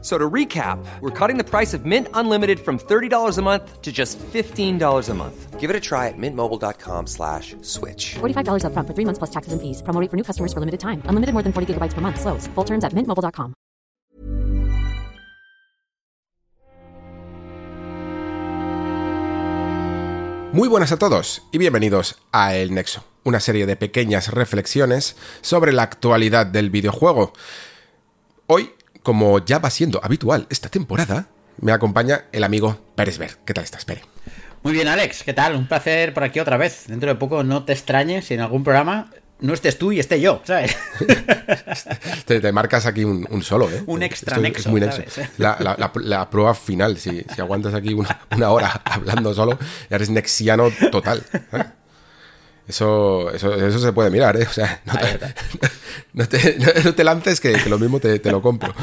So to recap, we're cutting the price of Mint Unlimited from $30 a month to just $15 a month. Give it a try at mintmobile.com slash switch. $45 upfront for three months plus taxes and fees. Promo rate for new customers for limited time. Unlimited more than 40 gigabytes per month. Slows. Full terms at mintmobile.com. Muy buenas a todos y bienvenidos a El Nexo, una serie de pequeñas reflexiones sobre la actualidad del videojuego. Hoy, como ya va siendo habitual esta temporada, me acompaña el amigo Pérez Ver. ¿Qué tal estás, Pérez? Muy bien, Alex, ¿qué tal? Un placer por aquí otra vez. Dentro de poco no te extrañes si en algún programa no estés tú y esté yo, ¿sabes? te, te marcas aquí un, un solo, ¿eh? Un extra Esto nexo, Es muy nexo. ¿sabes? La, la- la- la prueba final, si, si aguantas aquí una, una hora hablando solo, ya eres nexiano total. ¿eh? Eso, eso, eso se puede mirar, ¿eh? O sea, no te, no te, no- no te lances que, que lo mismo te, te lo compro.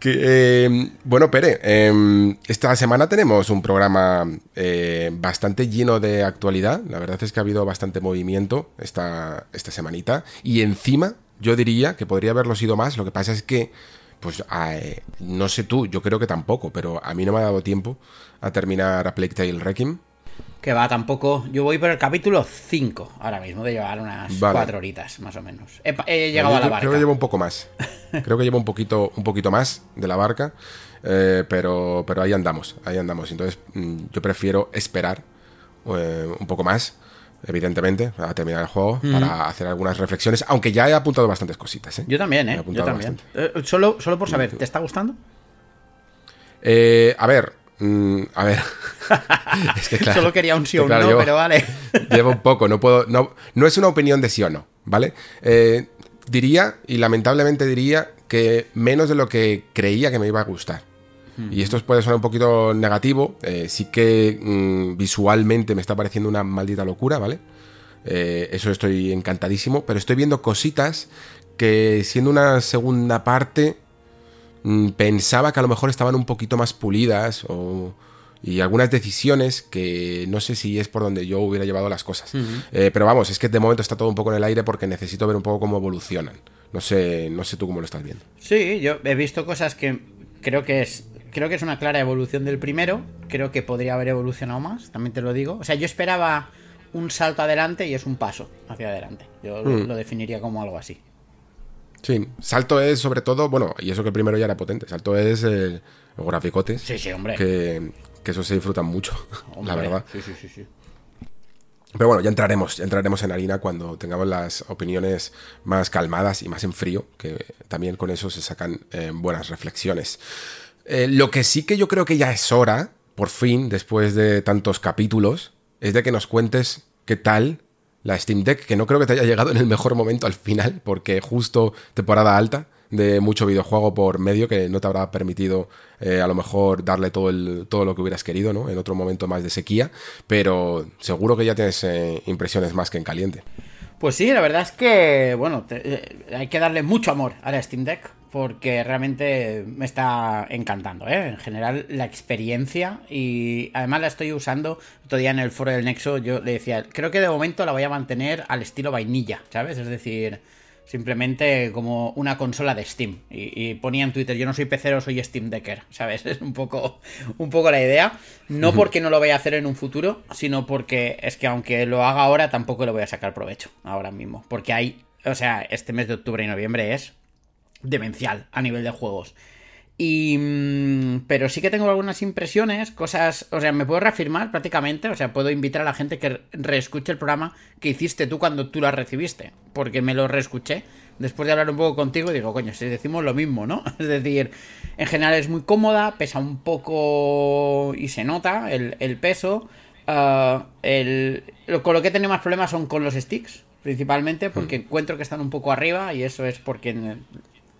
Que, eh, bueno, Pere, eh, esta semana tenemos un programa eh, bastante lleno de actualidad. La verdad es que ha habido bastante movimiento esta, esta semanita. Y encima, yo diría que podría haberlo sido más. Lo que pasa es que, pues, eh, no sé tú, yo creo que tampoco, pero a mí no me ha dado tiempo a terminar a Plague Tale Requiem. Que va tampoco. Yo voy por el capítulo 5 ahora mismo, de llevar unas Vale. cuatro horitas, más o menos. He, llegado Yo a la barca. Creo que llevo un poco más. Creo que llevo un poquito, un poquito más de la barca. eh, pero, pero ahí andamos, ahí andamos. Entonces, mm, yo prefiero esperar eh, un poco más, evidentemente, a terminar el juego, para hacer algunas reflexiones. Aunque ya he apuntado bastantes cositas. ¿eh? Yo también, ¿eh? Yo también. solo, solo por saber, ¿te está gustando? A ver, mm, a ver. es que claro, Solo quería un sí o un claro, no, llevo- pero vale. Llevo un poco, no puedo. No, no es una opinión de sí o no, ¿vale? Eh, diría, y lamentablemente diría, que menos de lo que creía que me iba a gustar. Y esto puede sonar un poquito negativo. eh, sí que mm, visualmente me está pareciendo una maldita locura, ¿vale? Eh, eso estoy encantadísimo. Pero estoy viendo cositas que siendo una segunda parte pensaba que a lo mejor estaban un poquito más pulidas o, y algunas decisiones que no sé si es por donde yo hubiera llevado las cosas. Eh, pero vamos, es que de momento está todo un poco en el aire porque necesito ver un poco cómo evolucionan. No sé, no sé tú cómo lo estás viendo. Sí, yo he visto cosas que creo que es creo que es una clara evolución del primero. Creo que podría haber evolucionado más, también te lo digo. O sea, yo esperaba un salto adelante y es un paso hacia adelante. Yo lo- lo definiría como algo así. Sí, salto es sobre todo, bueno, y eso que el primero ya era potente, salto es el, los graficotes. Sí, sí, hombre. Que, que eso se disfrutan mucho, la verdad. Sí, sí, sí, sí. Pero bueno, ya entraremos, ya entraremos en harina cuando tengamos las opiniones más calmadas y más en frío, que también con eso se sacan eh, buenas reflexiones. Eh, lo que sí que yo creo que ya es hora, por fin, después de tantos capítulos, es de que nos cuentes qué tal la Steam Deck, que no creo que te haya llegado en el mejor momento al final, porque justo temporada alta de mucho videojuego por medio que no te habrá permitido eh, a lo mejor darle todo, el, todo lo que hubieras querido, ¿no? En otro momento más de sequía, pero seguro que ya tienes eh, impresiones más que en caliente. Pues sí, la verdad es que, bueno, eh, hay que darle mucho amor a la Steam Deck porque realmente me está encantando, ¿eh? En general, la experiencia y además la estoy usando. Otro día en el foro del Nexo yo le decía, creo que de momento la voy a mantener al estilo vainilla, ¿sabes? Es decir, simplemente como una consola de Steam. Y, y ponía en Twitter, yo no soy pecero, soy Steam Decker, ¿sabes? Es un poco, un poco la idea. No porque no lo vaya a hacer en un futuro, sino porque es que aunque lo haga ahora, tampoco le voy a sacar provecho ahora mismo. Porque hay, o sea, este mes de octubre y noviembre es demencial a nivel de juegos. Y. mm, Pero sí que tengo algunas impresiones, cosas. O sea, me puedo reafirmar prácticamente. O sea, puedo invitar a la gente que reescuche el programa que hiciste tú cuando tú la recibiste. Porque me lo reescuché. Después de hablar un poco contigo, digo, coño, si decimos lo mismo, ¿no? Es decir, en general es muy cómoda, pesa un poco y se nota el, el peso. Ah, el, lo- con lo que he tenido más problemas son con los sticks, principalmente, porque encuentro que están un poco arriba y eso es porque en-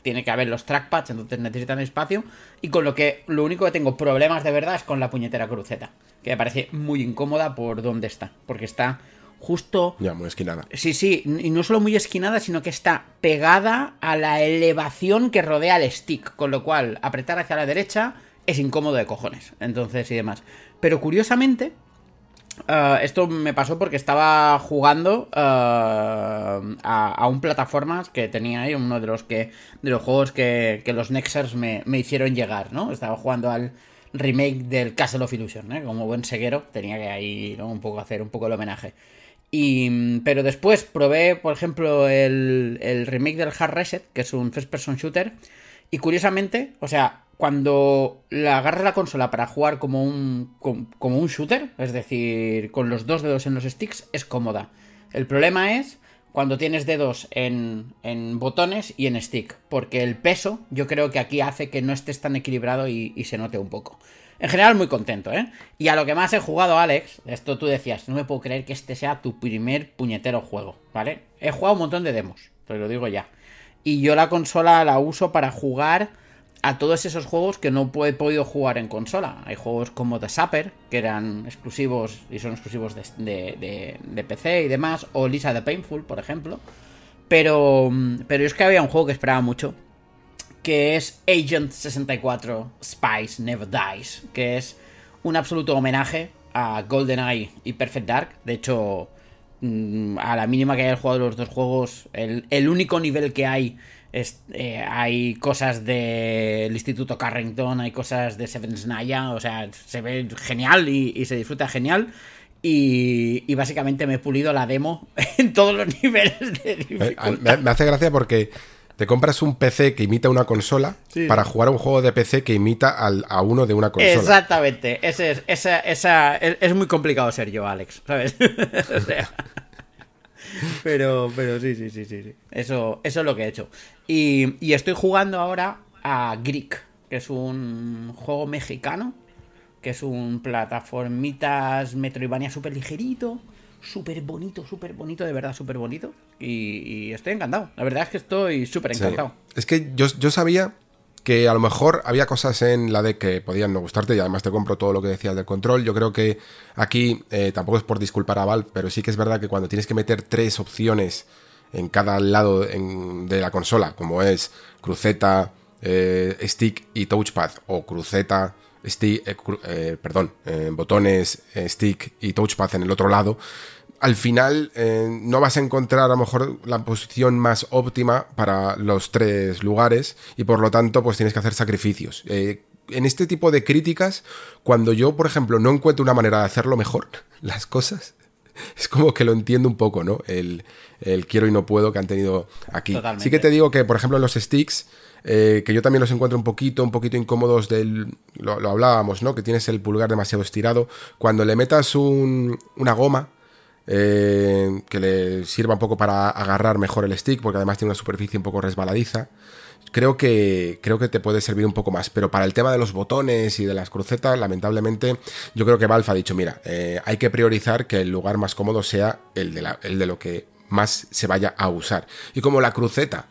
tiene que haber los trackpads, entonces necesitan espacio. Y con lo que lo único que tengo problemas de verdad es con la puñetera cruceta, que me parece muy incómoda por donde está, porque está justo Ya, muy esquinada. Sí, sí, y no solo muy esquinada, sino que está pegada a la elevación que rodea el stick, con lo cual apretar hacia la derecha es incómodo de cojones, entonces y demás. Pero curiosamente, eh, esto me pasó porque estaba jugando eh, a, un plataformas que tenía ahí, uno de los que de los juegos que, que los Nexers me, me hicieron llegar, ¿no? Estaba jugando al remake del Castle of Illusion, ¿eh? Como buen seguero, tenía que ahí un poco hacer un poco el homenaje. Y, pero después probé, por ejemplo, el, el remake del Hard Reset, que es un first person shooter. Y curiosamente, o sea, cuando la agarras la consola para jugar como un, com- como un shooter, es decir, con los dos dedos en los sticks, es cómoda. El problema es cuando tienes dedos en, en botones y en stick, porque el peso yo creo que aquí hace que no estés tan equilibrado y, y se note un poco. En general, muy contento, ¿eh? Y a lo que más he jugado, Alex, esto tú decías, no me puedo creer que este sea tu primer puñetero juego, ¿vale? He jugado un montón de demos, te lo digo ya. Y yo la consola la uso para jugar a todos esos juegos que no he podido jugar en consola. Hay juegos como The Sapper, que eran exclusivos y son exclusivos de, de- de- PC y demás, o Lisa the Painful, por ejemplo. Pero, pero es que había un juego que esperaba mucho, que es Agent 64 Spice Never Dies, que es un absoluto homenaje a GoldenEye y Perfect Dark. De hecho, mm, a la mínima que haya jugado los dos juegos, el, el único nivel que hay es, eh, hay cosas del Instituto Carrington, hay cosas de Seven Naya, o sea, se ve genial y, y se disfruta genial. Y, y básicamente me he pulido la demo en todos los niveles de Eh, dificultad. Me, me hace gracia porque te compras un PC que imita una consola Sí. para jugar a un juego de PC que imita al- a uno de una consola. Exactamente, ese es, esa, esa, es, es muy complicado ser yo, Alex, ¿sabes? O sea, pero, pero sí, sí, sí, sí. Eso, eso es lo que he hecho. Y, estoy jugando ahora a Greek, que es un juego mexicano, que es un plataformitas Metroidvania súper ligerito, súper bonito, súper bonito, de verdad, súper bonito. Y, estoy encantado. La verdad es que estoy súper encantado. Es que yo, yo sabía que a lo mejor había cosas en la de que podían no gustarte y además te compro todo lo que decías del control. Yo creo que aquí eh, tampoco es por disculpar a Valve, pero sí que es verdad que cuando tienes que meter tres opciones en cada lado en- de la consola, como es cruceta, eh, stick y touchpad, o cruceta, stick, eh, perdón, botones, stick y touchpad en el otro lado, al final eh, no vas a encontrar a lo mejor la posición más óptima para los tres lugares y por lo tanto pues tienes que hacer sacrificios. Eh, en este tipo de críticas, cuando yo, por ejemplo, no encuentro una manera de hacerlo mejor, las cosas, es como que lo entiendo un poco, ¿no? El, el quiero y no puedo que han tenido aquí. Totalmente. Sí que te digo que, por ejemplo, en los sticks, eh, que yo también los encuentro un poquito, un poquito incómodos del... Lo, lo hablábamos, ¿no? Que tienes el pulgar demasiado estirado. Cuando le metas un- una goma, eh, que le sirva un poco para agarrar mejor el stick, porque además tiene una superficie un poco resbaladiza. Creo que, creo que te puede servir un poco más, pero para el tema de los botones y de las crucetas, lamentablemente, yo creo que Valve ha dicho, mira, eh, hay que priorizar que el lugar más cómodo sea el de, la- el de lo que más se vaya a usar. Y como la cruceta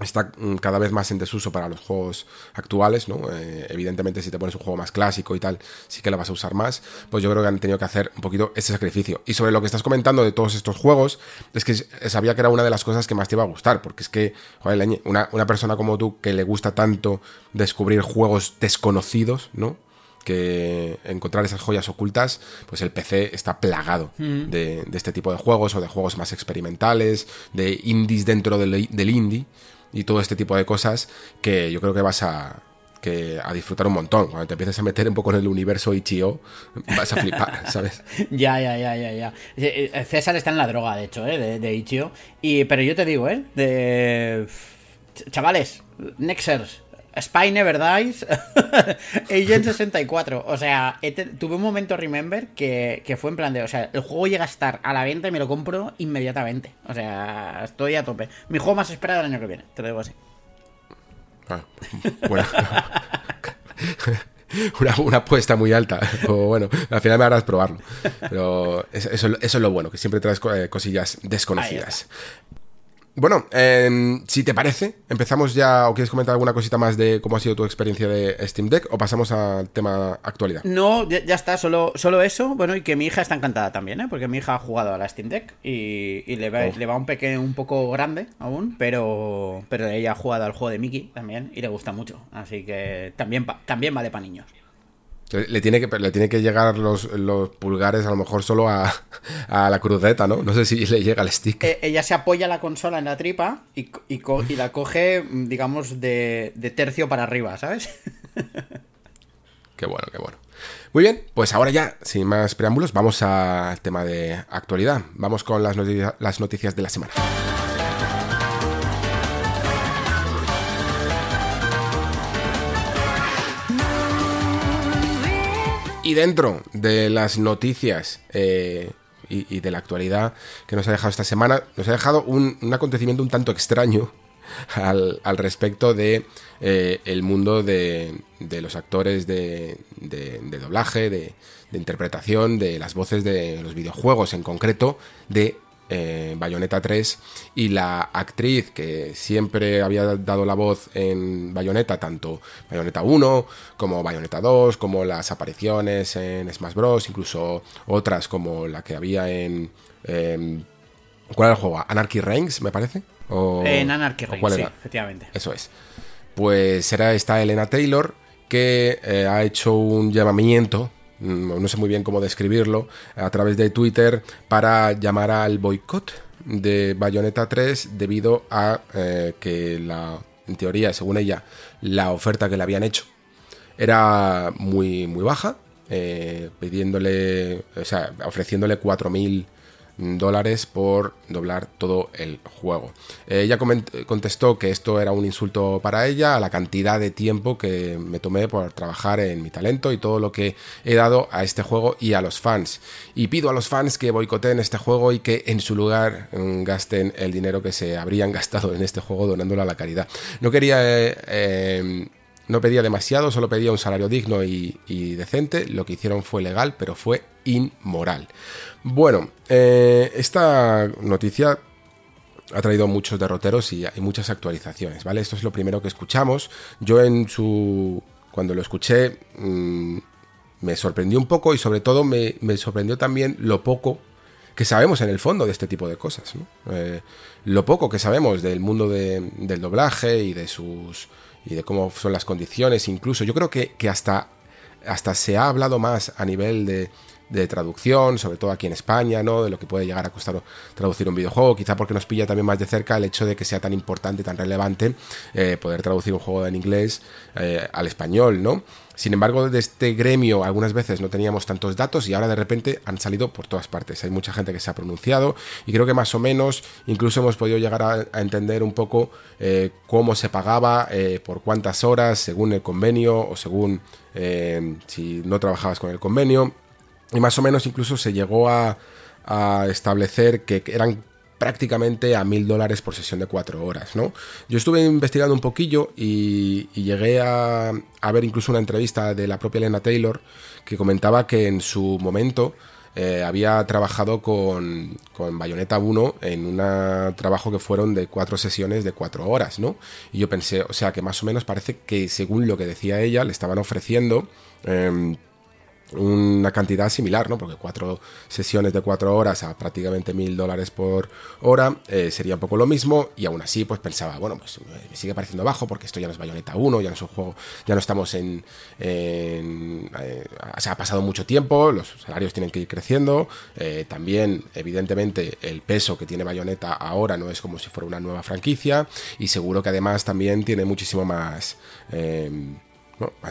está mm, cada vez más en desuso para los juegos actuales, ¿no? Eh, evidentemente, si te pones un juego más clásico y tal, sí que lo vas a usar más. Pues yo creo que han tenido que hacer un poquito ese sacrificio. Y sobre lo que estás comentando de todos estos juegos, es que s- sabía que era una de las cosas que más te iba a gustar, porque es que, joder, una, una persona como tú que le gusta tanto descubrir juegos desconocidos, ¿no? que encontrar esas joyas ocultas, pues el PC está plagado de, de este tipo de juegos o de juegos más experimentales, de indies dentro del, del indie y todo este tipo de cosas que yo creo que vas a, que a disfrutar un montón. Cuando te empieces a meter un poco en el universo Itch.io, vas a flipar, ¿sabes? Ya, ya, ya, ya, ya. Eh, eh, César está en la droga, de hecho, ¿eh? de, de Ichio. Y, pero yo te digo, ¿eh? De... Ch- Chavales, Nexers, Spy Never Dies, Agent 64. O sea, tuve un momento, remember, que, que fue en plan de, o sea, el juego llega a estar a la venta y me lo compro inmediatamente. O sea, estoy a tope. Mi juego más esperado el año que viene, te lo digo así. Ah, bueno. Una, una apuesta muy alta. O bueno, al final me harás probarlo. Pero eso, eso- es lo bueno, que siempre traes eh, cosillas desconocidas. Bueno, em, si te parece, empezamos ya o quieres comentar alguna cosita más de cómo ha sido tu experiencia de Steam Deck o pasamos al tema actualidad. No, ya, ya está, solo, solo eso. Bueno, y que mi hija está encantada también, ¿eh? Porque mi hija ha jugado a la Steam Deck y, y le, va, Oh. le va un pequeño, un poco grande aún, pero, pero ella ha jugado al juego de Mickey también y le gusta mucho. Así que también, pa- también vale para niños. Le, tiene que, le tiene que llegar los, los pulgares a lo mejor solo a, a la cruceta, ¿no? No sé si le llega el stick. Eh, ella se apoya la consola en la tripa y, y, co- y la coge, digamos, de, de tercio para arriba, ¿sabes? Qué bueno, qué bueno. Muy bien, pues ahora ya, sin más preámbulos, vamos al tema de actualidad. Vamos con las, noticias- las noticias de la semana. Y dentro de las noticias eh, y, de la actualidad que nos ha dejado esta semana, nos ha dejado un, acontecimiento un tanto extraño al, respecto de eh, el mundo de, de los actores de, de- de doblaje, de interpretación, de las voces de los videojuegos, en concreto de eh, Bayonetta 3 y la actriz que siempre había dado la voz en Bayonetta, tanto Bayonetta 1 como Bayonetta 2, como las apariciones en Smash Bros, incluso otras como la que había en... em, ¿Cuál era el juego? ¿Anarchy Reigns, me parece? ¿O- en Anarchy Reigns, sí, efectivamente. Eso es. Pues será esta Elena Taylor que eh, ha hecho un llamamiento, no sé muy bien cómo describirlo, a través de Twitter para llamar al boicot de Bayonetta 3 debido a eh, que la, en teoría, según ella, la oferta que le habían hecho era muy, muy baja, eh, pidiéndole, o sea, ofreciéndole 4.000 dólares por doblar todo el juego. Eh, ella contestó que esto era un insulto para ella, a la cantidad de tiempo que me tomé por trabajar en mi talento y todo lo que he dado a este juego y a los fans. Y pido a los fans que boicoteen este juego y que en su lugar mm, gasten el dinero que se habrían gastado en este juego donándolo a la caridad. No quería... eh, eh, no pedía demasiado, solo pedía un salario digno y, decente. Lo que hicieron fue legal, pero fue inmoral. Bueno, eh, esta noticia ha traído muchos derroteros y muchas actualizaciones, ¿vale? Esto es lo primero que escuchamos. Yo en su... Cuando lo escuché mm, me sorprendió un poco y sobre todo me, me sorprendió también lo poco que sabemos en el fondo de este tipo de cosas. Eh, lo poco que sabemos del mundo de- del doblaje y de sus y de cómo son las condiciones, incluso yo creo que, que hasta, hasta se ha hablado más a nivel de, de traducción, sobre todo aquí en España, ¿no? De lo que puede llegar a costar traducir un videojuego, quizá porque nos pilla también más de cerca el hecho de que sea tan importante, tan relevante eh, poder traducir un juego en inglés eh, al español, ¿no? Sin embargo, de este gremio algunas veces no teníamos tantos datos y ahora de repente han salido por todas partes. Hay mucha gente que se ha pronunciado y creo que más o menos incluso hemos podido llegar a, entender un poco eh, cómo se pagaba, eh, por cuántas horas, según el convenio o según eh, si no trabajabas con el convenio. Y más o menos incluso se llegó a establecer que eran prácticamente a mil dólares por sesión de cuatro horas, ¿no? Yo estuve investigando un poquillo y, llegué a, ver incluso una entrevista de la propia Elena Taylor que comentaba que en su momento eh, había trabajado con, con Bayonetta 1 en un trabajo que fueron de cuatro sesiones de cuatro horas, ¿no? Y yo pensé, o sea, que más o menos parece que según lo que decía ella, le estaban ofreciendo... Eh, una cantidad similar, ¿no? Porque cuatro sesiones de cuatro horas a prácticamente mil dólares por hora eh, sería un poco lo mismo. Y aún así, pues pensaba, bueno, pues me sigue pareciendo bajo porque esto ya no es Bayonetta 1, ya no es un juego, ya no estamos en. en eh, se ha pasado mucho tiempo, los salarios tienen que ir creciendo. Eh, también, evidentemente, el peso que tiene Bayonetta ahora no es como si fuera una nueva franquicia. Y seguro que además también tiene muchísimo más.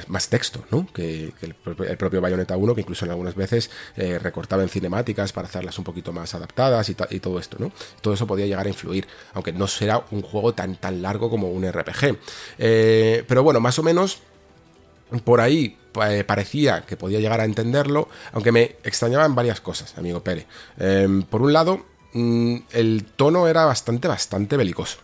Más, texto ¿no? que, el, propio, el, propio Bayonetta 1, que incluso en algunas veces eh, recortaba en cinemáticas para hacerlas un poquito más adaptadas y, todo esto. ¿no? Todo eso podía llegar a influir, aunque no será un juego tan, tan largo como un RPG. Eh, pero bueno, más o menos por ahí eh, parecía que podía llegar a entenderlo, aunque me extrañaban varias cosas, amigo Pérez. Eh, por un lado, mmm, el tono era bastante, bastante belicoso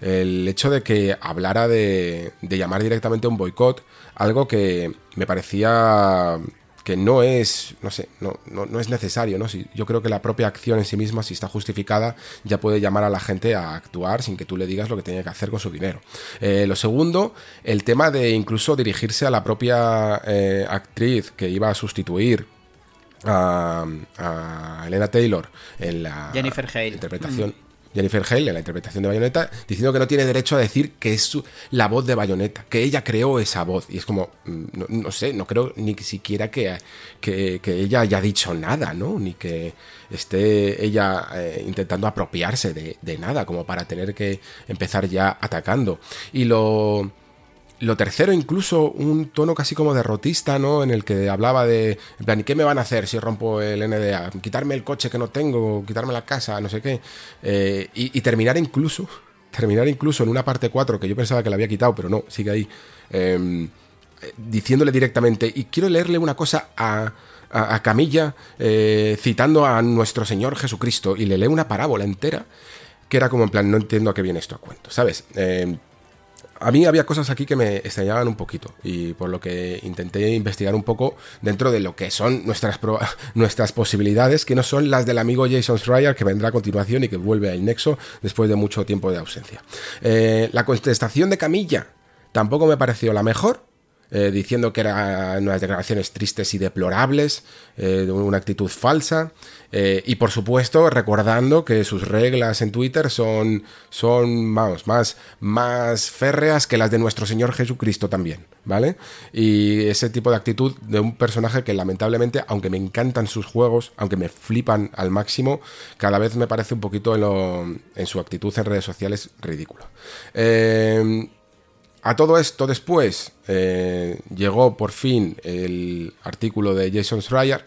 el hecho de que hablara de, de llamar directamente a un boicot, algo que me parecía que no es, no sé, no, no, no es necesario, ¿no? Si, yo creo que la propia acción en sí misma, si está justificada, ya puede llamar a la gente a actuar sin que tú le digas lo que tiene que hacer con su dinero. Eh, lo segundo, el tema de incluso dirigirse a la propia eh, actriz que iba a sustituir a, a Elena Taylor en la Jennifer Hale. interpretación. Jennifer Hale en la interpretación de Bayonetta, diciendo que no tiene derecho a decir que es la voz de Bayonetta, que ella creó esa voz. Y es como, mm, no, sé, no creo ni siquiera que, que, ella haya dicho nada, ¿no? Ni que esté ella eh, intentando apropiarse de nada, como para tener que empezar ya atacando. Y lo, lo tercero, incluso un tono casi como derrotista, ¿no? En el que hablaba de, en plan, ¿y qué me van a hacer si rompo el NDA? ¿Quitarme el coche que no tengo? ¿Quitarme la casa? No sé qué. Eh, y, terminar incluso, terminar incluso en una parte 4 que yo pensaba que la había quitado, pero no, sigue ahí. eh, diciéndole directamente, y quiero leerle una cosa a, a, Camilla, eh, citando a nuestro Señor Jesucristo, y le lee una parábola entera, que era como en plan, no entiendo a qué viene esto a cuento, ¿sabes? Eh, a mí había cosas aquí que me extrañaban un poquito y por lo que intenté investigar un poco dentro de lo que son nuestras, nuestras posibilidades, que no son las del amigo Jason Schreier que vendrá a continuación y que vuelve al Nexo después de mucho tiempo de ausencia. Eh, la contestación de Camilla tampoco me pareció la mejor, eh, diciendo que eran unas declaraciones tristes y deplorables, eh, una actitud falsa, eh, y por supuesto recordando que sus reglas en Twitter son, son más, más férreas que las de nuestro Señor Jesucristo también, ¿vale? Y ese tipo de actitud de un personaje que lamentablemente, aunque me encantan sus juegos, aunque me flipan al máximo, cada vez me parece un poquito en, su actitud en redes sociales ridículo. A todo esto después eh, llegó por fin el artículo de Jason Schreier,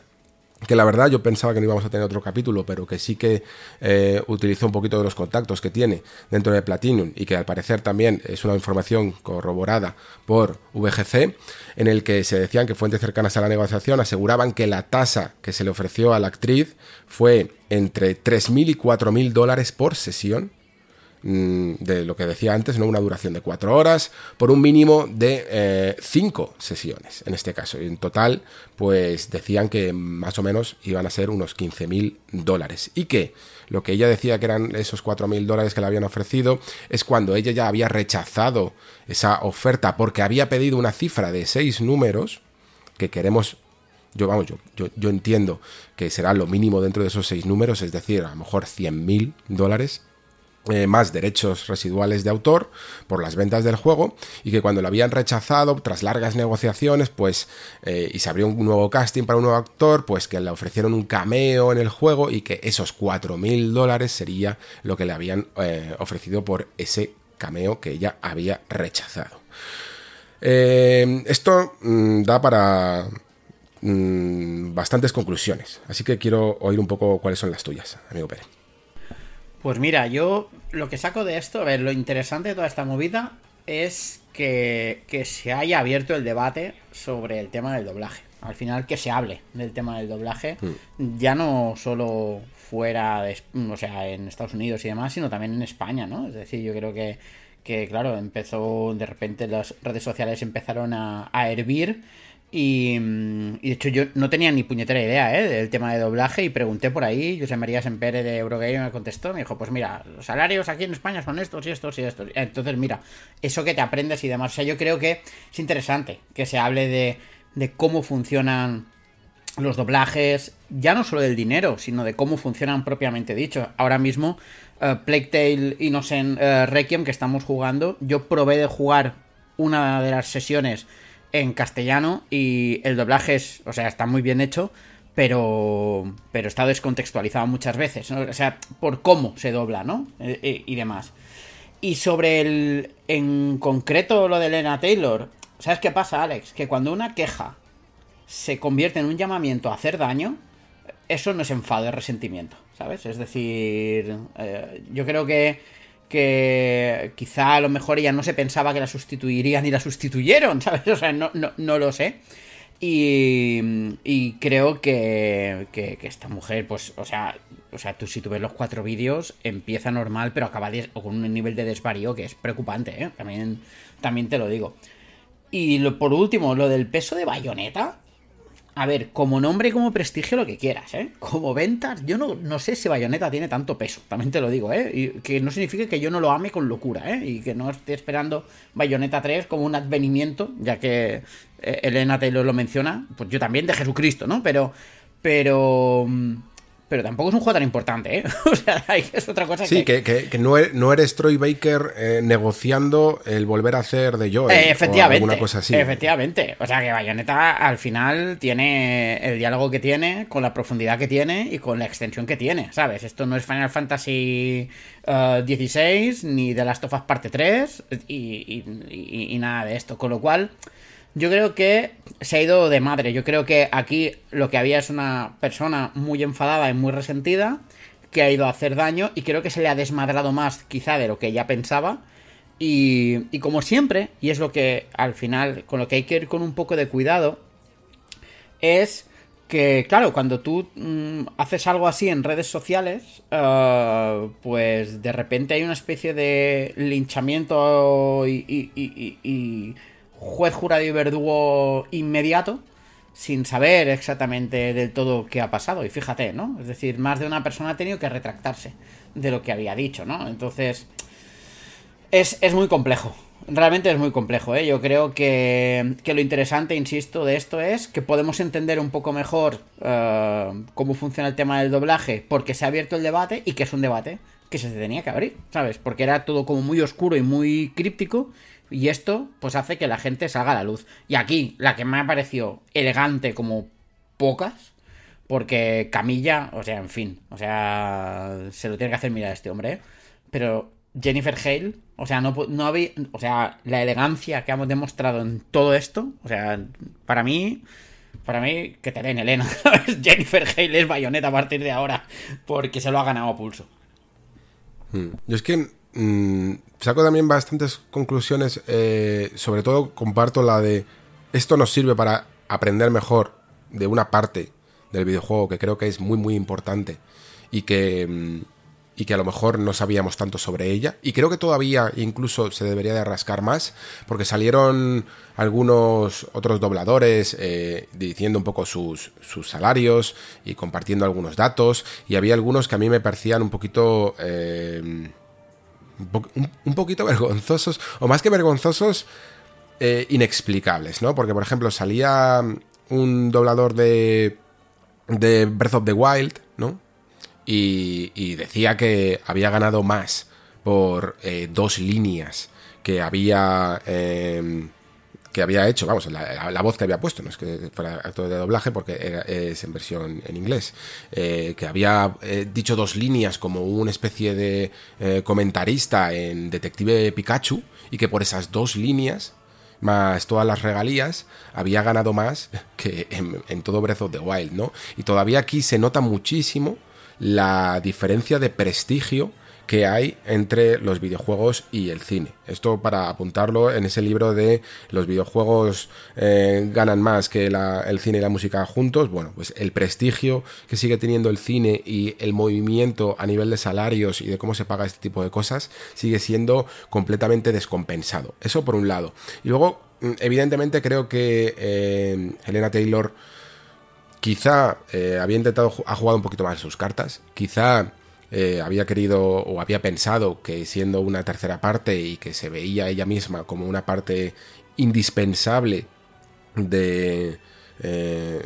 que la verdad yo pensaba que no íbamos a tener otro capítulo, pero que sí que eh, utilizó un poquito de los contactos que tiene dentro de Platinum y que al parecer también es una información corroborada por VGC, en el que se decían que fuentes cercanas a la negociación aseguraban que la tasa que se le ofreció a la actriz fue entre 3.000 y 4.000 dólares por sesión, de lo que decía antes, ¿no? Una duración de cuatro horas por un mínimo de eh, cinco sesiones, en este caso. En total, pues decían que más o menos iban a ser unos 15.000 dólares. Y que lo que ella decía que eran esos 4.000 dólares que le habían ofrecido es cuando ella ya había rechazado esa oferta porque había pedido una cifra de seis números que queremos yo vamos, yo, yo, yo entiendo que será lo mínimo dentro de esos seis números, es decir, a lo mejor 100.000 dólares. Eh, más derechos residuales de autor por las ventas del juego y que cuando lo habían rechazado tras largas negociaciones pues eh, y se abrió un nuevo casting para un nuevo actor pues que le ofrecieron un cameo en el juego y que esos 4.000 dólares sería lo que le habían eh, ofrecido por ese cameo que ella había rechazado esto mm, da para mm, bastantes conclusiones. Así que quiero oír un poco cuáles son las tuyas, amigo Pérez. Pues mira, yo lo que saco de esto, a ver, lo interesante de toda esta movida es que, que se haya abierto el debate sobre el tema del doblaje. Al final que se hable del tema del doblaje, ya no solo fuera de, o sea, en Estados Unidos y demás, sino también en España, ¿no? Es decir, yo creo que, que claro, empezó, de repente las redes sociales empezaron a, a hervir y, y de hecho yo no tenía ni puñetera idea ¿eh? del tema de doblaje y pregunté por ahí, José María Sempere de Eurogame me contestó, me dijo, pues mira, los salarios aquí en España son estos y estos y estos. Entonces mira, eso que te aprendes y demás. O sea, yo creo que es interesante que se hable de, de cómo funcionan los doblajes, ya no solo del dinero, sino de cómo funcionan propiamente dicho. Ahora mismo, eh, Plague Tale Innocent eh, Requiem que estamos jugando, yo probé de jugar una de las sesiones en castellano y el doblaje es, o sea, está muy bien hecho, pero pero está descontextualizado muchas veces, ¿no? o sea, por cómo se dobla, ¿no? Eh, eh, y demás. Y sobre el en concreto lo de Elena Taylor, ¿sabes qué pasa, Alex? Que cuando una queja se convierte en un llamamiento a hacer daño, eso no es enfado, es resentimiento, ¿sabes? Es decir, eh, yo creo que, que quizá a lo mejor ella no se pensaba que la sustituirían y la sustituyeron, ¿sabes? O sea, no, no, no lo sé. Y, y creo que, que, esta mujer, pues, o sea, o sea, tú si tú ves los cuatro vídeos, empieza normal, pero acaba con un nivel de desvarío que es preocupante, ¿eh? También, también te lo digo. Y por último, lo del peso de bayoneta. A ver, como nombre y como prestigio lo que quieras, ¿eh? Como ventas, yo no, no sé si Bayonetta tiene tanto peso, también te lo digo, ¿eh? Y que no significa que yo no lo ame con locura, ¿eh? Y que no esté esperando Bayonetta 3 como un advenimiento, ya que eh, Elena Taylor lo menciona, pues yo también de Jesucristo, ¿no? Pero, pero... Pero tampoco es un juego tan importante, ¿eh? O sea, es otra cosa Sí, que, que- que no, eres, no eres Troy Baker eh, negociando el volver a hacer de Joel. Eh, efectivamente. O alguna cosa así. Efectivamente. O sea que Bayonetta al final tiene el diálogo que tiene, con la profundidad que tiene y con la extensión que tiene, ¿sabes? Esto no es Final Fantasy eh, 16 ni The Last of Us Parte 3 y, y- y- y nada de esto. Con lo cual, yo creo que se ha ido de madre. Yo creo que aquí lo que había es una persona muy enfadada y muy resentida que ha ido a hacer daño y creo que se le ha desmadrado más quizá de lo que ella pensaba. Y, y como siempre, y es lo que al final, con lo que hay que ir con un poco de cuidado, es que, claro, cuando tú mm, haces algo así en redes sociales, eh, pues de repente hay una especie de linchamiento y- y- y juez, jurado y verdugo inmediato, sin saber exactamente del todo qué ha pasado. Y fíjate, ¿no? Es decir, más de una persona ha tenido que retractarse de lo que había dicho, ¿no? Entonces, es, es muy complejo. Realmente es muy complejo, ¿eh? Yo creo que, que lo interesante, insisto, de esto es que podemos entender un poco mejor eh, cómo funciona el tema del doblaje, porque se ha abierto el debate y que es un debate que se tenía que abrir, ¿sabes? Porque era todo como muy oscuro y muy críptico, y esto pues hace que la gente salga a la luz. Y aquí, la que me ha parecido elegante como pocas, porque Camilla, o sea, en fin, o sea, se lo tiene que hacer mirar a este hombre, ¿eh? Pero Jennifer Hale, o sea, no, no había, o sea, la elegancia que hemos demostrado en todo esto, o sea, para mí, para mí, que te den Elena. Jennifer Hale es bayoneta a partir de ahora, porque se lo ha ganado a pulso. Yo es que mm, saco también bastantes conclusiones, eh, sobre todo comparto la de esto nos sirve para aprender mejor de una parte del videojuego que creo que es muy muy importante y que, mm, y que a lo mejor no sabíamos tanto sobre ella. Y creo que todavía incluso se debería de rascar más porque salieron algunos otros dobladores eh, diciendo un poco sus, sus salarios y compartiendo algunos datos y había algunos que a mí me parecían un poquito eh, un, po- un- un poquito vergonzosos, o más que vergonzosos, eh, inexplicables, ¿no? Porque, por ejemplo, salía un doblador de, de Breath of the Wild, ¿no? Y, decía que había ganado más por eh, dos líneas que había... eh, que había hecho, vamos, la, voz que había puesto, no es que fuera actor de doblaje porque era- es en versión en inglés, eh, que había eh, dicho dos líneas como una especie de eh, comentarista en Detective Pikachu y que por esas dos líneas, más todas las regalías, había ganado más que en todo Breath of the Wild, ¿no? Y todavía aquí se nota muchísimo la diferencia de prestigio que hay entre los videojuegos y el cine. Esto para apuntarlo en ese libro de los videojuegos eh, ganan más que la- el cine y la música juntos. Bueno, pues el prestigio que sigue teniendo el cine y el movimiento a nivel de salarios y de cómo se paga este tipo de cosas sigue siendo completamente descompensado. Eso por un lado. Y luego, mm, evidentemente, creo que eh, Helena Taylor quizá eh, había intentado, ha jugado un poquito más sus cartas, quizá eh, había querido o había pensado que siendo una tercera parte y que se veía ella misma como una parte indispensable de eh,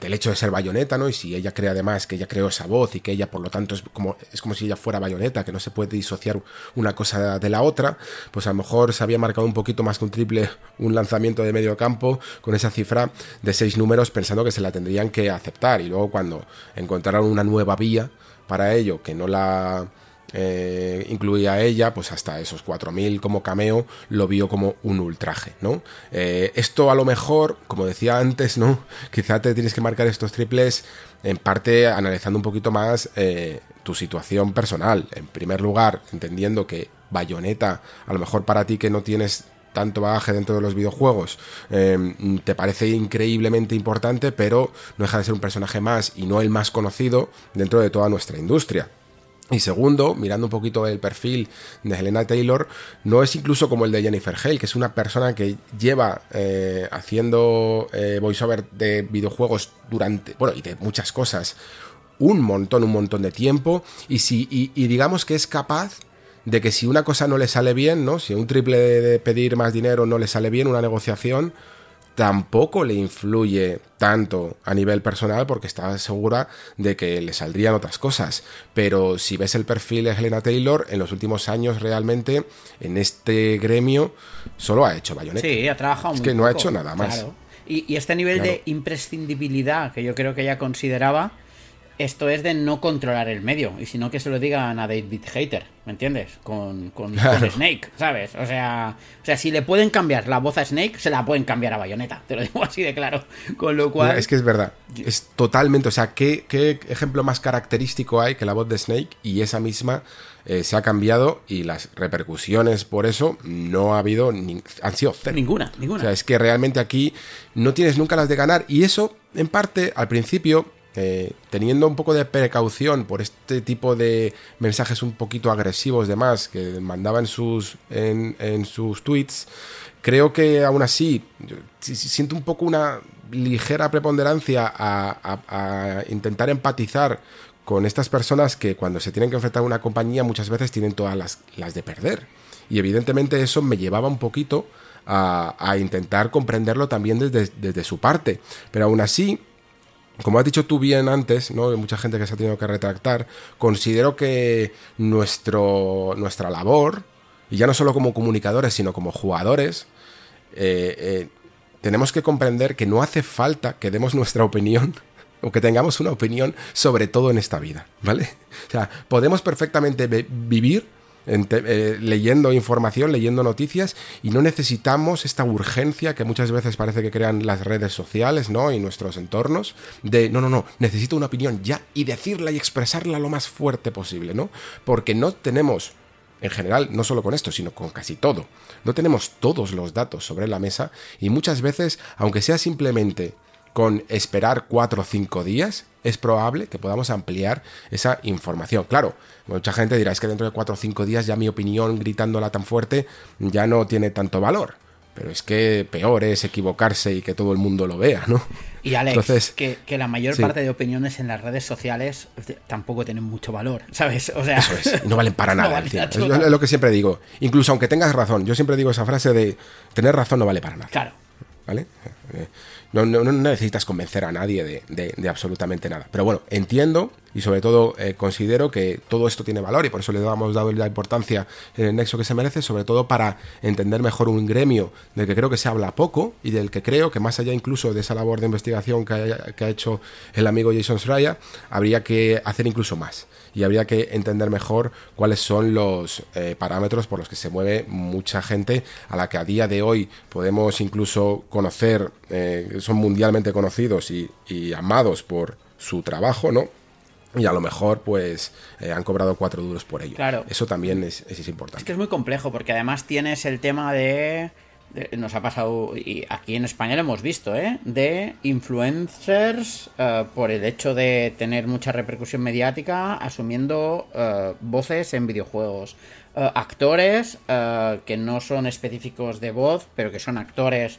del hecho de ser bayoneta, ¿no? Y si ella cree además que ella creó esa voz y que ella por lo tanto es como, es como si ella fuera bayoneta, que no se puede disociar una cosa de la otra, pues a lo mejor se había marcado un poquito más que un triple, un lanzamiento de medio campo con esa cifra de seis números pensando que se la tendrían que aceptar y luego cuando encontraron una nueva vía para ello que no la eh, incluía ella, pues hasta esos 4.000 como cameo lo vio como un ultraje, ¿no? Eh, esto a lo mejor, como decía antes, ¿no? Quizá te tienes que marcar estos triples en parte analizando un poquito más eh, tu situación personal. En primer lugar, entendiendo que Bayonetta, a lo mejor para ti que no tienes tanto bagaje dentro de los videojuegos, eh, te parece increíblemente importante, pero no deja de ser un personaje más y no el más conocido dentro de toda nuestra industria. Y segundo, mirando un poquito el perfil de Helena Taylor, no es incluso como el de Jennifer Hale, que es una persona que lleva eh, haciendo eh, voiceover de videojuegos durante, bueno, y de muchas cosas, un montón, un montón de tiempo, y, si, y, digamos que es capaz de que si una cosa no le sale bien, ¿no? Si un triple de pedir más dinero no le sale bien, una negociación, tampoco le influye tanto a nivel personal porque está segura de que le saldrían otras cosas. Pero si ves el perfil de Helena Taylor, en los últimos años realmente en este gremio solo ha hecho Bayonetta. Sí, ha trabajado Es que no ha hecho nada más. Y, este nivel de imprescindibilidad que yo creo que ella consideraba esto es de no controlar el medio, y sino que se lo digan a David Hater, ¿me entiendes? Con, con, Snake, ¿sabes? O sea, o sea, si le pueden cambiar la voz a Snake, se la pueden cambiar a Bayonetta, te lo digo así de claro. Con lo cual... Es que es verdad, es totalmente, o sea, ¿qué, qué ejemplo más característico hay que la voz de Snake y esa misma eh, se ha cambiado y las repercusiones por eso no ha habido, han sido cero. Ninguna, ninguna. O sea, es que realmente aquí no tienes nunca las de ganar y eso, en parte, al principio eh, teniendo un poco de precaución por este tipo de mensajes un poquito agresivos de más que mandaba en sus, en, sus tweets, creo que aún así siento un poco una ligera preponderancia a, intentar empatizar con estas personas que cuando se tienen que enfrentar a una compañía muchas veces tienen todas las, las de perder. Y evidentemente eso me llevaba un poquito a, intentar comprenderlo también desde, desde su parte. Pero aún así, como has dicho tú bien antes, ¿no? Hay mucha gente que se ha tenido que retractar, considero que nuestro, nuestra labor, y ya no solo como comunicadores, sino como jugadores, eh, eh, tenemos que comprender que no hace falta que demos nuestra opinión o que tengamos una opinión sobre todo en esta vida, ¿vale? O sea, podemos perfectamente vivir eh, leyendo información, leyendo noticias y no necesitamos esta urgencia que muchas veces parece que crean las redes sociales, ¿no? Y nuestros entornos de no, no, no, necesito una opinión ya y decirla y expresarla lo más fuerte posible, ¿no? Porque no tenemos en general, no solo con esto, sino con casi todo. No tenemos todos los datos sobre la mesa y muchas veces, aunque sea simplemente con esperar cuatro o cinco días, es probable que podamos ampliar esa información. Claro, mucha gente dirá, es que dentro de cuatro o cinco días ya mi opinión gritándola tan fuerte ya no tiene tanto valor. Pero es que peor es equivocarse y que todo el mundo lo vea, ¿no? Y Alex, que, la mayor parte de opiniones en las redes sociales tampoco tienen mucho valor, ¿sabes? O sea, Eso es, no valen para nada. es lo que siempre digo. Incluso aunque tengas razón, yo siempre digo esa frase de tener razón no vale para nada. Claro. ¿Vale? Eh, no, necesitas convencer a nadie de, absolutamente nada. Pero bueno, entiendo y sobre todo eh, considero que todo esto tiene valor y por eso le hemos dado la importancia en el nexo que se merece, sobre todo para entender mejor un gremio del que creo que se habla poco y del que creo que más allá incluso de esa labor de investigación que ha, hecho el amigo Jason Schreier, habría que hacer incluso más y habría que entender mejor cuáles son los eh, parámetros por los que se mueve mucha gente a la que a día de hoy podemos incluso conocer, eh, son mundialmente conocidos y, amados por su trabajo, ¿no? Y a lo mejor pues eh, han cobrado cuatro duros por ello. Claro. Eso también es, es, importante. Es que es muy complejo porque además tienes el tema de nos ha pasado, y aquí en España lo hemos visto, ¿eh? de influencers eh, por el hecho de tener mucha repercusión mediática asumiendo eh, voces en videojuegos. Eh, actores que no son específicos de voz, pero que son actores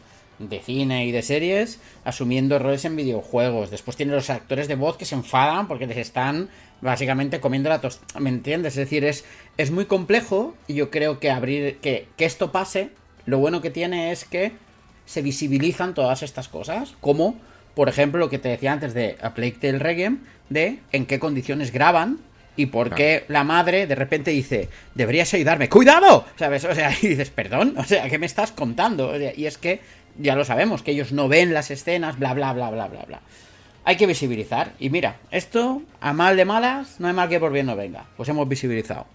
de cine y de series, asumiendo roles en videojuegos. Después tiene los actores de voz que se enfadan porque les están básicamente comiendo la tostada. ¿Me entiendes? Es decir, es, es muy complejo y yo creo que abrir, que, que esto pase lo bueno que tiene es que se visibilizan todas estas cosas, como por ejemplo lo que te decía antes de A Plague Tale Reggae, de en qué condiciones graban y por qué la madre de repente dice, deberías ayudarme, ¡cuidado! ¿Sabes? O sea, y dices, perdón, o sea, ¿qué me estás contando? y es que ya lo sabemos, que ellos no ven las escenas, bla, bla, bla, bla, bla, bla. Hay que visibilizar. Y mira, esto, a mal de malas, no hay mal que por bien no venga. Pues hemos visibilizado.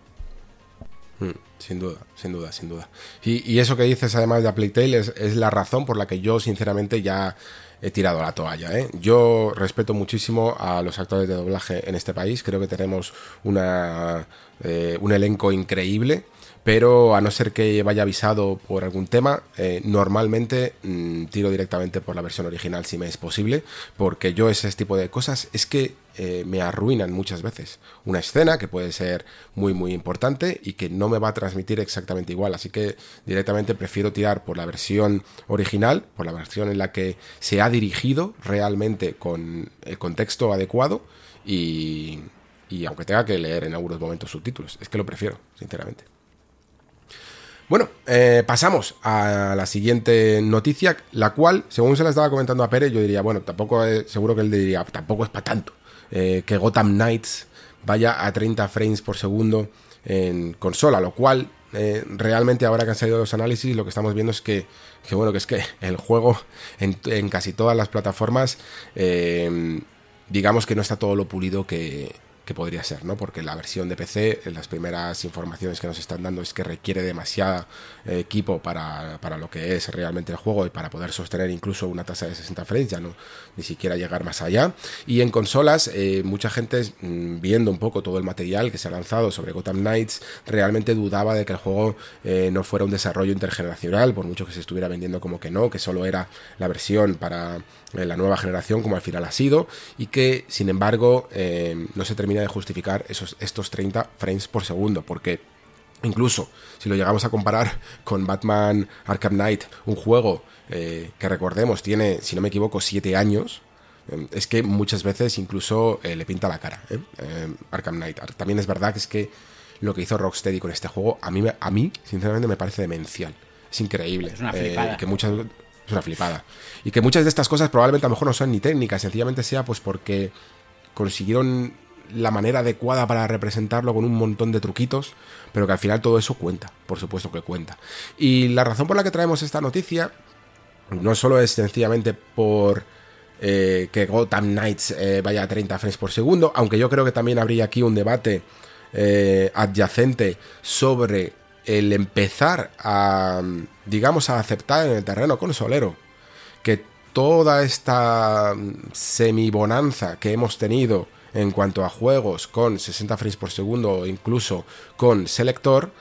Mm, sin duda, sin duda, sin duda. Y, eso que dices además de Apple es, es la razón por la que yo sinceramente ya he tirado la toalla. ¿eh? Yo respeto muchísimo a los actores de doblaje en este país. Creo que tenemos una, eh, un elenco increíble. Pero a no ser que vaya avisado por algún tema, eh, normalmente mm, tiro directamente por la versión original si me es posible, porque yo ese tipo de cosas es que eh, me arruinan muchas veces. Una escena que puede ser muy muy importante y que no me va a transmitir exactamente igual, así que directamente prefiero tirar por la versión original, por la versión en la que se ha dirigido realmente con el contexto adecuado y, y aunque tenga que leer en algunos momentos subtítulos, es que lo prefiero, sinceramente. Bueno, eh, pasamos a la siguiente noticia, la cual, según se la estaba comentando a Pérez, yo diría, bueno, tampoco es, seguro que él diría, tampoco es para tanto, eh, que Gotham Knights vaya a 30 frames por segundo en consola, lo cual eh, realmente ahora que han salido los análisis lo que estamos viendo es que, que bueno, que es que el juego en, en casi todas las plataformas, digamos que no está todo lo pulido que, que podría ser, ¿no? Porque la versión de PC, las primeras informaciones que nos están dando es que requiere demasiado eh, equipo para, para, lo que es realmente el juego y para poder sostener incluso una tasa de 60 frames, ya no ni siquiera llegar más allá. Y en consolas, eh, mucha gente mm, viendo un poco todo el material que se ha lanzado sobre Gotham Knights, realmente dudaba de que el juego eh, no fuera un desarrollo intergeneracional, por mucho que se estuviera vendiendo como que no, que solo era la versión para la nueva generación, como al final ha sido, y que sin embargo no se termina de justificar esos, estos 30 frames por segundo, porque incluso si lo llegamos a comparar con Batman Arkham Knight, un juego eh, que recordemos tiene, si no me equivoco, 7 años, eh, es que muchas veces incluso eh, le pinta la cara Arkham Knight. También es verdad que es que lo que hizo Rocksteady con este juego, a mí, a mí sinceramente me parece demencial. Es increíble. Es una flipada. que muchas, es una flipada. Y que muchas de estas cosas probablemente a lo mejor no son ni técnicas, sencillamente sea pues porque consiguieron la manera adecuada para representarlo con un montón de truquitos, pero que al final todo eso cuenta, por supuesto que cuenta. Y la razón por la que traemos esta noticia no solo es sencillamente por eh, que Gotham Knights eh, vaya a 30 frames por segundo, aunque yo creo que también habría aquí un debate eh, adyacente sobre el empezar a, digamos, a aceptar en el terreno consolero que toda esta semibonanza que hemos tenido en cuanto a juegos con 60 frames por segundo o incluso con selector,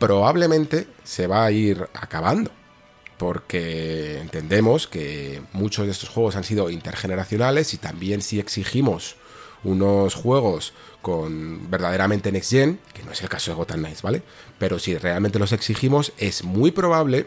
probablemente se va a ir acabando. Porque entendemos que muchos de estos juegos han sido intergeneracionales y también si exigimos unos juegos con verdaderamente next gen, que no es el caso de Gotham Knights, ¿vale? Pero si realmente los exigimos, es muy probable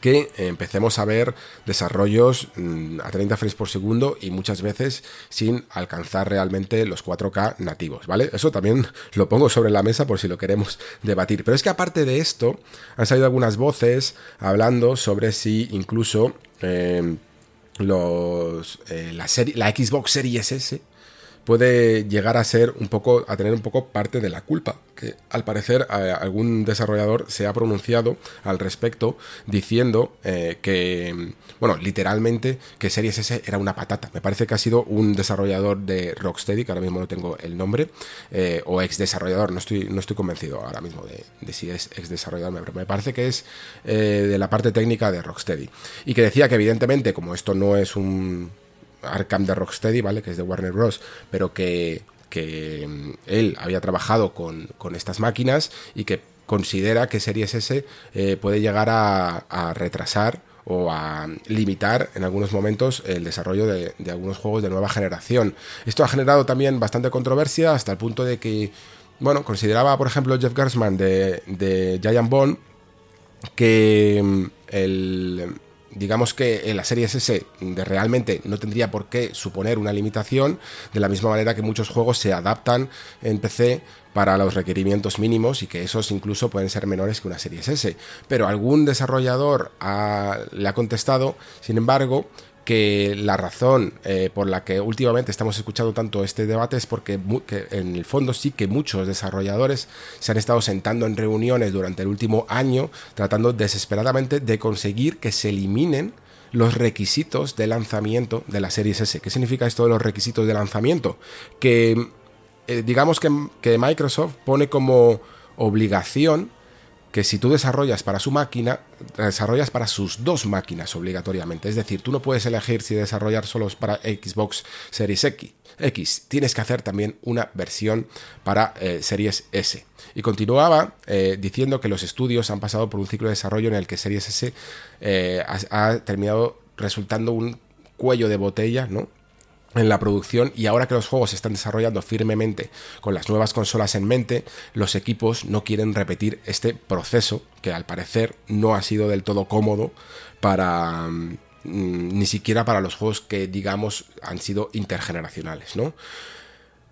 que empecemos a ver desarrollos mm, a 30 frames por segundo y muchas veces sin alcanzar realmente los 4K nativos, ¿vale? Eso también lo pongo sobre la mesa por si lo queremos debatir. Pero es que aparte de esto, han salido algunas voces hablando sobre si incluso eh, los, eh, la, Xbox Series S puede llegar a ser un poco, a tener un poco parte de la culpa, que al parecer algún desarrollador se ha pronunciado al respecto diciendo eh, que, bueno, literalmente que Series S era una patata. Me parece que ha sido un desarrollador de Rocksteady, que ahora mismo no tengo el nombre, eh, o ex desarrollador, no estoy, no estoy convencido ahora mismo de, si es ex desarrollador, pero me parece que es eh, de la parte técnica de Rocksteady. Y que decía que evidentemente, como esto no es un Arkham de Rocksteady, ¿vale? Que es de Warner Bros. Pero que, mm, él había trabajado con, estas máquinas y que considera que Series S eh, puede llegar a, retrasar o a limitar en algunos momentos el desarrollo de, algunos juegos de nueva generación. Esto ha generado también bastante controversia hasta el punto de que, bueno, consideraba, por ejemplo, Jeff Gersman de, de Giant Bond que mm, el, digamos que en la serie S de realmente no tendría por qué suponer una limitación, de la misma manera que muchos juegos se adaptan en PC para los requerimientos mínimos y que esos incluso pueden ser menores que una serie S. Pero algún desarrollador le ha contestado, sin embargo, que la razón eh, por la que últimamente estamos escuchando tanto este debate es porque en el fondo sí que muchos desarrolladores se han estado sentando en reuniones durante el último año tratando desesperadamente de conseguir que se eliminen los requisitos de lanzamiento de la serie S. ¿Qué significa esto de los requisitos de lanzamiento? Que eh, digamos que, que Microsoft pone como obligación que si tú desarrollas para su máquina, desarrollas para sus dos máquinas obligatoriamente. Es decir, tú no puedes elegir si desarrollar solo para Xbox Series X. Tienes que hacer también una versión para eh, Series S. Y continuaba eh, diciendo que los estudios han pasado por un ciclo de desarrollo en el que Series S eh, ha, ha terminado resultando un cuello de botella, ¿no? En la producción y ahora que los juegos se están desarrollando firmemente con las nuevas consolas en mente, los equipos no quieren repetir este proceso que al parecer no ha sido del todo cómodo para mm, ni siquiera para los juegos que digamos han sido intergeneracionales, ¿no?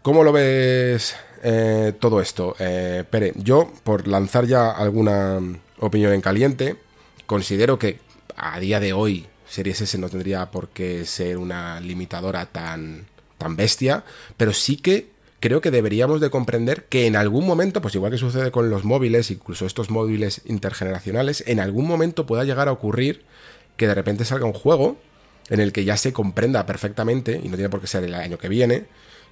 ¿Cómo lo ves eh, todo esto, eh, Pere? Yo, por lanzar ya alguna opinión en caliente, considero que a día de hoy Series S no tendría por qué ser una limitadora tan, tan bestia, pero sí que creo que deberíamos de comprender que en algún momento, pues igual que sucede con los móviles, incluso estos móviles intergeneracionales, en algún momento pueda llegar a ocurrir que de repente salga un juego en el que ya se comprenda perfectamente, y no tiene por qué ser el año que viene,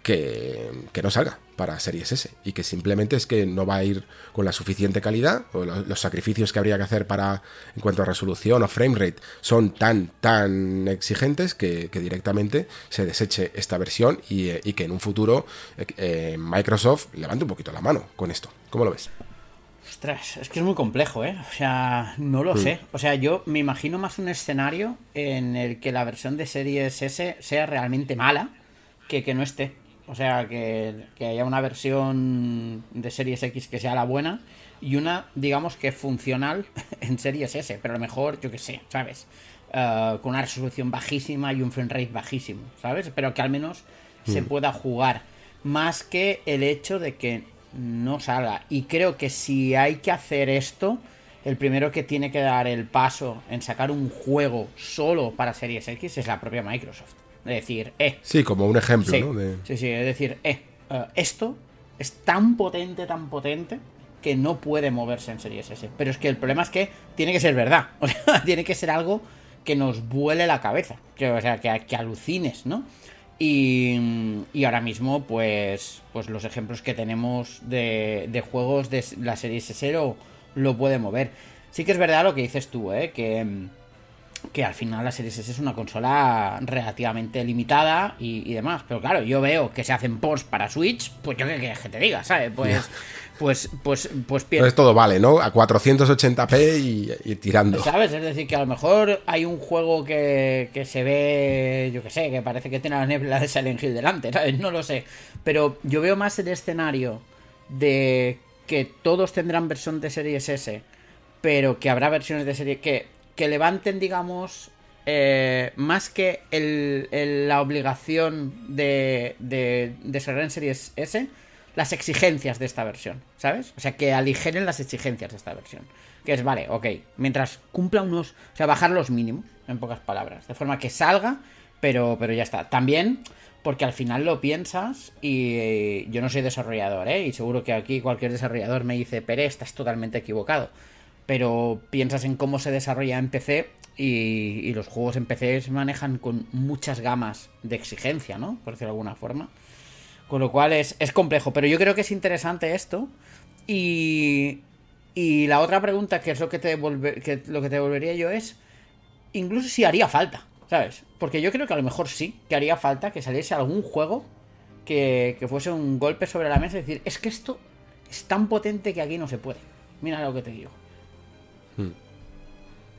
que, no salga para Series S y que simplemente es que no va a ir con la suficiente calidad o los, sacrificios que habría que hacer para en cuanto a resolución o frame rate son tan tan exigentes que, directamente se deseche esta versión y, eh, que en un futuro eh, eh, Microsoft levante un poquito la mano con esto. ¿Cómo lo ves? Ostras, es que es muy complejo, ¿eh? O sea, no lo sé. O sea, yo me imagino más un escenario en el que la versión de Series S sea realmente mala que que no esté. O sea, que, haya una versión de Series X que sea la buena y una, digamos que funcional en Series S, pero a lo mejor, yo qué sé, ¿sabes? Eh, con una resolución bajísima y un frame rate bajísimo, ¿sabes? Pero que al menos se mm. pueda jugar. Más que el hecho de que no salga. Y creo que si hay que hacer esto, el primero que tiene que dar el paso en sacar un juego solo para Series X es la propia Microsoft. De decir, eh. Sí, como un ejemplo, sí, ¿no? Sí, sí, es decir, eh, eh, esto es tan potente, tan potente, que no puede moverse en Series S. Pero es que el problema es que tiene que ser verdad. O sea, tiene que ser algo que nos vuele la cabeza. Que, o sea, que, que alucines, ¿no? Y, y, ahora mismo, pues, pues los ejemplos que tenemos de, de juegos de la serie S lo, lo puede mover. Sí que es verdad lo que dices tú, ¿eh? Que, que al final la Series S es una consola relativamente limitada y, demás. Pero claro, yo veo que se hacen ports para Switch, pues yo qué que te diga, ¿sabes? Pues, pues, pues, pues, pues todo vale, ¿no? A 480p y, tirando. ¿Sabes? Es decir, que a lo mejor hay un juego que, que se ve, yo qué sé, que parece que tiene la niebla de Silent Hill delante, ¿sabes? No lo sé. Pero yo veo más el escenario de que todos tendrán versión de Series S, pero que habrá versiones de serie que que levanten, digamos, eh, más que la obligación de, de, de en Series S, las exigencias de esta versión, ¿sabes? O sea, que aligeren las exigencias de esta versión. Que es, vale, ok, mientras cumpla unos... O sea, bajar los mínimos, en pocas palabras. De forma que salga, pero, pero ya está. También porque al final lo piensas y yo no soy desarrollador, ¿eh? Y seguro que aquí cualquier desarrollador me dice, pero estás totalmente equivocado pero piensas en cómo se desarrolla en PC y, los juegos en PC se manejan con muchas gamas de exigencia, ¿no? Por decirlo de alguna forma. Con lo cual es, complejo, pero yo creo que es interesante esto. Y, y la otra pregunta, que es lo que, te que lo que te devolvería yo, es incluso si haría falta, ¿sabes? Porque yo creo que a lo mejor sí, que haría falta que saliese algún juego que, que fuese un golpe sobre la mesa y decir, es que esto es tan potente que aquí no se puede. Mira lo que te digo.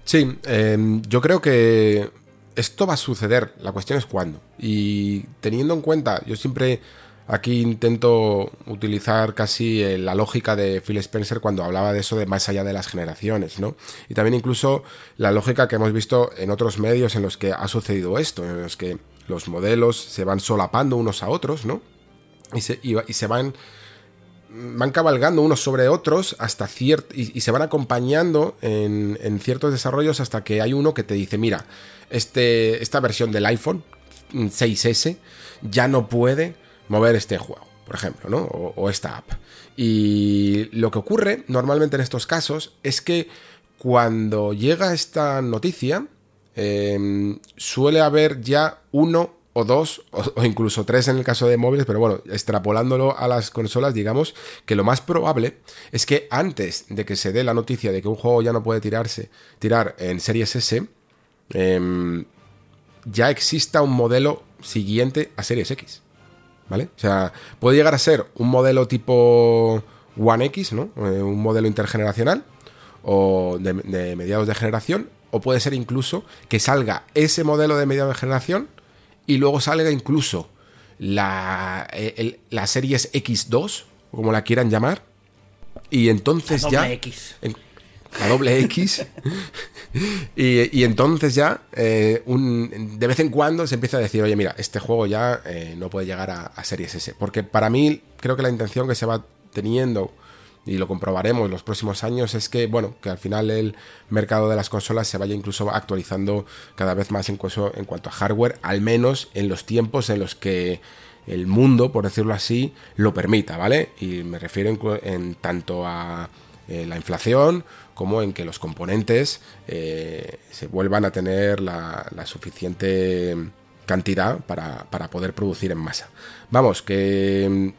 Sí, em, yo creo que esto va a suceder, la cuestión es cuándo. Y teniendo en cuenta, yo siempre aquí intento utilizar casi eh, la lógica de Phil Spencer cuando hablaba de eso de más allá de las generaciones, ¿no? Y también incluso la lógica que hemos visto en otros medios en los que ha sucedido esto, en los que los modelos se van solapando unos a otros, ¿no? Y se, y se van van cabalgando unos sobre otros hasta cierto y, se van acompañando en, ciertos desarrollos hasta que hay uno que te dice, mira, este, esta versión del iPhone 6S ya no puede mover este juego, por ejemplo, ¿no? O, esta app. Y lo que ocurre normalmente en estos casos es que cuando llega esta noticia, em, suele haber ya uno o dos, o, incluso tres en el caso de móviles, pero bueno, extrapolándolo a las consolas, digamos que lo más probable es que antes de que se dé la noticia de que un juego ya no puede tirarse, tirar en Series S, em, ya exista un modelo siguiente a Series X. ¿Vale? O sea, puede llegar a ser un modelo tipo One X, ¿no? Eh, un modelo intergeneracional o de, de mediados de generación, o puede ser incluso que salga ese modelo de mediados de generación y luego salga incluso la, eh, el- la Series X2, o como la quieran llamar, y entonces La ya... doble X. en- la doble X. y, y entonces ya, eh, un- de vez en cuando se empieza a decir, oye, mira, este juego ya eh, no puede llegar a, a Series S. Porque para mí, creo que la intención que se va teniendo, y lo comprobaremos en los próximos años, es que, bueno, que al final el mercado de las consolas se vaya incluso actualizando cada vez más incluso en cuanto a hardware, al menos en los tiempos en los que el mundo, por decirlo así, lo permita, ¿vale? Y me refiero en, en tanto a eh, la inflación como en que los componentes eh, se vuelvan a tener la, la suficiente cantidad para, para poder producir en masa. Vamos, que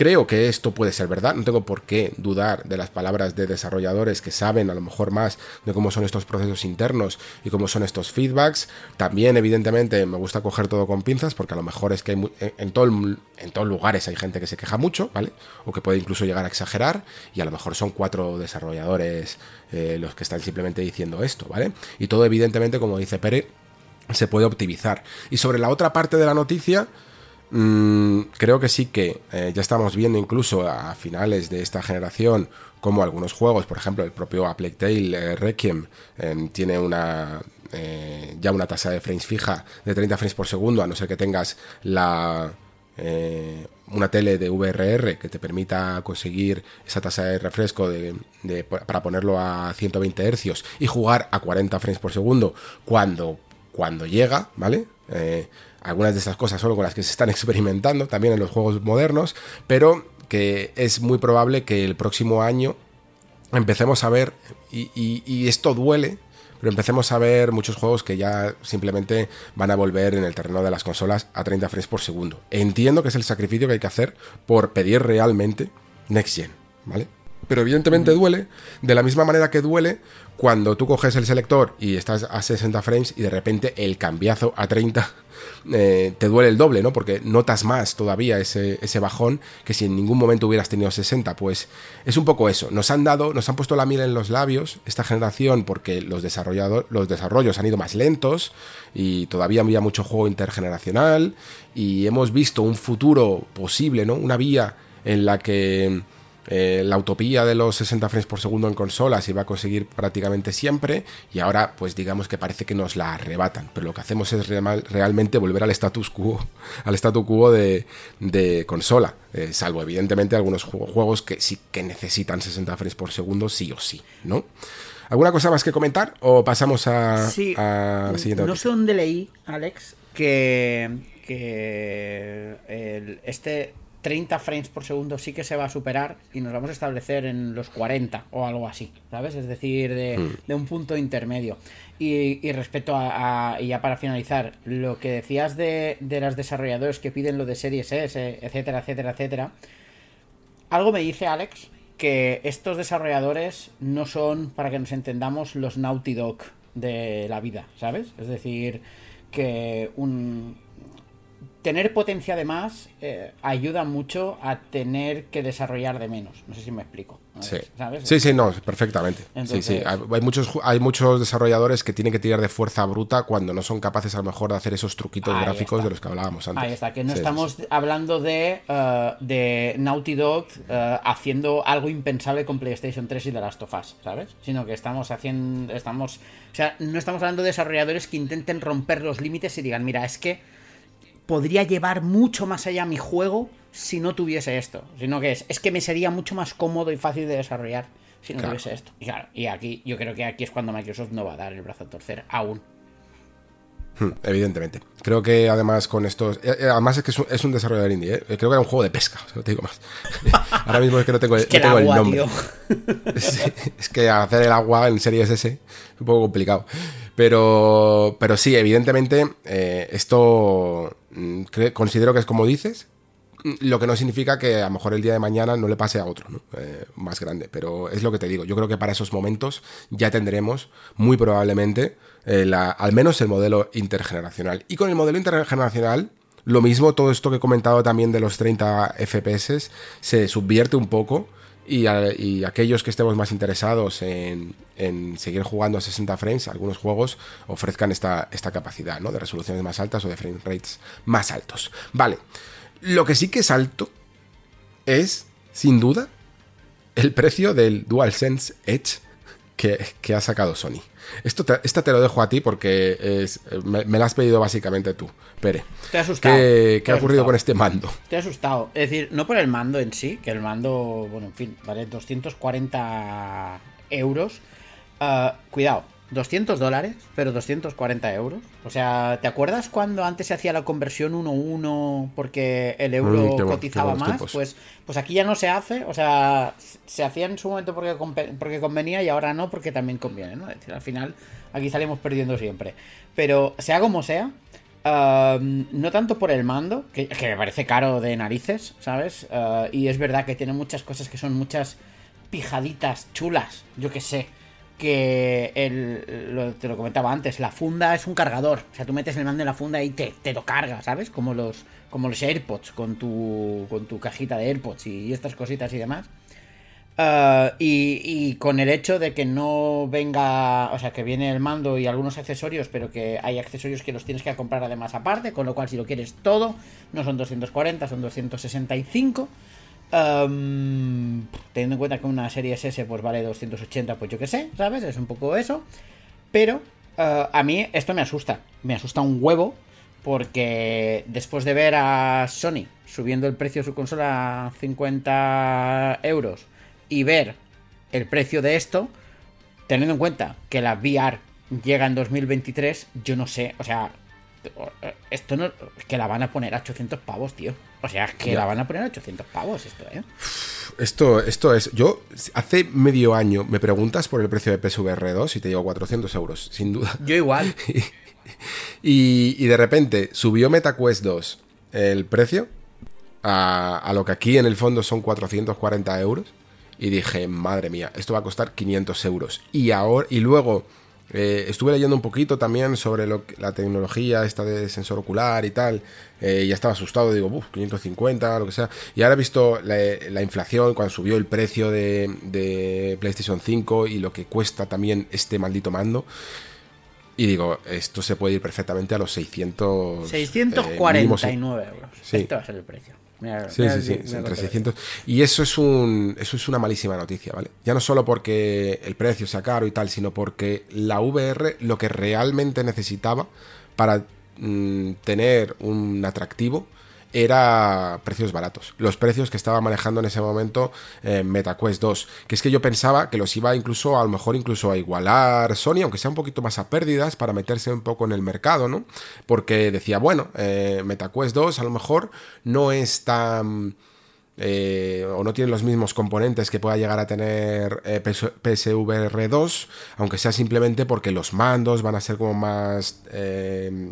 Creo que esto puede ser verdad, no tengo por qué dudar de las palabras de desarrolladores que saben a lo mejor más de cómo son estos procesos internos y cómo son estos feedbacks. También, evidentemente, me gusta coger todo con pinzas porque a lo mejor es que hay mu- en, todo en todos lugares hay gente que se queja mucho, ¿vale? O que puede incluso llegar a exagerar y a lo mejor son cuatro desarrolladores eh, los que están simplemente diciendo esto, ¿vale? Y todo, evidentemente, como dice Pere, se puede optimizar. Y sobre la otra parte de la noticia, mm, creo que sí que eh, ya estamos viendo incluso a finales de esta generación como algunos juegos, por ejemplo, el propio A Plague Tale eh, Requiem eh, tiene una eh, ya una tasa de frames fija de 30 frames por segundo, a no ser que tengas la eh, una tele de VRR que te permita conseguir esa tasa de refresco de- para ponerlo a 120 hercios y jugar a 40 frames por segundo cuando, cuando llega, ¿vale? Eh, algunas de esas cosas son con las que se están experimentando también en los juegos modernos, pero que es muy probable que el próximo año empecemos a ver, y, y- y esto duele, pero empecemos a ver muchos juegos que ya simplemente van a volver en el terreno de las consolas a 30 frames por segundo. Entiendo que es el sacrificio que hay que hacer por pedir realmente Next Gen, ¿vale? Pero evidentemente duele, de la misma manera que duele cuando tú coges el selector y estás a 60 frames y de repente el cambiazo a 30 eh, te duele el doble, ¿no? Porque notas más todavía ese, ese bajón que si en ningún momento hubieras tenido 60. Pues es un poco eso. Nos han dado, nos han puesto la miel en los labios esta generación porque los, los desarrollos han ido más lentos y todavía había mucho juego intergeneracional y hemos visto un futuro posible, ¿no? Una vía en la que eh, la utopía de los 60 frames por segundo en consolas se iba a conseguir prácticamente siempre y ahora pues digamos que parece que nos la arrebatan pero lo que hacemos es real- realmente volver al status quo al status quo de, de consola eh, salvo evidentemente algunos ju- juegos que sí que necesitan 60 frames por segundo sí o sí ¿no? ¿Alguna cosa más que comentar o pasamos a, Sí, a la siguiente no sé dónde leí, Alex, que, que el- este 30 frames por segundo sí que se va a superar y nos vamos a establecer en los 40 o algo así, ¿sabes? Es decir, de, Hmm. de un punto intermedio. Y, y respecto a, a- y ya para finalizar, lo que decías de, de las desarrolladores que piden lo de Series S, etcétera, etcétera, etcétera, algo me dice Alex que estos desarrolladores no son, para que nos entendamos, los Naughty Dog de la vida, ¿sabes? Es decir, que un tener potencia de más eh, ayuda mucho a tener que desarrollar de menos. No sé si me explico. Sí. ¿Sabes? sí, sí, no, perfectamente. Entonces- sí, sí. Hay, muchos, hay muchos desarrolladores que tienen que tirar de fuerza bruta cuando no son capaces a lo mejor de hacer esos truquitos gráficos está. de los que hablábamos antes. Ahí está, que no Sí, estamos hablando de, eh, de Naughty Dog eh, haciendo algo impensable con PlayStation 3 y The Last of Us, ¿sabes? Sino que estamos haciendo, estamos, o sea, no estamos hablando de desarrolladores que intenten romper los límites y digan, mira, es que podría llevar mucho más allá mi juego si no tuviese esto, sino que es, es que me sería mucho más cómodo y fácil de desarrollar si no Claro. tuviese esto. Y claro, y aquí, yo creo que aquí es cuando Microsoft no va a dar el brazo a torcer, aún. Hmm, Evidentemente. Creo que además con estos. eh, eh, Además es que es un, es un desarrollador indie, ¿eh? Creo que era un juego de pesca, o sea, no te digo más. Ahora mismo es que no tengo, Es que no tengo el agua, el nombre. es que hacer el agua en series S es un poco complicado. Pero, pero sí, evidentemente, eh, esto considero que es como dices, lo que no significa que a lo mejor el día de mañana no le pase a otro. Eh, más grande. Pero es lo que te digo. Yo creo que para esos momentos ya tendremos, muy probablemente, eh, al menos el modelo intergeneracional. Y con el modelo intergeneracional, lo mismo, todo esto que he comentado también de los 30 FPS se subvierte un poco. Y, aquellos que estemos más interesados en, en seguir jugando a 60 frames, algunos juegos ofrezcan esta, esta capacidad ¿no? de resoluciones más altas o de frame rates más altos. Vale, lo que sí que es alto es, sin duda, el precio del DualSense Edge que, que ha sacado Sony. Esto te, esta te lo dejo a ti porque es- me, me la has pedido básicamente tú, Pere. Te asustado. ¿Qué, qué ha ocurrido asustado. con este mando? Te he asustado. Es decir, no por el mando en sí, que el mando, bueno, en fin, vale 240 euros. Ah, cuidado, 200 dólares, pero 240 euros. O sea, ¿te acuerdas cuando antes se hacía la conversión 1-1 porque el euro Mm, cotizaba más? Pues, pues aquí ya no se hace. O sea, se hacía en su momento porque, porque convenía y ahora no porque también conviene, ¿no? Es decir, al final aquí salimos perdiendo siempre. Pero sea como sea, no tanto por el mando, que, que me parece caro de narices, ¿sabes? Uh, y es verdad que tiene muchas cosas que son muchas pijaditas chulas, yo que sé. Que el, te lo comentaba antes, la funda es un cargador. O sea, tú metes el mando en la funda y te, te lo carga, ¿sabes? Como los, como los AirPods con tu, con tu cajita de AirPods y, estas cositas y demás. Y, y con el hecho de que no venga, o sea, que viene el mando y algunos accesorios, pero que hay accesorios que los tienes que comprar además aparte, con lo cual si lo quieres todo, no son 240, son 265. Um, teniendo en cuenta que una serie S pues vale 280, pues yo qué sé, ¿sabes? Es un poco eso. Pero uh, a mí esto me asusta, me asusta un huevo, porque después de ver a Sony subiendo el precio de su consola a 50 euros y ver el precio de esto, teniendo en cuenta que la VR llega en 2023, yo no sé, o sea, esto no, es que la van a poner a 800 pavos, tío. O sea, es que Ya. la van a poner a 800 pavos esto, ¿eh? Esto, esto es. Yo hace medio año me preguntas por el precio de PSVR 2 y te digo 400 euros, sin duda. Yo igual. Y, y de repente subió MetaQuest 2 el precio a, a lo que aquí en el fondo son 440 euros. Y dije, madre mía, esto va a costar 500 euros. Y, ahora, y luego eh, estuve leyendo un poquito también sobre lo que- la tecnología esta de sensor ocular y tal. eh, ya estaba asustado, digo, uff, 550, lo que sea. Y ahora he visto la, la inflación, cuando subió el precio de, de PlayStation 5 y lo que cuesta también este maldito mando. Y digo, esto se puede ir perfectamente a los 600. eh, mínimos- 649 euros. Sí. Este va a ser el precio. Mira, Sí, mira sí, sí, mira sí, lo entre que 600. Y eso es, un, eso es una malísima noticia, ¿vale? Ya no solo porque el precio sea caro y tal, sino porque la VR lo que realmente necesitaba para mm, tener un atractivo era precios baratos. Los precios que estaba manejando en ese momento eh, MetaQuest 2. Que es que yo pensaba que los iba incluso, a lo mejor incluso a igualar Sony, aunque sea un poquito más a pérdidas, para meterse un poco en el mercado, ¿no? Porque decía, bueno, eh, MetaQuest 2 a lo mejor no es tan... eh, o no tiene los mismos componentes que pueda llegar a tener eh, PS- PSVR 2, aunque sea simplemente porque los mandos van a ser como más... eh,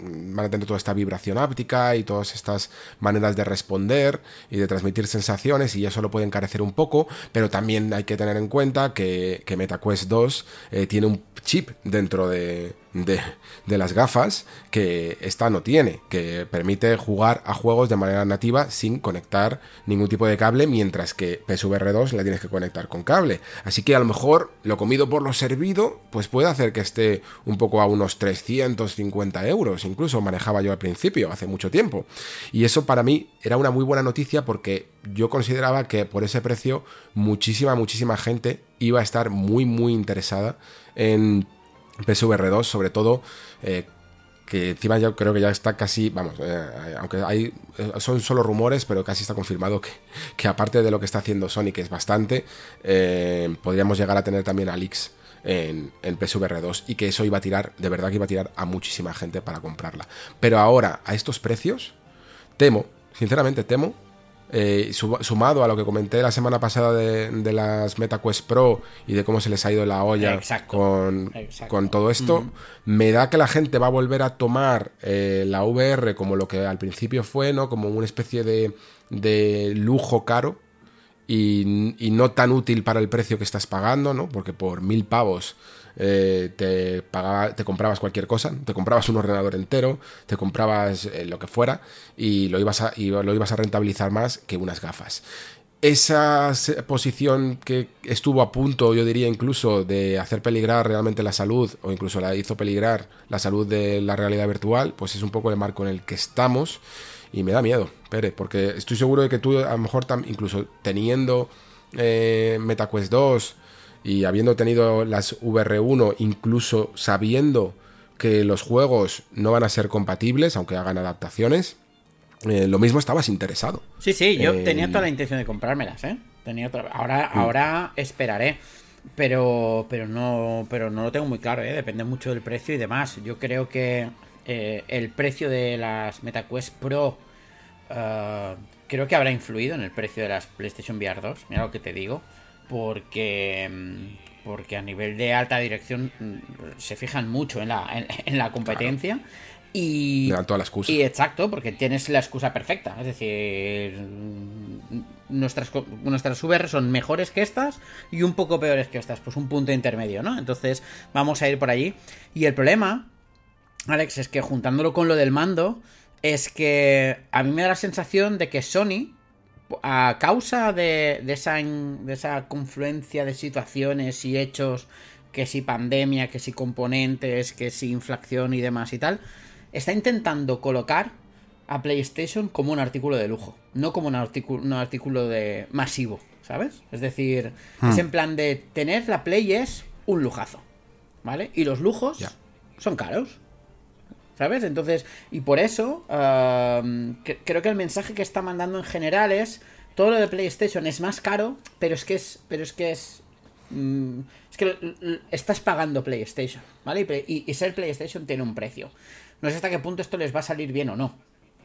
van a tener toda esta vibración áptica y todas estas maneras de responder y de transmitir sensaciones y eso lo puede encarecer un poco, pero también hay que tener en cuenta que, que MetaQuest 2 eh, tiene un chip dentro de, de, las gafas que esta no tiene, que permite jugar a juegos de manera nativa sin conectar ningún tipo de cable, mientras que PSVR 2 la tienes que conectar con cable. Así que a lo mejor lo comido por lo servido, pues puede hacer que esté un poco a unos 350 euros, incluso manejaba yo al principio, hace mucho tiempo. Y eso para mí era una muy buena noticia porque yo consideraba que por ese precio muchísima, muchísima gente iba a estar muy, muy interesada en PSVR 2, sobre todo eh, que encima yo creo que ya está casi, vamos, eh, aunque hay eh, son solo rumores, pero casi está confirmado que, que aparte de lo que está haciendo Sony, que es bastante, eh, podríamos llegar a tener también a leaks en, en PSVR 2 y que eso iba a tirar, de verdad que iba a tirar a muchísima gente para comprarla. Pero ahora, a estos precios, temo, sinceramente temo, eh, su- sumado a lo que comenté la semana pasada de, de las MetaQuest Pro y de cómo se les ha ido la olla Exacto. con, Exacto. con todo esto, me da que la gente va a volver a tomar eh, la VR como lo que al principio fue, ¿no? Como una especie de, de lujo caro y, y no tan útil para el precio que estás pagando, ¿no? Porque por mil pavos eh, te, pagaba- te comprabas cualquier cosa, te comprabas un ordenador entero, te comprabas eh, lo que fuera y lo, ibas a, lo ibas a rentabilizar más que unas gafas. Esa posición que estuvo a punto, yo diría incluso, de hacer peligrar realmente la salud, o incluso la hizo peligrar la salud de la realidad virtual, pues es un poco el marco en el que estamos. Y me da miedo, Pere, porque estoy seguro de que tú, a lo mejor, incluso teniendo eh, MetaQuest 2 y habiendo tenido las VR1, incluso sabiendo que los juegos no van a ser compatibles, aunque hagan adaptaciones, eh, lo mismo estabas interesado. Sí, sí, yo Eh, tenía toda la intención de comprármelas, ¿eh? Tenía otra... Ahora, ahora esperaré. Pero, pero no, pero no lo tengo muy claro, ¿eh? Depende mucho del precio y demás. Yo creo que eh, el precio de las MetaQuest Pro creo que habrá influido en el precio de las PlayStation VR 2. Mira lo que te digo. Porque, mm, porque a nivel de alta dirección mm, se fijan mucho en la, en, en la competencia. Y, Le dan toda la excusa. y exacto, porque tienes la excusa perfecta. Es decir, mm, nuestras, nuestras VR son mejores que estas y un poco peores que estas. Pues un punto intermedio, ¿no? Entonces vamos a ir por allí. Y el problema, Alex, es que juntándolo con lo del mando, es que a mí me da la sensación de que Sony, a causa de, de esa, de esa confluencia de situaciones y hechos, que si pandemia, que si componentes, que si inflación y demás y tal, está intentando colocar a PlayStation como un artículo de lujo, no como un artículo, un artículo de masivo, ¿sabes? Es decir, es en plan de tener la Play es un lujazo, ¿vale? Y los lujos son caros. ¿Sabes? Entonces, y por eso, creo que el mensaje que está mandando en general es, todo lo de PlayStation es más caro, pero es que es, pero es que es, mm, es que estás pagando PlayStation, ¿vale? Y, ser PlayStation tiene un precio. No sé hasta qué punto esto les va a salir bien o no,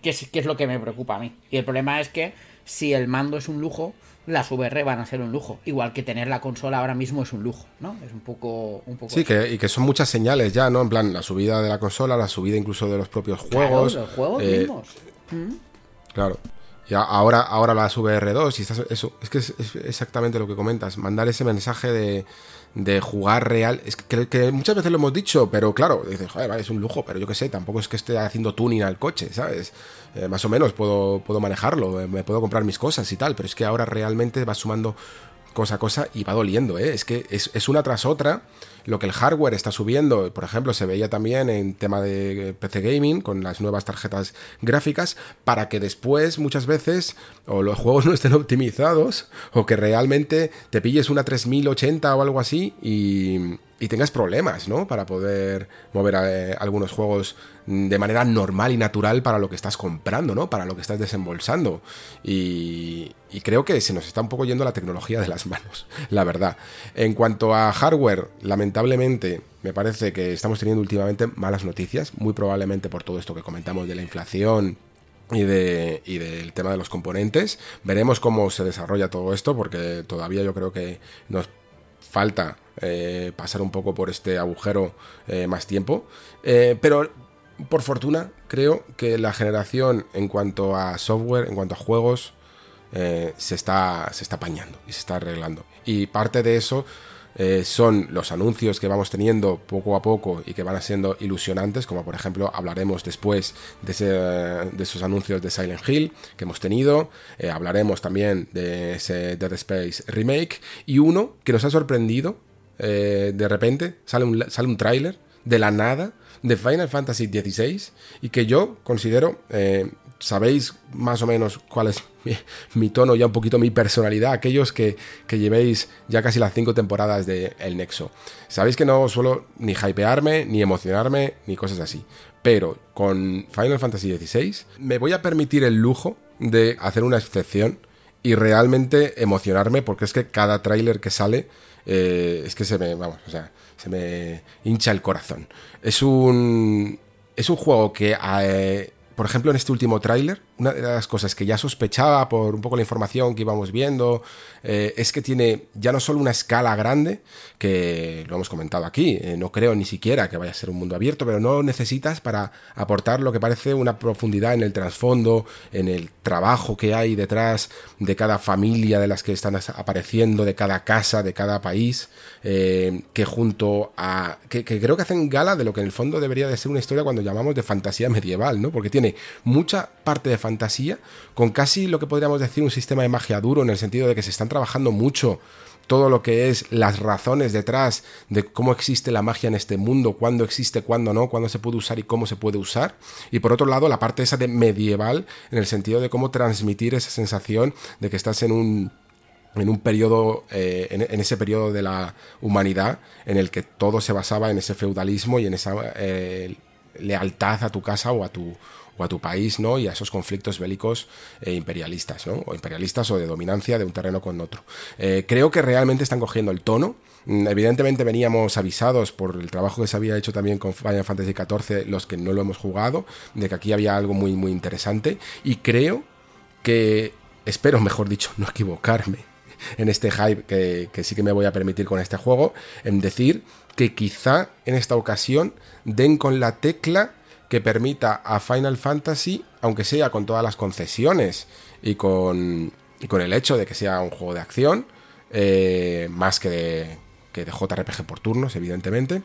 que es lo que me preocupa a mí. Y el problema es que si el mando es un lujo, las VR van a ser un lujo, igual que tener la consola ahora mismo es un lujo, ¿no? Es un poco, un poco Sí, que, y que son muchas señales ya, ¿no? En plan, la subida de la consola, la subida incluso de los propios Claro, juegos. los juegos eh, mismos. Claro. Y ahora, ahora las VR2 y estás, eso, es que es, es exactamente lo que comentas, mandar ese mensaje de, de jugar real, es que, que muchas veces lo hemos dicho, pero claro, dices, joder, vale, es un lujo, pero yo qué sé, tampoco es que esté haciendo tuning al coche, ¿sabes? Eh, más o menos puedo, puedo manejarlo, eh, me puedo comprar mis cosas y tal, pero es que ahora realmente va sumando cosa a cosa y va doliendo, ¿eh? Es que es, es una tras otra lo que el hardware está subiendo. Por ejemplo, se veía también en tema de PC Gaming con las nuevas tarjetas gráficas para que después muchas veces o los juegos no estén optimizados o que realmente te pilles una 3080 o algo así y, y tengas problemas, ¿no? Para poder mover eh, algunos juegos de manera normal y natural para lo que estás comprando, ¿no? Para lo que estás desembolsando. Y, y creo que se nos está un poco yendo la tecnología de las manos, la verdad. En cuanto a hardware, lamentablemente me parece que estamos teniendo últimamente malas noticias, muy probablemente por todo esto que comentamos de la inflación y, de, y del tema de los componentes. Veremos cómo se desarrolla todo esto, porque todavía yo creo que nos falta eh, pasar un poco por este agujero eh, más tiempo. Eh, pero por fortuna, creo que la generación en cuanto a software, en cuanto a juegos, se, está, se está apañando y se está arreglando. Y parte de eso eh, son los anuncios que vamos teniendo poco a poco y que van siendo ilusionantes, como por ejemplo hablaremos después de, esos anuncios de Silent Hill que hemos tenido, eh, hablaremos también de ese Dead Space Remake y uno que nos ha sorprendido, eh, de repente sale un, sale un tráiler de la nada de Final Fantasy XVI y que yo considero, sabéis más o menos cuál es mi, tono, ya un poquito mi personalidad, aquellos que, que llevéis ya casi las cinco temporadas de El Nexo. Sabéis que no suelo ni hypearme, ni emocionarme, ni cosas así. Pero con Final Fantasy XVI me voy a permitir el lujo de hacer una excepción y realmente emocionarme porque es que cada tráiler que sale eh, es que se me, vamos, o sea, se me hincha el corazón. Es un, es un juego que, eh, por ejemplo, en este último tráiler, una de las cosas que ya sospechaba por un poco la información que íbamos viendo, eh, es que tiene ya no solo una escala grande, que lo hemos comentado aquí, eh, no creo ni siquiera que vaya a ser un mundo abierto, pero no necesitas para aportar lo que parece una profundidad en el trasfondo, en el trabajo que hay detrás de cada familia de las que están apareciendo, de cada casa, de cada país, eh, que junto a... Que, que creo que hacen gala de lo que en el fondo debería de ser una historia cuando llamamos de fantasía medieval, ¿no? Porque tiene mucha parte de fantasía, con casi lo que podríamos decir un sistema de magia duro, en el sentido de que se están trabajando mucho todo lo que es las razones detrás de cómo existe la magia en este mundo, cuándo existe, cuándo no, cuándo se puede usar y cómo se puede usar. Y por otro lado, la parte esa de medieval, en el sentido de cómo transmitir esa sensación de que estás en un en un periodo, eh, en, ese periodo de la humanidad en el que todo se basaba en ese feudalismo y en esa eh, lealtad a tu casa o a tu, o a tu país, ¿no? Y a esos conflictos bélicos eh, imperialistas, ¿no? O imperialistas o de dominancia de un terreno con otro. Eh, creo que realmente están cogiendo el tono. Mm, evidentemente veníamos avisados por el trabajo que se había hecho también con Final Fantasy XIV, los que no lo hemos jugado, de que aquí había algo muy, muy interesante. Y creo que, espero, mejor dicho, no equivocarme en este hype que, que sí que me voy a permitir con este juego, en decir que quizá en esta ocasión den con la tecla que permita a Final Fantasy, aunque sea con todas las concesiones y con, el hecho de que sea un juego de acción, eh, más que de, que de JRPG por turnos, evidentemente,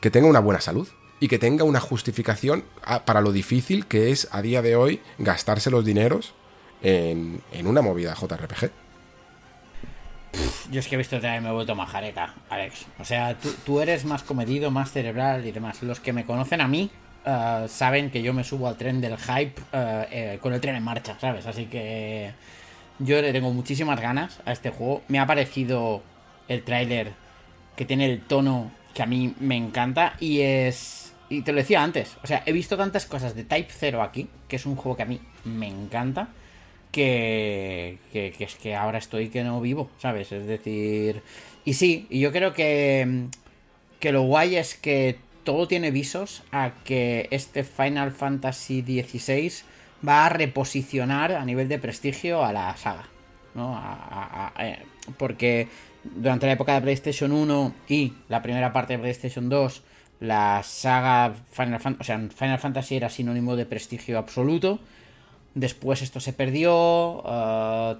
que tenga una buena salud y que tenga una justificación para lo difícil que es a día de hoy gastarse los dineros en, en una movida JRPG. Yo es que he visto que me he vuelto majareca, Alex. O sea, tú, eres más comedido, más cerebral y demás. Los que me conocen a mí uh, saben que yo me subo al tren del hype uh, eh, con el tren en marcha, ¿sabes? Así que yo le tengo muchísimas ganas a este juego. Me ha parecido el tráiler que tiene el tono que a mí me encanta y es... Y te lo decía antes, o sea, he visto tantas cosas de Type 0 aquí, que es un juego que a mí me encanta que, que, es que ahora estoy que no vivo, ¿sabes? Es decir, y sí, y yo creo que, que lo guay es que todo tiene visos a que este Final Fantasy XVI va a reposicionar a nivel de prestigio a la saga, ¿no? Eh, porque durante la época de PlayStation 1 y la primera parte de PlayStation 2, la saga Final, o sea, Final Fantasy era sinónimo de prestigio absoluto Después esto se perdió,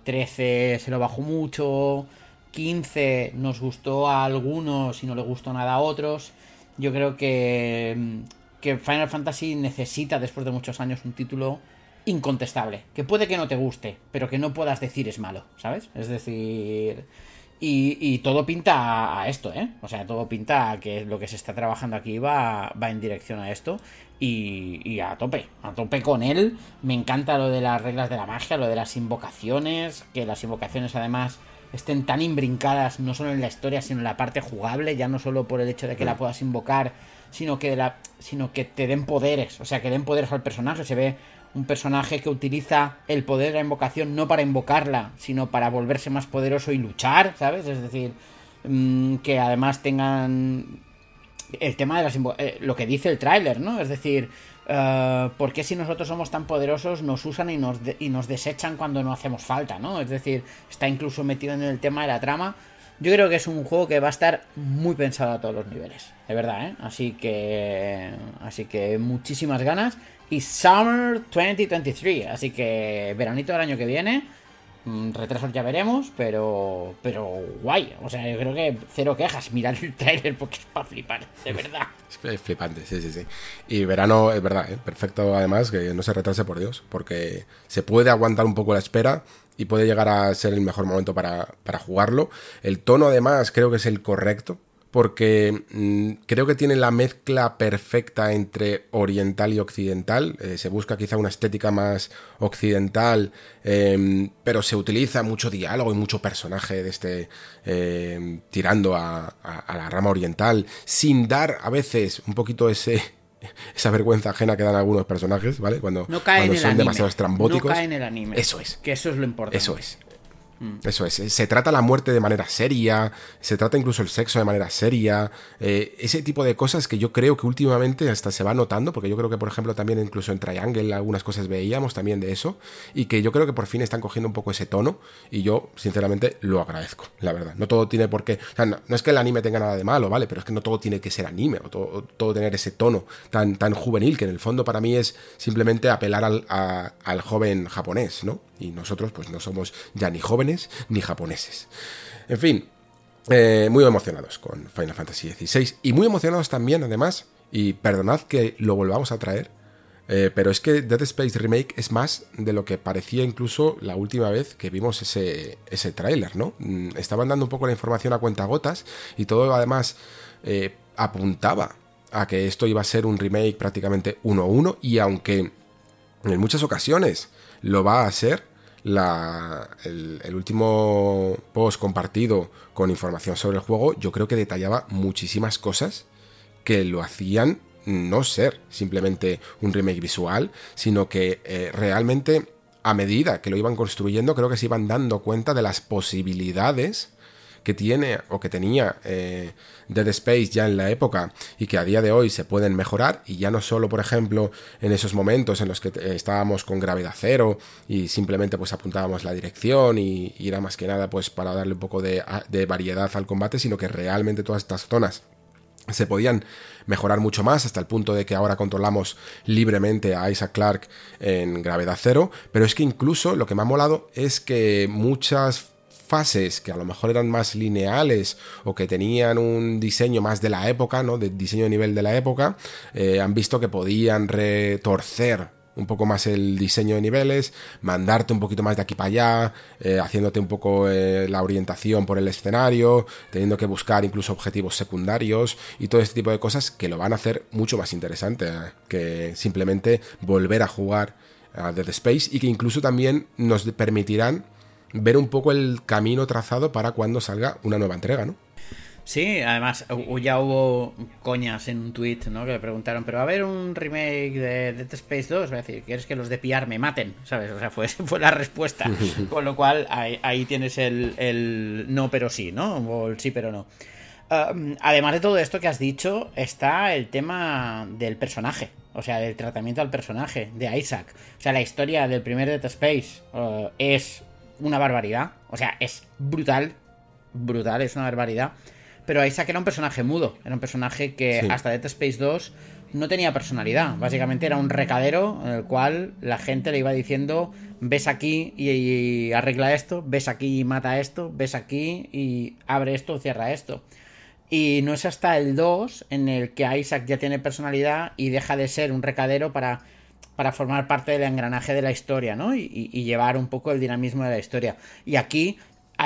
13 eh, se lo bajó mucho, 15 nos gustó a algunos y no le gustó nada a otros. Yo creo que, que Final Fantasy necesita después de muchos años un título incontestable, que puede que no te guste, pero que no puedas decir es malo, ¿sabes? Es decir... Y, todo pinta a esto, ¿eh? O sea, todo pinta a que lo que se está trabajando aquí va, va en dirección a esto. Y, a tope, a tope con él. Me encanta lo de las reglas de la magia, lo de las invocaciones, que las invocaciones además estén tan imbrincadas no solo en la historia, sino en la parte jugable, ya no solo por el hecho de que la mm. puedas invocar, sino que, la, sino que te den poderes, o sea, que den poderes al personaje. Se ve un personaje que utiliza el poder de la invocación no para invocarla, sino para volverse más poderoso y luchar, ¿sabes? Es decir, mm, que además tengan el tema de las eh, lo que dice el tráiler, ¿no? Es decir, uh, ¿por qué si nosotros somos tan poderosos nos usan y nos, y nos desechan cuando no hacemos falta, ¿no? Es decir, está incluso metido en el tema de la trama. Yo creo que es un juego que va a estar muy pensado a todos los niveles, de verdad, ¿eh? Así que, así que muchísimas ganas y Summer 2023, así que veranito del año que viene retrasos ya veremos, pero pero guay. O sea, yo creo que cero quejas. Mirad el trailer porque es para flipar, de verdad. Es flipante, sí, sí, sí. Y verano, es verdad, ¿eh? perfecto además, que no se retrase por Dios, porque se puede aguantar un poco la espera y puede llegar a ser el mejor momento para, para jugarlo. El tono además creo que es el correcto porque mm, creo que tiene la mezcla perfecta entre oriental y occidental. Eh, se busca quizá una estética más occidental, em, pero se utiliza mucho diálogo y mucho personaje de este em, tirando a, la rama oriental, sin dar a veces un poquito ese esa vergüenza ajena que dan algunos personajes, ¿vale? Cuando, no cae cuando son demasiado estrambóticos. No cae en el anime. Eso es. Que eso es lo importante. Eso es. Eso es, se trata la muerte de manera seria, se trata incluso el sexo de manera seria, eh, ese tipo de cosas que yo creo que últimamente hasta se va notando, porque yo creo que por ejemplo también incluso en Triangle algunas cosas veíamos también de eso, y que yo creo que por fin están cogiendo un poco ese tono, y yo sinceramente lo agradezco, la verdad. No todo tiene por qué, o sea, no, es que el anime tenga nada de malo, ¿vale? Pero es que no todo tiene que ser anime, o todo, tener ese tono tan, tan juvenil, que en el fondo para mí es simplemente apelar al, al joven japonés, ¿no? Y nosotros pues no somos ya ni jóvenes ni japoneses. En fin, eh, muy emocionados con Final Fantasy XVI y muy emocionados también además, y perdonad que lo volvamos a traer, eh, pero es que Dead Space Remake es más de lo que parecía incluso la última vez que vimos ese, ese tráiler, ¿no? Mm, estaban dando un poco la información a cuentagotas y todo además eh, apuntaba a que esto iba a ser un remake prácticamente 1-1 y aunque en muchas ocasiones lo va a ser, el, último post compartido con información sobre el juego, yo creo que detallaba muchísimas cosas que lo hacían no ser simplemente un remake visual, sino que eh, realmente a medida que lo iban construyendo, creo que se iban dando cuenta de las posibilidades que tiene o que tenía eh, Dead Space ya en la época y que a día de hoy se pueden mejorar y ya no solo por ejemplo en esos momentos en los que estábamos con gravedad cero y simplemente pues apuntábamos la dirección y, era más que nada pues para darle un poco de, de variedad al combate sino que realmente todas estas zonas se podían mejorar mucho más hasta el punto de que ahora controlamos libremente a Isaac Clark en gravedad cero, pero es que incluso lo que me ha molado es que muchas fases que a lo mejor eran más lineales o que tenían un diseño más de la época, ¿no? De diseño de nivel de la época, eh, han visto que podían retorcer un poco más el diseño de niveles, mandarte un poquito más de aquí para allá, eh, haciéndote un poco eh, la orientación por el escenario, teniendo que buscar incluso objetivos secundarios y todo este tipo de cosas que lo van a hacer mucho más interesante que simplemente volver a jugar a Dead Space y que incluso también nos permitirán ver un poco el camino trazado para cuando salga una nueva entrega, ¿no? Sí, además ya hubo coñas en un tweet, ¿no? Que le preguntaron, pero va a haber un remake de Dead Space 2, va a decir, ¿quieres que los de PR me maten? ¿Sabes? O sea, fue, fue la respuesta. Con lo cual ahí, tienes el, no pero sí, ¿no? O el sí pero no. Además de todo esto que has dicho, está el tema del personaje. O sea, del tratamiento al personaje, de Isaac. O sea, la historia del primer Dead Space uh, es una barbaridad. O sea, es brutal. Brutal, es una barbaridad. Pero Isaac era un personaje mudo. Era un personaje que hasta Dead Space 2 no tenía personalidad. Básicamente era un recadero en el cual la gente le iba diciendo: ves aquí y, arregla esto, ves aquí y mata esto, ves aquí y abre esto, cierra esto. Y no es hasta el 2 en el que Isaac ya tiene personalidad y deja de ser un recadero para para formar parte del engranaje de la historia, ¿no? Y, llevar un poco el dinamismo de la historia. Y aquí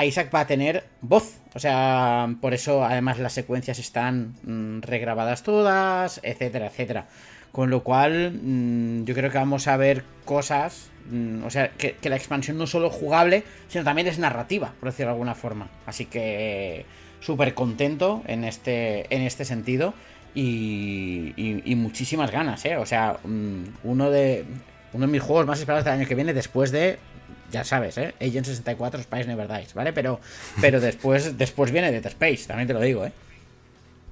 Isaac va a tener voz. O sea, por eso además las secuencias están mm, regrabadas todas, etcétera, etcétera. Con lo cual, mm, yo creo que vamos a ver cosas. Mm, o sea, que, la expansión no es solo jugable, sino también es narrativa, por decirlo de alguna forma. Así que súper contento en este, en este sentido y, muchísimas ganas, ¿eh? O sea, mm, uno de, uno de mis juegos más esperados del año que viene después de ya sabes, ¿eh? Agent 64 Spice Never Dies, ¿vale? Pero, pero después, después viene Dead Space, también te lo digo, ¿eh?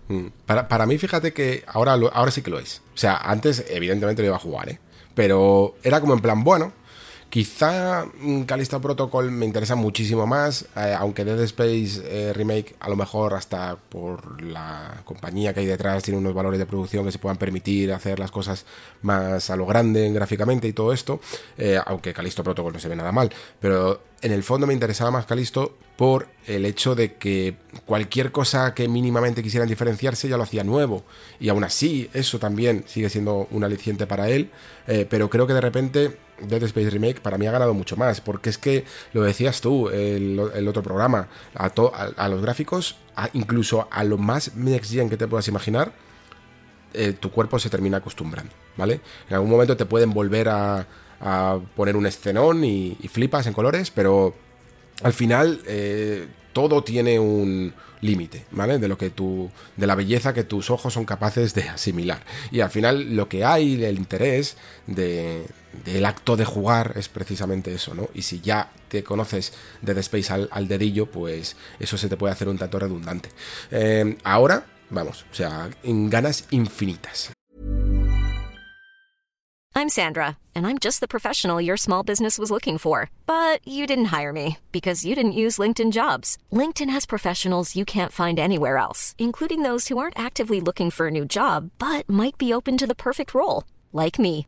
Mm. Para, para mí, fíjate que ahora, ahora sí que lo es. O sea, antes, evidentemente, lo iba a jugar, ¿eh? Pero era como en plan, bueno, Quizá Callisto Protocol me interesa muchísimo más, eh, aunque Dead Space eh, Remake a lo mejor hasta por la compañía que hay detrás tiene unos valores de producción que se puedan permitir hacer las cosas más a lo grande gráficamente y todo esto, eh, aunque Callisto Protocol no se ve nada mal, pero en el fondo me interesaba más Callisto por el hecho de que cualquier cosa que mínimamente quisieran diferenciarse ya lo hacía nuevo. Y aún así, eso también sigue siendo un aliciente para él. Pero creo que de repente Dead Space Remake para mí ha ganado mucho más. Porque es que, lo decías tú, el, otro programa, a, a, los gráficos, incluso a lo más next gen que te puedas imaginar, eh, tu cuerpo se termina acostumbrando, ¿vale? En algún momento te pueden volver a, poner un escenón y, y flipas en colores, pero al final eh, todo tiene un límite, ¿vale? De lo que tú, de la belleza que tus ojos son capaces de asimilar. Y al final lo que hay, el interés de, del acto de jugar es precisamente eso, ¿no? Y si ya te conoces Dead Space al, al dedillo, pues eso se te puede hacer un tanto redundante. Eh, ahora, vamos, o sea, en ganas infinitas. I'm Sandra, and I'm just the professional your small business was looking for. But you didn't hire me because you didn't use LinkedIn jobs. LinkedIn has professionals you can't find anywhere else, including those who aren't actively looking for a new job but might be open to the perfect role, like me.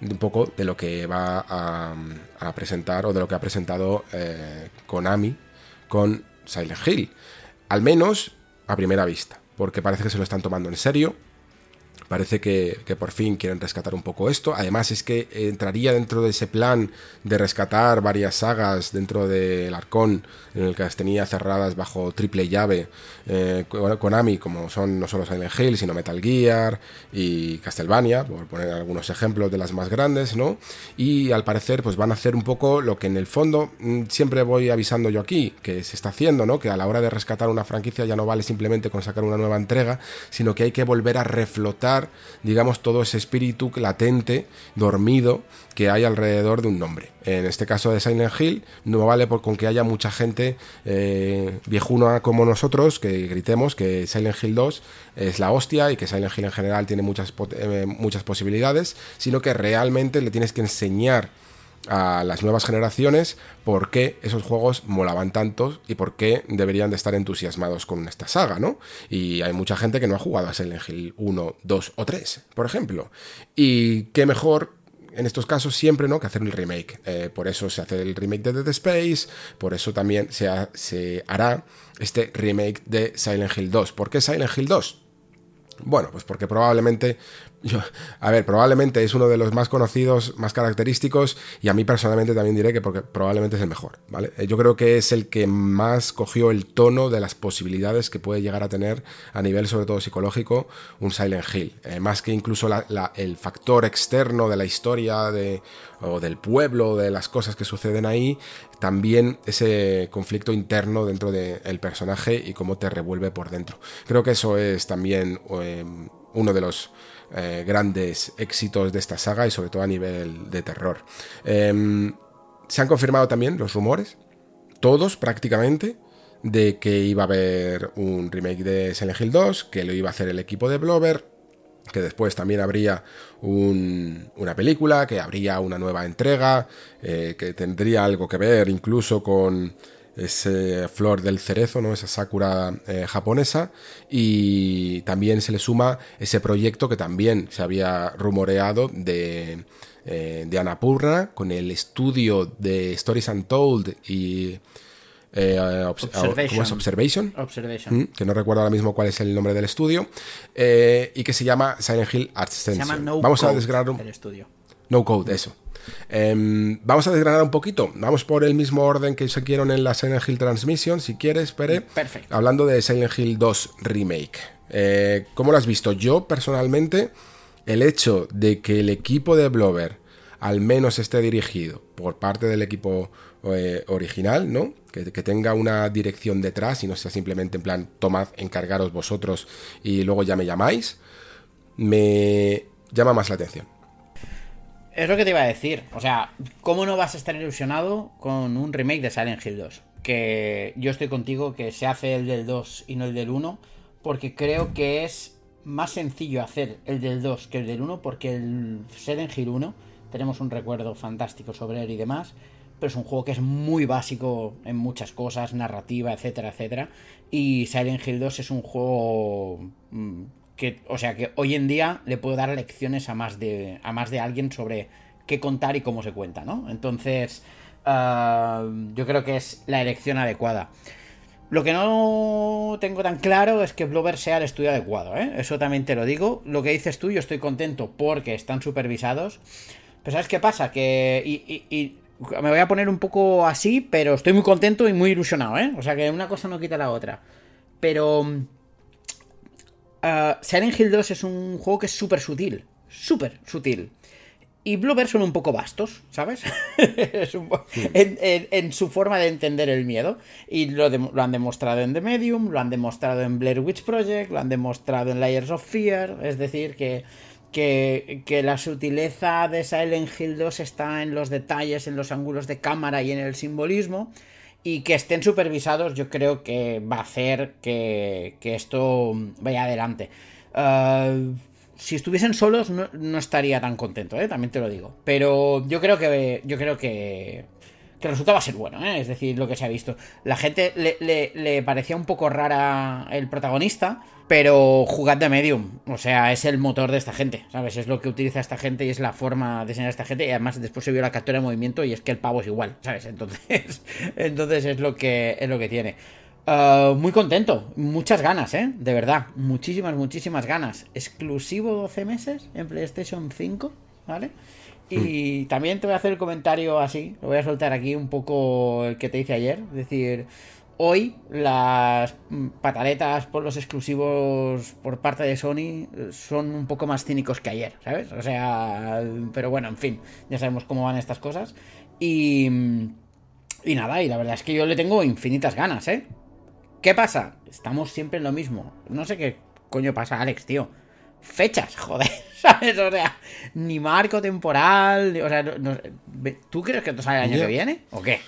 un poco de lo que va a, a presentar o de lo que ha presentado eh, Konami con Silent Hill. Al menos a primera vista, porque parece que se lo están tomando en serio. Parece que, que, por fin quieren rescatar un poco esto. Además es que entraría dentro de ese plan de rescatar varias sagas dentro del Arcón, en el que las tenía cerradas bajo triple llave eh, Konami, como son no solo Silent Hill, sino Metal Gear y Castlevania, por poner algunos ejemplos de las más grandes, ¿no? Y al parecer pues van a hacer un poco lo que en el fondo mm, siempre voy avisando yo aquí, que se está haciendo, ¿no? Que a la hora de rescatar una franquicia ya no vale simplemente con sacar una nueva entrega, sino que hay que volver a reflotar digamos, todo ese espíritu latente, dormido, que hay alrededor de un nombre. En este caso de Silent Hill, no vale por, con que haya mucha gente eh, viejuna como nosotros que gritemos que Silent Hill 2 es la hostia y que Silent Hill en general tiene muchas, eh, muchas posibilidades, sino que realmente le tienes que enseñar a las nuevas generaciones por qué esos juegos molaban tanto y por qué deberían de estar entusiasmados con esta saga, ¿no? Y hay mucha gente que no ha jugado a Silent Hill 1, 2 o 3, por ejemplo. Y qué mejor en estos casos siempre, ¿no? Que hacer el remake. Eh, por eso se hace el remake de Dead Space, por eso también se, se hará este remake de Silent Hill 2. ¿Por qué Silent Hill 2? Bueno, pues porque probablemente a ver, probablemente es uno de los más conocidos, más característicos, y a mí personalmente también diré que porque probablemente es el mejor, ¿vale? Eh, yo creo que es el que más cogió el tono de las posibilidades que puede llegar a tener a nivel, sobre todo psicológico, un Silent Hill. Eh, más que incluso el factor externo de la historia de, o del pueblo, de las cosas que suceden ahí, también ese conflicto interno dentro del personaje y cómo te revuelve por dentro. Creo que eso es también eh, uno de los eh, grandes éxitos de esta saga y sobre todo a nivel de terror. Eh, se han confirmado también los rumores, todos prácticamente, de que iba a haber un remake de Silent Hill 2, que lo iba a hacer el equipo de Blover, que después también habría un, una película, que habría una nueva entrega, eh, que tendría algo que ver incluso con ese flor del cerezo, ¿no? esa sakura eh, japonesa, y también se le suma ese proyecto que también se había rumoreado de, eh, de Annapurna, con el estudio de Stories Untold y... Eh, Observation. ¿Cómo es? Observation, Observation. ¿Mm? que no recuerdo ahora mismo cuál es el nombre del estudio, eh, y que se llama Silent Hill Ascension. Se llama no Vamos Code a desgranar un... el estudio. No Code, eso. Eh, vamos a desgranar un poquito. Vamos por el mismo orden que siguieron en la Silent Hill Transmission, si quieres, Pere. Perfecto. Hablando de Silent Hill 2 Remake. Eh, ¿Cómo lo has visto? Yo, personalmente, el hecho de que el equipo de Blover al menos esté dirigido por parte del equipo eh, original, ¿no? Que, que, tenga una dirección detrás y no sea simplemente en plan, tomad, encargaros vosotros y luego ya me llamáis, me llama más la atención. Es lo que te iba a decir. O sea, ¿cómo no vas a estar ilusionado con un remake de Silent Hill 2? Que yo estoy contigo que se hace el del 2 y no el del 1, porque creo que es más sencillo hacer el del 2 que el del 1 porque el Silent Hill 1 tenemos un recuerdo fantástico sobre él y demás, pero es un juego que es muy básico en muchas cosas, narrativa, etcétera, etcétera. Y Silent Hill 2 es un juego mm, que, o sea, que hoy en día le puedo dar lecciones a más de, a más de alguien sobre qué contar y cómo se cuenta, ¿no? Entonces, ah, yo creo que es la elección adecuada. Lo que no tengo tan claro es que Blover sea el estudio adecuado, ¿eh? Eso también te lo digo. Lo que dices tú, yo estoy contento porque están supervisados. Pero ¿sabes qué pasa? Que... Y, me voy a poner un poco así, pero estoy muy contento y muy ilusionado, ¿eh? O sea que una cosa no quita la otra. Pero... Uh, Silent Hill 2 es un juego que es súper sutil. Súper sutil y Bloober son un poco vastos, ¿sabes? en, su forma de entender el miedo. Y lo, han demostrado en The Medium, lo han demostrado en Blair Witch Project, lo han demostrado en Layers of Fear. Es decir, que, que, la sutileza de Silent Hill 2 está en los detalles, en los ángulos de cámara y en el simbolismo. Y que estén supervisados, yo creo que va a hacer que, esto vaya adelante. Uh, si estuviesen solos no, estaría tan contento, ¿eh? también te lo digo. Pero yo creo que yo creo que, que el resultado va a ser bueno, ¿eh? es decir, lo que se ha visto. La gente le, parecía un poco rara el protagonista, pero jugad de medium, o sea, es el motor de esta gente, ¿sabes? Es lo que utiliza esta gente y es la forma de enseñar a esta gente. Y además después se vio la captura de movimiento y es que el pavo es igual, ¿sabes? Entonces, entonces es lo que es lo que tiene. Uh, muy contento, muchas ganas, ¿eh? De verdad, muchísimas, muchísimas ganas. Exclusivo 12 meses en PlayStation 5, ¿vale? Y también te voy a hacer el comentario así, lo voy a soltar aquí un poco el que te hice ayer. Es decir, hoy las pataletas por los exclusivos por parte de Sony son un poco más cínicos que ayer, ¿sabes? O sea, pero bueno, en fin, ya sabemos cómo van estas cosas. Y, y nada, y la verdad es que yo le tengo infinitas ganas, ¿eh? ¿Qué pasa? Estamos siempre en lo mismo. No sé qué coño pasa, Alex, tío. Fechas, joder, ¿sabes? O sea, ni marco temporal. O sea, ¿tú crees que esto sale el año que viene? ¿O qué?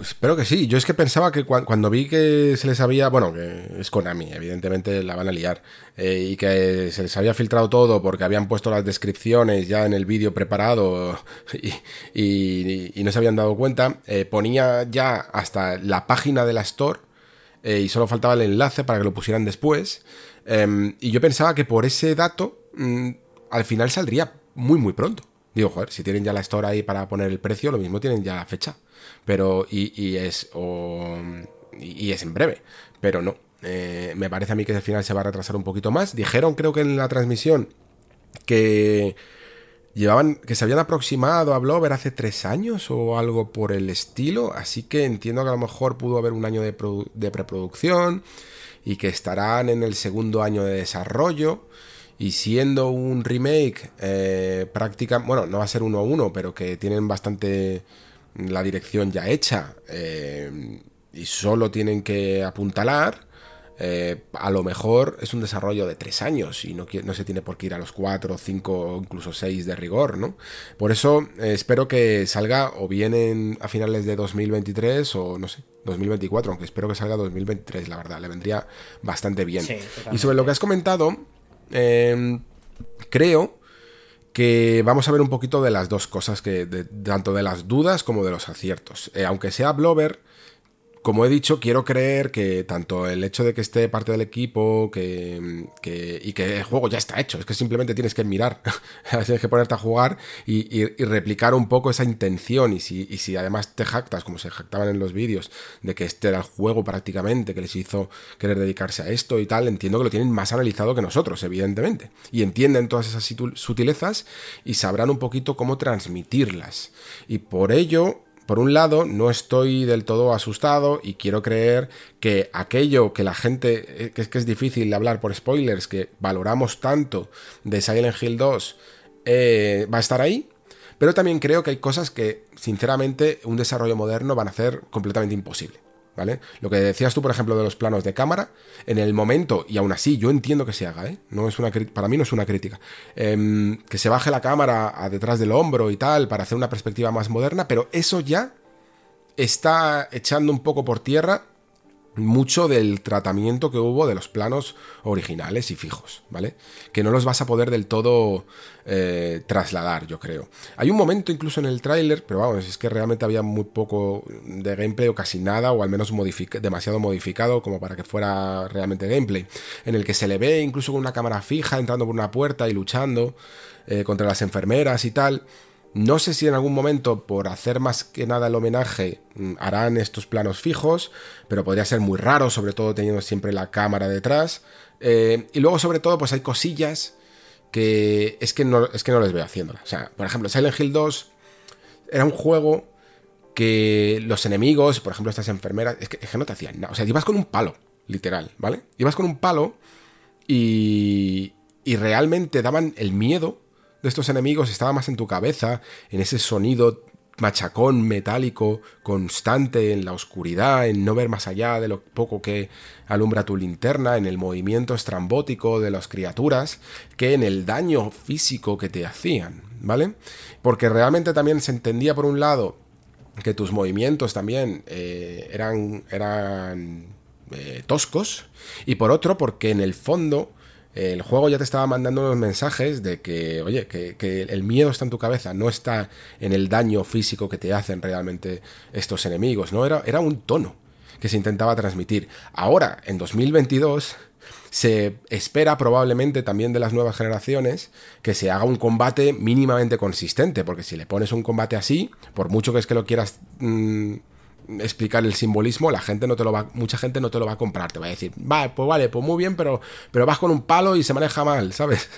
Espero que sí. Yo es que pensaba que cuando vi que se les había. Bueno, que es Konami, evidentemente la van a liar. Eh, y que se les había filtrado todo porque habían puesto las descripciones ya en el vídeo preparado y, no se habían dado cuenta. Eh, ponía ya hasta la página de la Store eh, y solo faltaba el enlace para que lo pusieran después. Em, y yo pensaba que por ese dato mm, al final saldría muy, muy pronto. Digo, joder, si tienen ya la Store ahí para poner el precio, lo mismo tienen ya la fecha pero y, es y, es en breve, pero no. Eh, me parece a mí que al final se va a retrasar un poquito más. Dijeron, creo que en la transmisión, que llevaban, que se habían aproximado a Blover hace tres años o algo por el estilo, así que entiendo que a lo mejor pudo haber un año de, preproducción y que estarán en el segundo año de desarrollo. Y siendo un remake eh, práctica, bueno, no va a ser uno a uno, pero que tienen bastante la dirección ya hecha eh, y solo tienen que apuntalar, eh, a lo mejor es un desarrollo de tres años y no, no, se tiene por qué ir a los cuatro, cinco, incluso seis de rigor, ¿no? Por eso eh, espero que salga o bien a finales de 2023 o no sé, 2024, aunque espero que salga 2023, la verdad, le vendría bastante bien. y sobre lo que has comentado, creo que vamos a ver un poquito de las dos cosas, que tanto de las dudas como de los aciertos. Eh, aunque sea Blover, como he dicho, quiero creer que tanto el hecho de que esté parte del equipo que, y que el juego ya está hecho, es que simplemente tienes que mirar, tienes que ponerte a jugar y, replicar un poco esa intención. Y si, y si, además te jactas, como se jactaban en los vídeos, de que este era el juego prácticamente que les hizo querer dedicarse a esto y tal, entiendo que lo tienen más analizado que nosotros, evidentemente. Y entienden todas esas sutilezas y sabrán un poquito cómo transmitirlas. Y por ello por un lado, no estoy del todo asustado y quiero creer que aquello que la gente, eh, que es que es difícil hablar por spoilers, que valoramos tanto de Silent Hill 2, eh, va a estar ahí. Pero también creo que hay cosas que, sinceramente, un desarrollo moderno van a hacer completamente imposible. ¿Vale? Lo que decías tú, por ejemplo, de los planos de cámara, en el momento, y aún así yo entiendo que se haga, ¿eh? No es una, para mí no es una crítica, em, que se baje la cámara a detrás del hombro y tal, para hacer una perspectiva más moderna, pero eso ya está echando un poco por tierra mucho del tratamiento que hubo de los planos originales y fijos, ¿vale? Que no los vas a poder del todo eh, trasladar, yo creo. Hay un momento incluso en el tráiler, pero vamos, es que realmente había muy poco de gameplay o casi nada, o al menos demasiado modificado como para que fuera realmente gameplay, en el que se le ve incluso con una cámara fija entrando por una puerta y luchando eh, contra las enfermeras y tal. No sé si en algún momento, por hacer más que nada el homenaje, mm, harán estos planos fijos, pero podría ser muy raro, sobre todo teniendo siempre la cámara detrás. Eh, y luego, sobre todo, pues hay cosillas que es que no, es que no les veo haciéndolas. O sea, por ejemplo, Silent Hill 2 era un juego que los enemigos, por ejemplo, estas enfermeras, es que, es que no te hacían nada. O sea, ibas con un palo, literal, ¿vale? Ibas con un palo y, y realmente daban el miedo de estos enemigos estaba más en tu cabeza, en ese sonido machacón metálico constante en la oscuridad, en no ver más allá de lo poco que alumbra tu linterna, en el movimiento estrambótico de las criaturas, que en el daño físico que te hacían, ¿vale? Porque realmente también se entendía por un lado que tus movimientos también eh, eran, eran eh, toscos, y por otro porque en el fondo el juego ya te estaba mandando unos mensajes de que, oye, que, el miedo está en tu cabeza, no está en el daño físico que te hacen realmente estos enemigos, ¿no? Era, era un tono que se intentaba transmitir. Ahora, en 2022, se espera probablemente también de las nuevas generaciones que se haga un combate mínimamente consistente, porque si le pones un combate así, por mucho que es que lo quieras mm, explicar el simbolismo, la gente no te lo va, mucha gente no te lo va a comprar, te va a decir, va, pues vale, pues muy bien, pero, pero vas con un palo y se maneja mal, ¿sabes?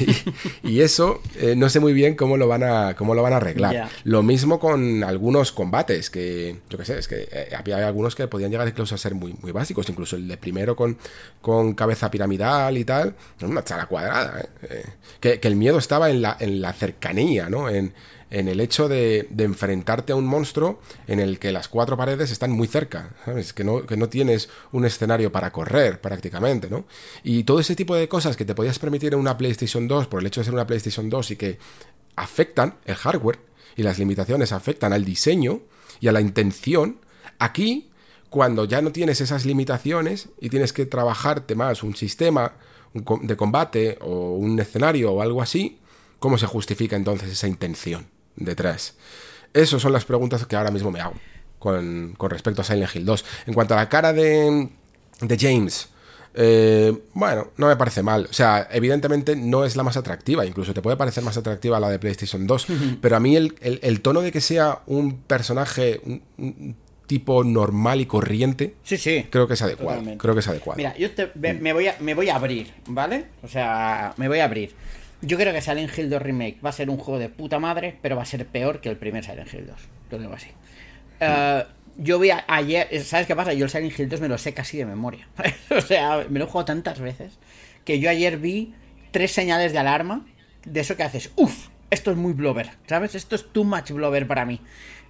y, eso eh, no sé muy bien cómo lo van a, cómo lo van a arreglar. Lo mismo con algunos combates, que yo qué sé, es que eh, había algunos que podían llegar incluso a ser muy, muy básicos, incluso el de primero con, con cabeza piramidal y tal, una chala cuadrada, ¿eh? que, que, el miedo estaba en la, en la cercanía, ¿no? En, en el hecho de, enfrentarte a un monstruo en el que las cuatro paredes están muy cerca, ¿sabes? Que no, que no tienes un escenario para correr prácticamente, ¿no? Y todo ese tipo de cosas que te podías permitir en una PlayStation 2 por el hecho de ser una PlayStation 2 y que afectan el hardware y las limitaciones afectan al diseño y a la intención, aquí cuando ya no tienes esas limitaciones y tienes que trabajarte más un sistema de combate o un escenario o algo así, ¿cómo se justifica entonces esa intención? Detrás. Esas son las preguntas que ahora mismo me hago con, respecto a Silent Hill 2. En cuanto a la cara de, de James, eh, bueno, no me parece mal. O sea, evidentemente no es la más atractiva. Incluso te puede parecer más atractiva la de PlayStation 2. pero a mí el, tono de que sea un personaje, un, tipo normal y corriente, sí, sí, creo que es adecuado. Creo que es adecuado. Mira, yo me, voy a, me voy a abrir, ¿vale? O sea, me voy a abrir. Yo creo que Silent Hill 2 Remake va a ser un juego de puta madre, pero va a ser peor que el primer Silent Hill 2. Lo digo así. Eh, yo vi ayer, ¿sabes qué pasa? Yo el Silent Hill 2 me lo sé casi de memoria. o sea, me lo he jugado tantas veces que yo ayer vi tres señales de alarma de eso que haces. Uf, esto es muy blover, ¿sabes? Esto es too much blover para mí.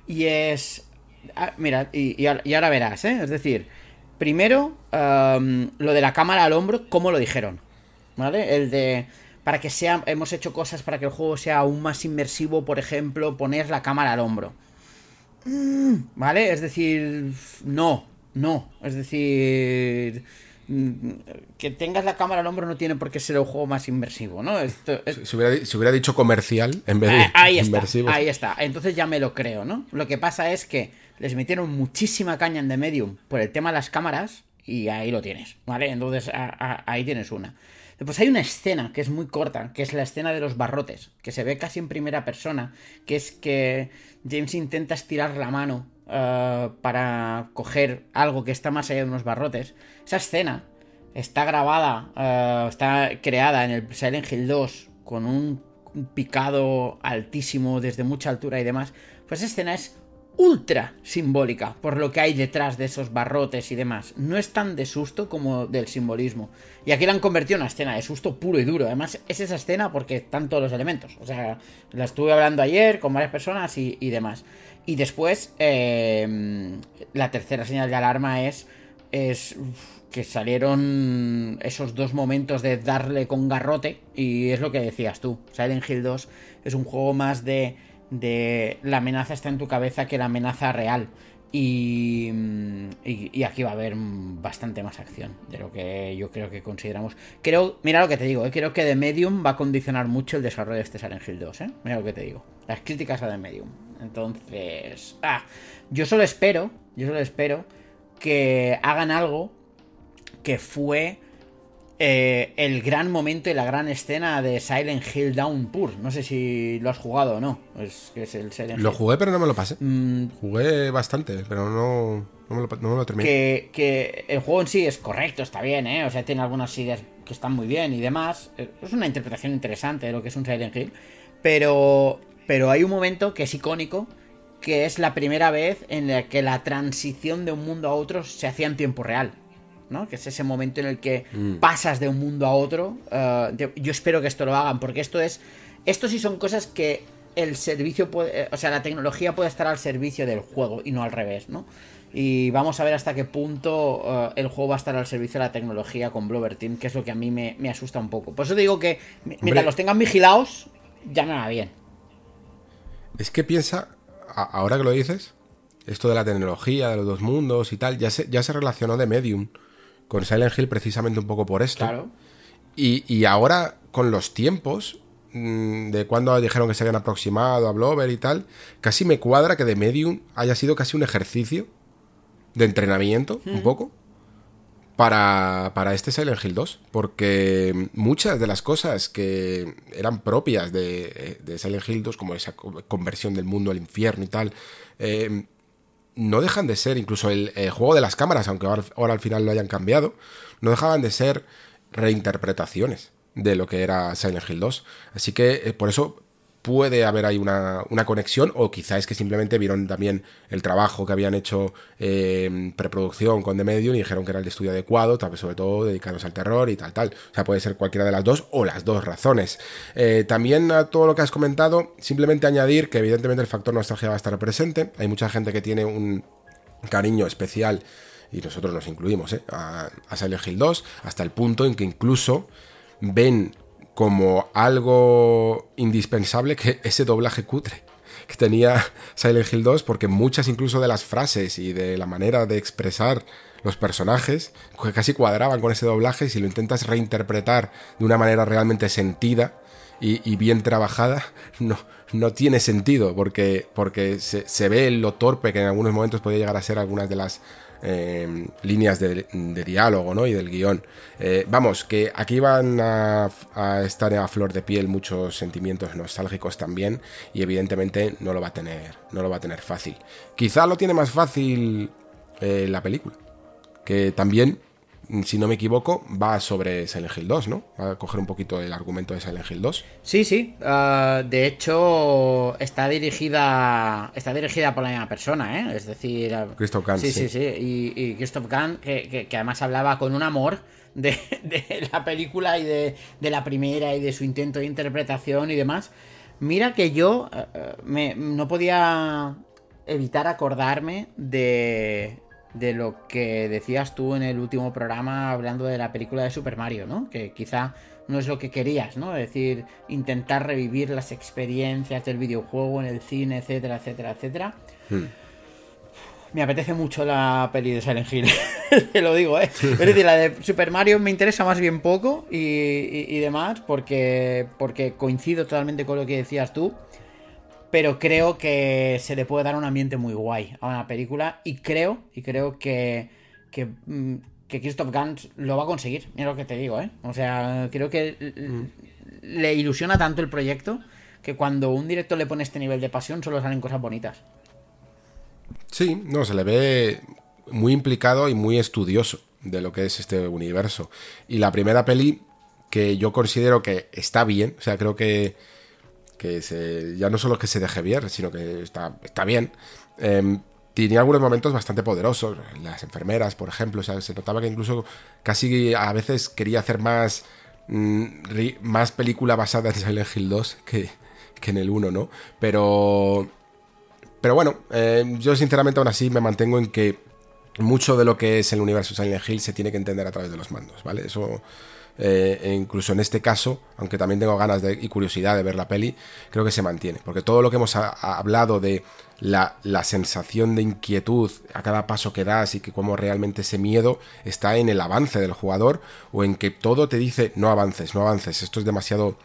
Y es... Ah, mira, y, ahora verás, ¿eh? Es decir, primero, em, lo de la cámara al hombro, ¿cómo lo dijeron? ¿Vale? El de para que sea, hemos hecho cosas para que el juego sea aún más inmersivo, por ejemplo, poner la cámara al hombro. Mm, ¿Vale? Es decir, no, no. Es decir, mm, que tengas la cámara al hombro no tiene por qué ser el juego más inmersivo, ¿no? Esto, si, hubiera, dicho comercial en vez de ahí inmersivo. Está, ahí está. Entonces ya me lo creo, ¿no? Lo que pasa es que les metieron muchísima caña en The Medium por el tema de las cámaras y ahí lo tienes, ¿vale? Entonces ahí tienes una. Pues hay una escena que es muy corta, que es la escena de los barrotes, que se ve casi en primera persona, que es que James intenta estirar la mano eh, para coger algo que está más allá de unos barrotes. Esa escena está grabada, eh, está creada en el Silent Hill 2 con un, un picado altísimo desde mucha altura y demás. Pues esa escena es ultra simbólica por lo que hay detrás de esos barrotes y demás. No es tan de susto como del simbolismo. Y aquí la han convertido en una escena de susto puro y duro. Además, es esa escena porque están todos los elementos. O sea, la estuve hablando ayer con varias personas y, demás. Y después, eh, la tercera señal de alarma es, es que salieron esos dos momentos de darle con garrote. Y es lo que decías tú. Silent Hill 2 es un juego más de de la amenaza está en tu cabeza que la amenaza real. Y, y, aquí va a haber bastante más acción de lo que yo creo que consideramos. Creo, mira lo que te digo, ¿eh? creo que The Medium va a condicionar mucho el desarrollo de este Silent Hill 2. ¿eh? Mira lo que te digo. Las críticas a The Medium. Entonces, ah, yo solo espero, yo solo espero que hagan algo que fue eh, el gran momento y la gran escena de Silent Hill Downpour. No sé si lo has jugado o no. Es que es el Silent Lo Hill. jugué, pero no me lo pasé. Mm, Jugué bastante, pero no, no, me, lo, no me lo terminé. que, que el juego en sí es correcto, está bien, ¿eh? O sea, tiene algunas ideas que están muy bien y demás. Eh, Es una interpretación interesante de lo que es un Silent Hill. Pero, pero hay un momento que es icónico, que es la primera vez en la que la transición de un mundo a otro se hacía en tiempo real. ¿No? Que es ese momento en el que pasas de un mundo a otro. Eh, de- yo espero que esto lo hagan, porque esto es. Esto sí son cosas que el servicio puede. eh, O sea, la tecnología puede estar al servicio del juego y no al revés, ¿no? Y vamos a ver hasta qué punto eh, el juego va a estar al servicio de la tecnología con Blover Team, que es lo que a mí me, me asusta un poco. Por eso digo que mi- mientras los tengan vigilados, ya me va bien. Es que piensa, a- ahora que lo dices, esto de la tecnología, de los dos mundos y tal, ya se, ya se relacionó de Medium con Silent Hill precisamente un poco por esto. Claro. Y, y ahora, con los tiempos mm, de cuando dijeron que se habían aproximado a Blover y tal, casi me cuadra que de Medium haya sido casi un ejercicio de entrenamiento, un poco, para, para este Silent Hill 2. Porque muchas de las cosas que eran propias de, de Silent Hill 2, como esa co- conversión del mundo al infierno y tal, eh, no dejan de ser, incluso el, eh, juego de las cámaras, aunque ahora, al final lo hayan cambiado, no dejaban de ser reinterpretaciones de lo que era Silent Hill 2. Así que eh, por eso puede haber ahí una, una conexión, o quizá es que simplemente vieron también el trabajo que habían hecho eh, preproducción con The Medium y dijeron que era el estudio adecuado, tal vez sobre todo dedicados al terror y tal, tal. O sea, puede ser cualquiera de las dos o las dos razones. Eh, también a todo lo que has comentado, simplemente añadir que evidentemente el factor nostalgia va a estar presente. Hay mucha gente que tiene un cariño especial y nosotros nos incluimos ¿eh? a, a Silent Hill 2 hasta el punto en que incluso ven como algo indispensable que ese doblaje cutre que tenía Silent Hill 2 porque muchas incluso de las frases y de la manera de expresar los personajes casi cuadraban con ese doblaje y si lo intentas reinterpretar de una manera realmente sentida y, y bien trabajada, no, no tiene sentido, porque, porque se, se ve lo torpe que en algunos momentos podía llegar a ser algunas de las eh, líneas de, diálogo ¿no? y del guion. Eh, vamos, que aquí van a, a estar a flor de piel muchos sentimientos nostálgicos también, y evidentemente no lo va a tener, no lo va a tener fácil. Quizá lo tiene más fácil eh, la película, que también si no me equivoco, va sobre Silent Hill 2, ¿no? Va a coger un poquito el argumento de Silent Hill 2. Sí, sí. ah, de hecho, está dirigida está dirigida por la misma persona, ¿eh? Es decir... ah, Christoph Sí, sí. sí, sí. Y, y Christoph Gans, que, que- que además hablaba con un amor de, de la película y de, de la primera y de su intento de interpretación y demás. Mira que yo eh, eh, me- no podía evitar acordarme de, de lo que decías tú en el último programa hablando de la película de Super Mario, ¿no? Que quizá no es lo que querías, ¿no? Es decir, intentar revivir las experiencias del videojuego en el cine, etcétera, etcétera, etcétera. Me apetece mucho la peli de Silent Hill, te lo digo, ¿eh? Es decir, la de Super Mario me interesa más bien poco y, y- y demás, porque, porque coincido totalmente con lo que decías tú, pero creo que se le puede dar un ambiente muy guay a una película y creo, y creo que, que, mm, que Christoph Gans lo va a conseguir, mira lo que te digo, ¿eh? O sea, creo que l- le ilusiona tanto el proyecto que cuando un director le pone este nivel de pasión solo salen cosas bonitas. Sí, no, se le ve muy implicado y muy estudioso de lo que es este universo. Y la primera peli que yo considero que está bien, o sea, creo que, que se, ya no solo que se deje bien, sino que está, está bien. eh, tenía algunos momentos bastante poderosos. Las enfermeras, por ejemplo, o sea, se notaba que incluso casi a veces quería hacer más, mm, más película basada en Silent Hill 2 que, que en el 1, ¿no? Pero pero bueno, eh, yo sinceramente aún así me mantengo en que mucho de lo que es el universo Silent Hill se tiene que entender a través de los mandos, ¿vale? Eso, eh, e incluso en este caso, aunque también tengo ganas y curiosidad de ver la peli, creo que se mantiene. Porque todo lo que hemos hablado de la, sensación de inquietud a cada paso que das y que como realmente ese miedo está en el avance del jugador o en que todo te dice no avances, no avances, esto es demasiado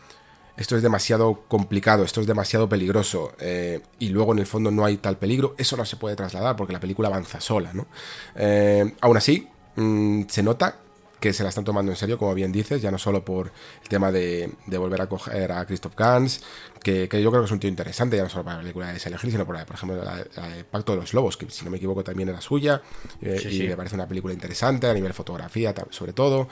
esto es demasiado complicado, esto es demasiado peligroso, eh, y luego en el fondo no hay tal peligro, eso no se puede trasladar porque la película avanza sola, ¿no? Eh, aún así, mm, se nota que se la están tomando en serio, como bien dices, ya no solo por el tema de, volver a coger a Christoph Gans, que, yo creo que es un tío interesante, ya no solo para la película de Silent Hill, sino por, por ejemplo la, de Pacto de los Lobos, que si no me equivoco también era suya, eh, y me parece una película interesante a nivel fotografía sobre todo,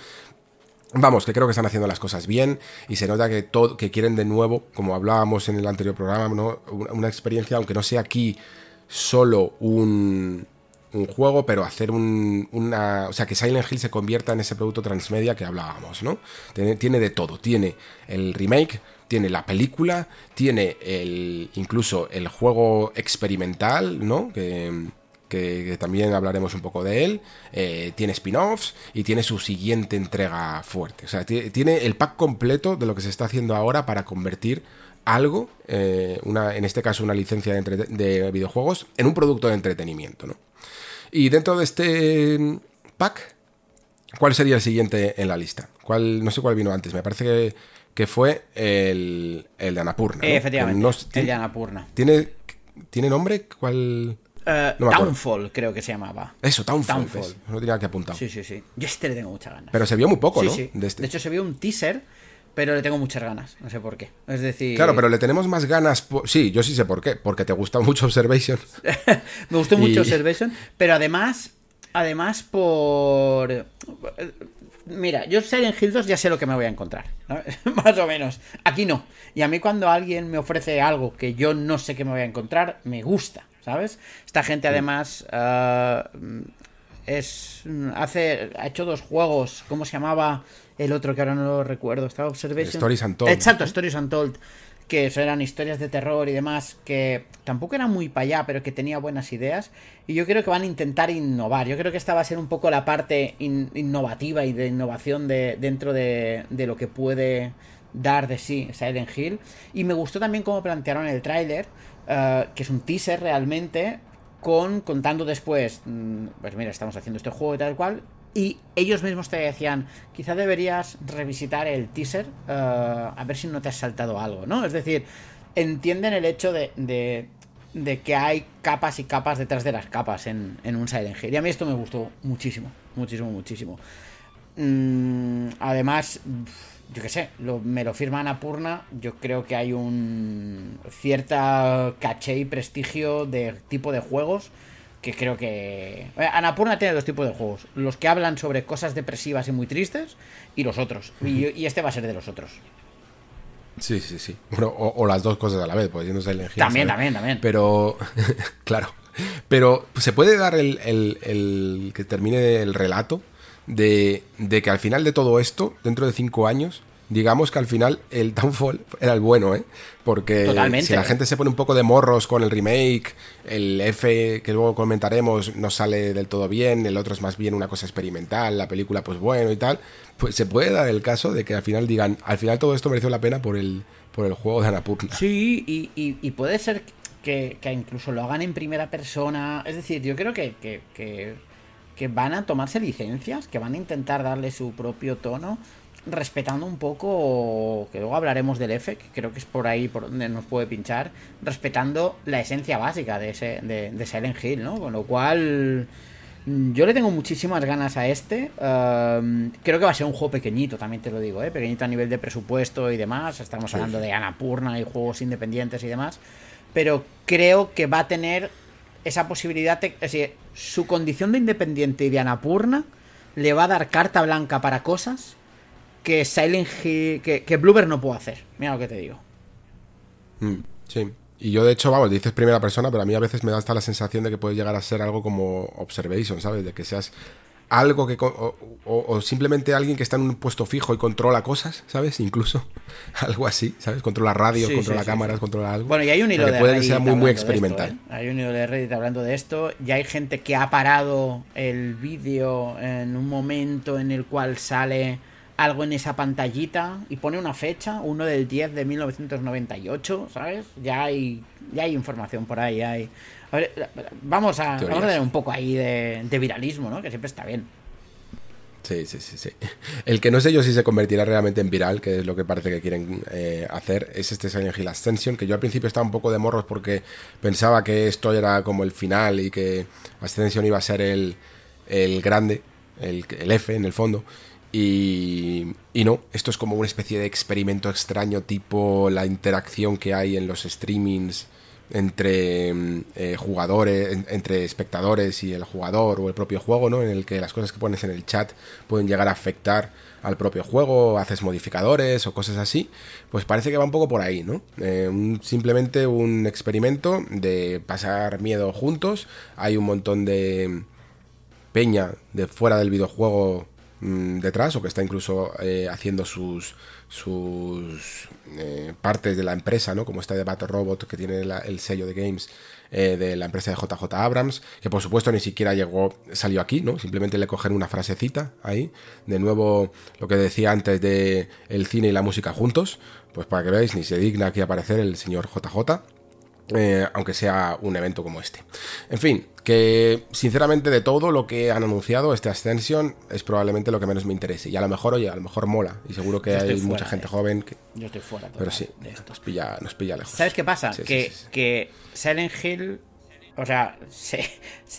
Vamos, que creo que están haciendo las cosas bien y se nota que, todo, que quieren de nuevo, como hablábamos en el anterior programa, ¿no? una experiencia, aunque no sea aquí solo un, un juego, pero hacer un, una... O sea, que Silent Hill se convierta en ese producto transmedia que hablábamos, ¿no? Tiene, tiene de todo. Tiene el remake, tiene la película, tiene el incluso el juego experimental, ¿no? Que que, también hablaremos un poco de él, eh, tiene spin-offs y tiene su siguiente entrega fuerte. O sea, tiene el pack completo de lo que se está haciendo ahora para convertir algo, eh, una, en este caso una licencia de, videojuegos, en un producto de entretenimiento. ¿no? Y dentro de este pack, ¿cuál sería el siguiente en la lista? ¿Cuál, no sé cuál vino antes, me parece que, fue el, el de Anapurna. Efectivamente, el de Anapurna. ¿Tiene, ¿Tiene nombre? ¿Cuál...? Uh, Downfall, creo que se llamaba. Eso, Downfall. Downfall. no tenía que apuntar. Sí, sí, sí. Yo este le tengo muchas ganas. Pero se vio muy poco, sí, ¿no? Sí. De, este. de, hecho, se vio un teaser, pero le tengo muchas ganas. No sé por qué. Es decir. Claro, pero le tenemos más ganas. Sí, yo sí sé por qué. Porque te gusta mucho Observation. Me gustó mucho Observation. Pero además. Además, por. Mira, yo Silent Hill 2 ya sé lo que me voy a encontrar. más o menos. Aquí no. Y a mí, cuando alguien me ofrece algo que yo no sé qué me voy a encontrar, me gusta. ¿sabes? Esta gente además eh, es hace ha hecho dos juegos, ¿cómo se llamaba el otro que ahora no lo recuerdo? Estaba Observation. Stories Untold. Exacto, Stories Untold. Que eran historias de terror y demás, que tampoco eran muy para allá, pero que tenía buenas ideas. Y yo creo que van a intentar innovar. Yo creo que esta va a ser un poco la parte innovativa y de innovación de, dentro de, de lo que puede dar de sí Silent Hill. Y me gustó también cómo plantearon el tráiler, eh, que es un teaser realmente, con contando después, mm, pues mira, estamos haciendo este juego y tal cual, y ellos mismos te decían, quizá deberías revisitar el teaser, eh, a ver si no te has saltado algo, ¿no? Es decir, entienden el hecho de, de, que hay capas y capas detrás de las capas en, en un Silent Hill. Y a mí esto me gustó muchísimo, muchísimo, muchísimo. Mm, además yo qué sé, me lo firma Anapurna, yo creo que hay un cierta caché y prestigio de tipo de juegos que creo que... Eh, Anapurna tiene dos tipos de juegos, los que hablan sobre cosas depresivas y muy tristes y los otros, y, este va a ser de los otros. Sí, sí, sí. Bueno, o, las dos cosas a la vez, pues yéndose el También, también, también. Pero, claro. Pero, ¿se puede dar el, el que termine el relato? de, que al final de todo esto, dentro de cinco años, digamos que al final el Downfall era el bueno, ¿eh? Porque si la gente se pone un poco de morros con el remake, el F que luego comentaremos no sale del todo bien, el otro es más bien una cosa experimental, la película pues bueno y tal, pues se puede dar el caso de que al final digan, al final todo esto mereció la pena por el, por el juego de Anapurna. Sí, y, y, puede ser que, incluso lo hagan en primera persona, es decir, yo creo que, que que van a tomarse licencias, que van a intentar darle su propio tono, respetando un poco, que luego hablaremos del F, que creo que es por ahí por donde nos puede pinchar, respetando la esencia básica de, ese, de, de Silent Hill, ¿no? Con lo cual, yo le tengo muchísimas ganas a este. creo que va a ser un juego pequeñito, también te lo digo, ¿eh? Pequeñito a nivel de presupuesto y demás. Estamos hablando de Anapurna y juegos independientes y demás. Pero creo que va a tener esa posibilidad, es decir, su condición de independiente y de Anapurna le va a dar carta blanca para cosas que Silent Hill, que, que Bloober no puede hacer. Mira lo que te digo. Mm, sí. Y yo, de hecho, vamos, dices primera persona, pero a mí a veces me da hasta la sensación de que puede llegar a ser algo como Observation, ¿sabes? De que seas algo que... O, o, simplemente alguien que está en un puesto fijo y controla cosas, ¿sabes? Incluso algo así, ¿sabes? Controla radios, controla cámaras, controla algo. Bueno, y hay un hilo de puede Reddit que sea muy, muy experimental. esto, ¿eh? Hay un hilo de Reddit hablando de esto. Ya hay gente que ha parado el vídeo en un momento en el cual sale algo en esa pantallita y pone una fecha, uno del 10 de 1998, ¿sabes? Ya hay, ya hay información por ahí. Hay... A ver, vamos, a, vamos a tener un poco ahí de, de viralismo, ¿no? Que siempre está bien. Sí, sí, sí, sí. El que no sé yo si se convertirá realmente en viral, que es lo que parece que quieren eh, hacer, es este Silent Hill Ascension, que yo al principio estaba un poco de morros porque pensaba que esto era como el final y que Ascension iba a ser el, el grande, el, el F en el fondo. Y, y, no, esto es como una especie de experimento extraño tipo la interacción que hay en los streamings entre eh, jugadores, entre espectadores y el jugador o el propio juego, ¿no? En el que las cosas que pones en el chat pueden llegar a afectar al propio juego, haces modificadores o cosas así, pues parece que va un poco por ahí, ¿no? Eh, simplemente un experimento de pasar miedo juntos, hay un montón de peña de fuera del videojuego mmm, detrás o que está incluso eh, haciendo sus sus eh, partes de la empresa, ¿no? Como esta de Battle Robot, que tiene el sello de games eh, de la empresa de JJ Abrams, que por supuesto ni siquiera llegó, salió aquí, ¿no? Simplemente le cogen una frasecita ahí. De nuevo, lo que decía antes de el cine y la música juntos, pues para que veáis, ni se digna aquí aparecer el señor JJ. Eh, aunque sea un evento como este. En fin, que sinceramente de todo lo que han anunciado, este Ascension es probablemente lo que menos me interese. Y a lo mejor, oye, a lo mejor mola. Y seguro que hay mucha gente joven que... Yo estoy fuera. Pero sí, nos pilla, nos pilla lejos. ¿Sabes qué pasa? Sí, que, sí, sí. que Silent Hill, o sea, se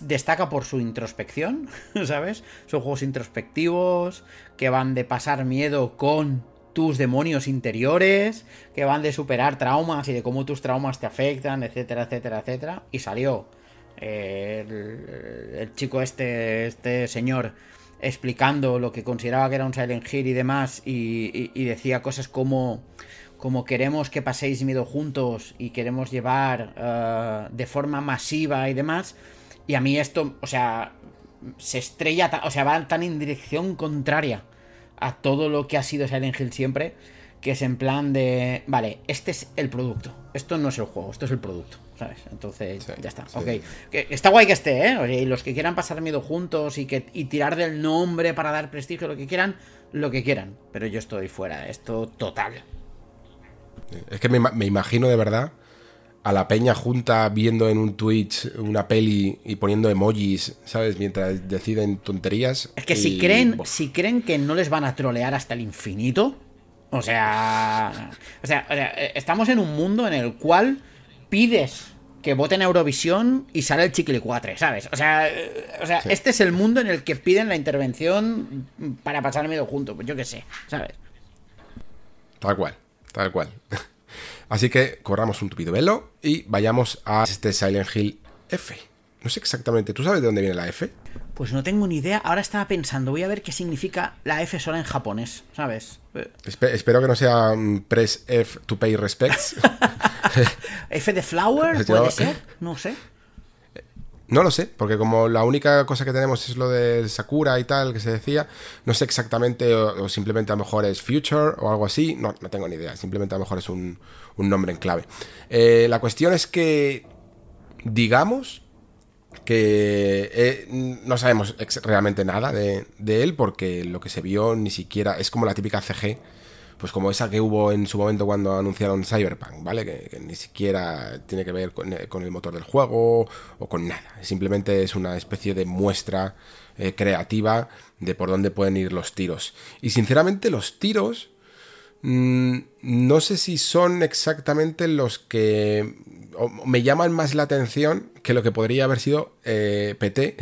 destaca por su introspección, ¿sabes? Son juegos introspectivos que van de pasar miedo con tus demonios interiores, que van de superar traumas y de cómo tus traumas te afectan, etcétera, etcétera, etcétera. Y salió eh, el, chico este, este señor, explicando lo que consideraba que era un Silent Hill y demás, y, decía cosas como como queremos que paséis miedo juntos y queremos llevar uh, de forma masiva y demás. Y a mí esto, o sea, se estrella, o sea, va tan en dirección contraria a todo lo que ha sido Silent Hill siempre, que es en plan de, vale, este es el producto, esto no es el juego, esto es el producto, ¿sabes? Entonces, sí, ya está, sí. ok. Que está guay que esté, ¿eh? Oye, y los que quieran pasar miedo juntos y, que, y tirar del nombre para dar prestigio, lo que quieran, lo que quieran, pero yo estoy fuera, esto total. Es que me, me imagino de verdad a la peña junta viendo en un Twitch una peli y poniendo emojis, ¿sabes? Mientras deciden tonterías. Es que y... si creen, si creen que no les van a trolear hasta el infinito, o sea, o sea, o sea, estamos en un mundo en el cual pides que voten Eurovisión y sale el chicle 4, ¿sabes? O sea, o sea sí. este es el mundo en el que piden la intervención para pasar medio junto, pues yo qué sé, ¿sabes? Tal cual, tal cual. Así que corramos un tupido velo y vayamos a este Silent Hill F. No sé exactamente, ¿tú sabes de dónde viene la F? Pues no tengo ni idea. Ahora estaba pensando, voy a ver qué significa la F sola en japonés, ¿sabes? Espe espero que no sea um, press F to pay respects. F de flower, puede ser, no sé. No lo sé, porque como la única cosa que tenemos es lo del Sakura y tal, que se decía, no sé exactamente, o, simplemente a lo mejor es Future o algo así, no, no tengo ni idea, simplemente a lo mejor es un, un nombre en clave. Eh, la cuestión es que, digamos, que eh, no sabemos realmente nada de, de, él, porque lo que se vio ni siquiera es como la típica CG pues como esa que hubo en su momento cuando anunciaron Cyberpunk, ¿vale? Que, ni siquiera tiene que ver con, con, el motor del juego o con nada. Simplemente es una especie de muestra eh, creativa de por dónde pueden ir los tiros. Y sinceramente los tiros mmm, no sé si son exactamente los que me llaman más la atención que lo que podría haber sido eh, PT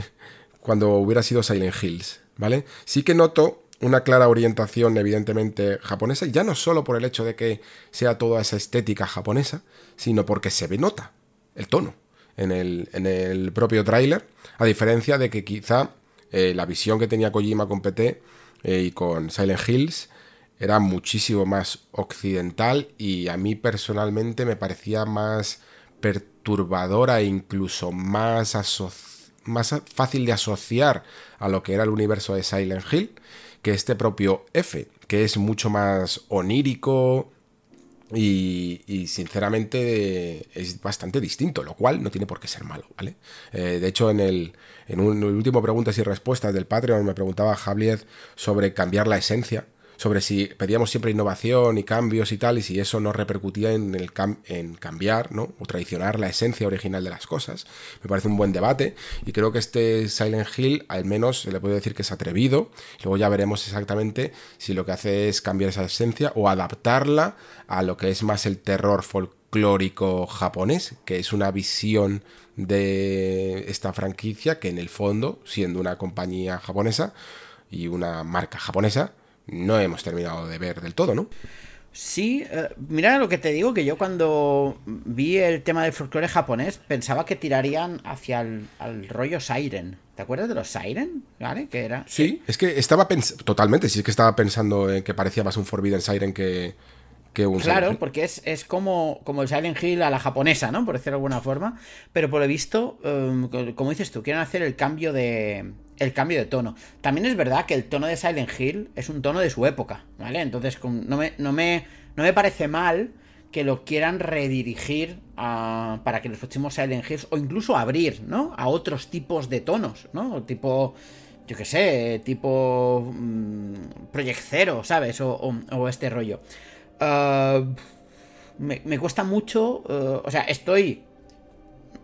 cuando hubiera sido Silent Hills, ¿vale? Sí que noto una clara orientación evidentemente japonesa, ya no solo por el hecho de que sea toda esa estética japonesa, sino porque se ve nota el tono en el, en el propio tráiler, a diferencia de que quizá eh, la visión que tenía Kojima con PT eh, y con Silent Hills era muchísimo más occidental y a mí personalmente me parecía más perturbadora e incluso más más fácil de asociar a lo que era el universo de Silent Hill que este propio F, que es mucho más onírico, y, sinceramente es bastante distinto, lo cual no tiene por qué ser malo, ¿vale? Eh, de hecho, en el, en un último preguntas y respuestas del Patreon me preguntaba Javier sobre cambiar la esencia sobre si pedíamos siempre innovación y cambios y tal, y si eso no repercutía en, el en cambiar, ¿no? O traicionar la esencia original de las cosas. Me parece un buen debate, y creo que este Silent Hill, al menos, se le puede decir que es atrevido. Luego ya veremos exactamente si lo que hace es cambiar esa esencia o adaptarla a lo que es más el terror folclórico japonés, que es una visión de esta franquicia que en el fondo, siendo una compañía japonesa y una marca japonesa, no hemos terminado de ver del todo, ¿no? Sí, eh, mira lo que te digo, que yo cuando vi el tema del folclore japonés pensaba que tirarían hacia el rollo Siren. ¿Te acuerdas de los Siren? ¿Vale? Que era... Sí, es que estaba pensando, totalmente, sí es que estaba pensando en que parecía más un Forbidden Siren que, Claro, porque es, es, como, como el Silent Hill a la japonesa, ¿no? Por decirlo de alguna forma. Pero por lo visto, em, como dices tú, quieren hacer el cambio de. El cambio de tono. También es verdad que el tono de Silent Hill es un tono de su época, ¿vale? Entonces, no me, no me, no me parece mal que lo quieran redirigir para que los próximos Silent Hills, o incluso abrir, ¿no? A otros tipos de tonos, ¿no? Tipo yo qué sé, tipo mm, Project Zero, ¿sabes? o, este rollo. Ah, me, cuesta mucho. Eh, o sea, estoy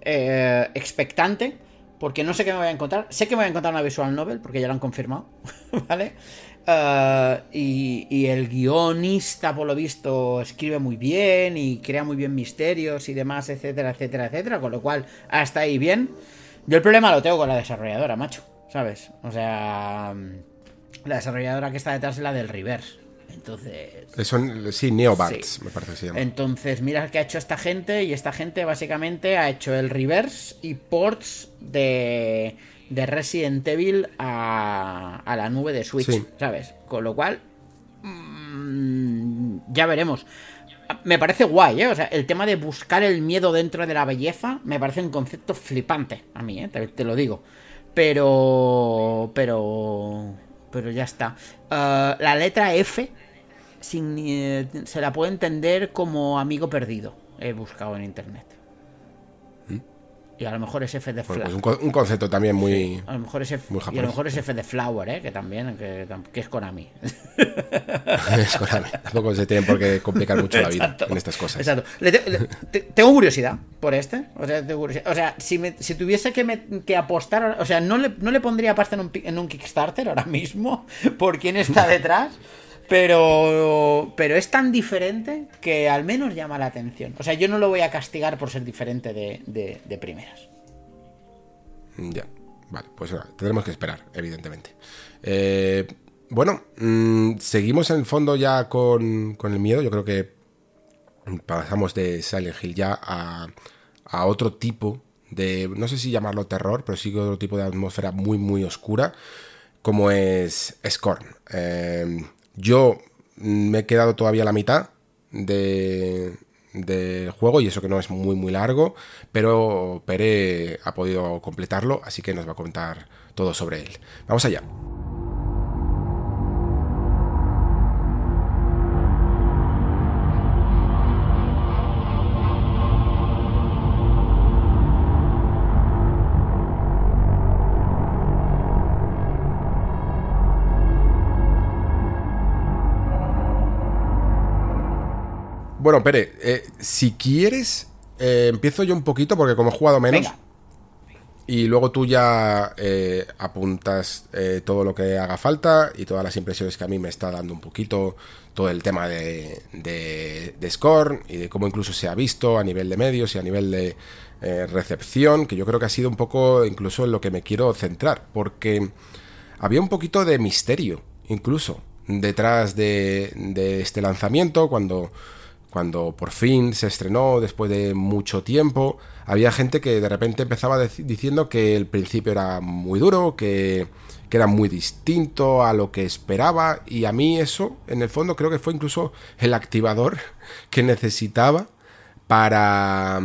eh, expectante. Porque no sé qué me voy a encontrar. Sé que me voy a encontrar una visual novel, porque ya lo han confirmado. ¿Vale? Ah, y, el guionista, por lo visto, escribe muy bien y crea muy bien misterios y demás, etcétera, etcétera, etcétera. Con lo cual, hasta ahí bien. Yo el problema lo tengo con la desarrolladora, macho. ¿Sabes? O sea, la desarrolladora que está detrás es la del Reverse. Entonces. Son, sí, Neobarts, me parece que se llama. Entonces, mira qué ha hecho esta gente. Y esta gente básicamente ha hecho el reverse y ports de, de Resident Evil a, a la nube de Switch, ¿sabes? Con lo cual. Mm, ya veremos. Me parece guay, ¿eh? O sea, el tema de buscar el miedo dentro de la belleza me parece un concepto flipante a mí, ¿eh? Te, lo digo. Pero. Pero. Pero ya está. Uh, la letra F eh, se la puede entender como amigo perdido. He buscado en internet. Y a lo mejor es F de Flower. un, concepto también muy. a lo mejor es F, y a lo mejor es F de Flower, ¿eh? que también que, que es Konami. es Konami. Tampoco se tienen por qué complicar mucho la vida en estas cosas. Exacto. tengo curiosidad por este. O sea, o sea si, me, si, tuviese que, que, apostar. O sea, no le, no le pondría pasta en un, en un Kickstarter ahora mismo por quién está detrás. Pero, pero es tan diferente que al menos llama la atención. O sea, yo no lo voy a castigar por ser diferente de, primeras. Ya, vale, pues tendremos que esperar, evidentemente. Eh, bueno, mm, seguimos en el fondo ya con, con, el miedo. Yo creo que pasamos de Silent Hill ya a, a otro tipo de, no sé si llamarlo terror, pero sí otro tipo de atmósfera muy, muy oscura, como es Scorn. Eh, yo me he quedado todavía a la mitad de, del juego y eso que no es muy muy largo, pero Pere ha podido completarlo, así que nos va a contar todo sobre él. Vamos allá. Bueno, Pere, eh, si quieres, eh, empiezo yo un poquito porque como he jugado menos. Y luego tú ya eh, apuntas todo lo que haga falta y todas las impresiones que a mí me está dando un poquito todo el tema de, de, Scorn y de cómo incluso se ha visto a nivel de medios y a nivel de recepción, que yo creo que ha sido un poco incluso en lo que me quiero centrar, porque había un poquito de misterio incluso detrás de, de este lanzamiento cuando cuando por fin se estrenó después de mucho tiempo, había gente que de repente empezaba diciendo que el principio era muy duro, que, era muy distinto a lo que esperaba y a mí eso, en el fondo, creo que fue incluso el activador que necesitaba para,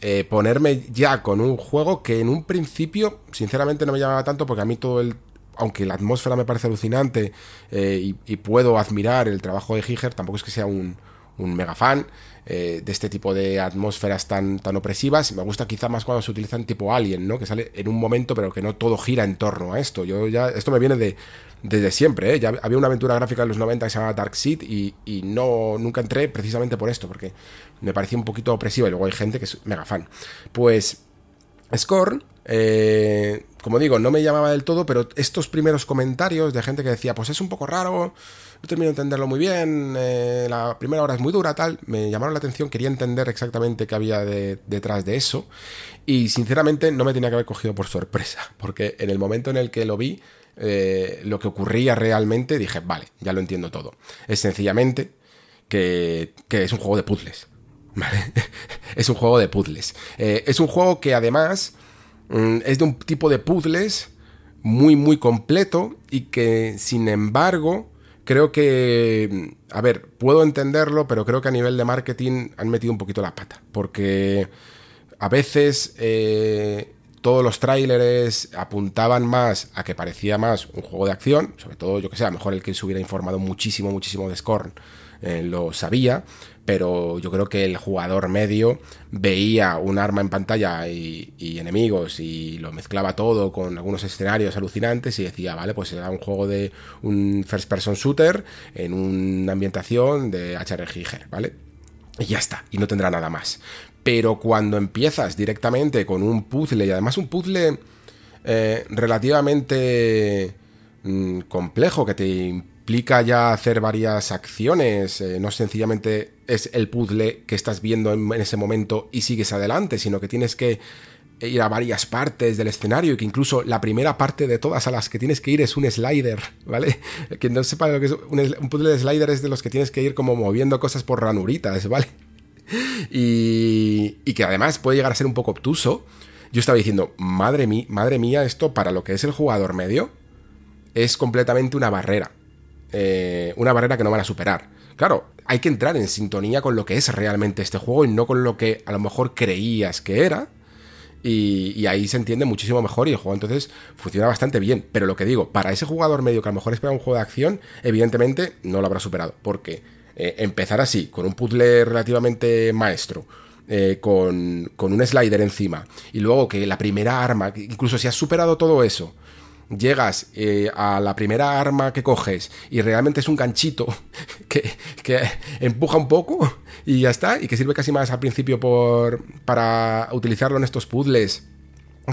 eh, ponerme ya con un juego que en un principio, sinceramente, no me llamaba tanto porque a mí todo el. Aunque la atmósfera me parece alucinante eh, y, y puedo admirar el trabajo de Giger, tampoco es que sea un, un mega fan eh, de este tipo de atmósferas tan, tan opresivas. Me gusta quizá más cuando se utilizan tipo Alien, ¿no? Que sale en un momento, pero que no todo gira en torno a esto. Yo ya, esto me viene de, desde siempre, ¿eh? Ya había una aventura gráfica en los 90 que se llamaba Dark Seed y, y no, nunca entré precisamente por esto, porque me parecía un poquito opresiva y luego hay gente que es mega fan. Pues Scorn, eh, como digo, no me llamaba del todo, pero estos primeros comentarios de gente que decía, pues es un poco raro, no termino de entenderlo muy bien, eh, la primera hora es muy dura, tal, me llamaron la atención, quería entender exactamente qué había de- detrás de eso, y sinceramente no me tenía que haber cogido por sorpresa, porque en el momento en el que lo vi, eh, lo que ocurría realmente, dije, vale, ya lo entiendo todo. Es sencillamente que, que es un juego de puzzles. es un juego de puzzles. Eh, es un juego que además mm, es de un tipo de puzzles muy, muy completo y que, sin embargo, creo que, a ver, puedo entenderlo, pero creo que a nivel de marketing han metido un poquito la pata, porque a veces eh, todos los tráileres apuntaban más a que parecía más un juego de acción, sobre todo, yo que sé, a lo mejor el que se hubiera informado muchísimo, muchísimo de Scorn eh, lo sabía, pero yo creo que el jugador medio veía un arma en pantalla y, enemigos y lo mezclaba todo con algunos escenarios alucinantes y decía, vale, pues era un juego de un first person shooter en una ambientación de HR Giger, ¿vale? Y ya está, y no tendrá nada más. Pero cuando empiezas directamente con un puzzle, y además un puzzle eh, relativamente mm, complejo, que te implica ya hacer varias acciones, eh, no sencillamente es el puzzle que estás viendo en, ese momento y sigues adelante, sino que tienes que ir a varias partes del escenario y que incluso la primera parte de todas a las que tienes que ir es un slider, ¿vale? Que no sepa lo que es un, puzzle de slider es de los que tienes que ir como moviendo cosas por ranuritas, ¿vale? Y, y que además puede llegar a ser un poco obtuso. Yo estaba diciendo, madre, mí, madre mía, esto para lo que es el jugador medio es completamente una barrera. Eh, una barrera que no van a superar. Claro, hay que entrar en sintonía con lo que es realmente este juego y no con lo que a lo mejor creías que era. Y, ahí se entiende muchísimo mejor y el juego entonces funciona bastante bien. Pero lo que digo, para ese jugador medio que a lo mejor espera un juego de acción, evidentemente no lo habrá superado. Porque eh, empezar así, con un puzzle relativamente maestro, eh, con, con, un slider encima, y luego que la primera arma, incluso si has superado todo eso, llegas eh, a la primera arma que coges y realmente es un ganchito que, empuja un poco y ya está, y que sirve casi más al principio por, para utilizarlo en estos puzzles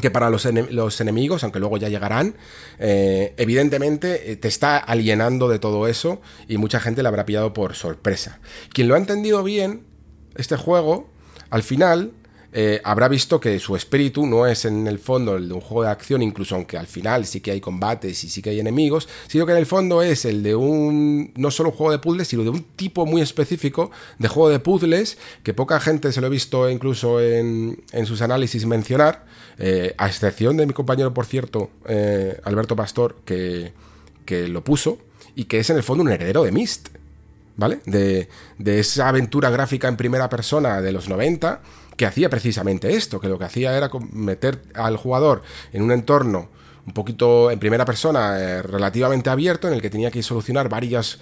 que para los, ene los enemigos, aunque luego ya llegarán, eh, evidentemente te está alienando de todo eso y mucha gente le habrá pillado por sorpresa. Quien lo ha entendido bien, este juego, al final eh, habrá visto que su espíritu no es en el fondo el de un juego de acción, incluso aunque al final sí que hay combates y sí que hay enemigos, sino que en el fondo es el de un, no solo un juego de puzzles, sino de un tipo muy específico de juego de puzzles que poca gente se lo ha visto incluso en, en sus análisis mencionar, eh, a excepción de mi compañero, por cierto, eh, Alberto Pastor, que, que lo puso, y que es en el fondo un heredero de Myst. ¿Vale? De, de esa aventura gráfica en primera persona de los 90 que hacía precisamente esto, que lo que hacía era meter al jugador en un entorno un poquito en primera persona eh, relativamente abierto en el que tenía que solucionar varias,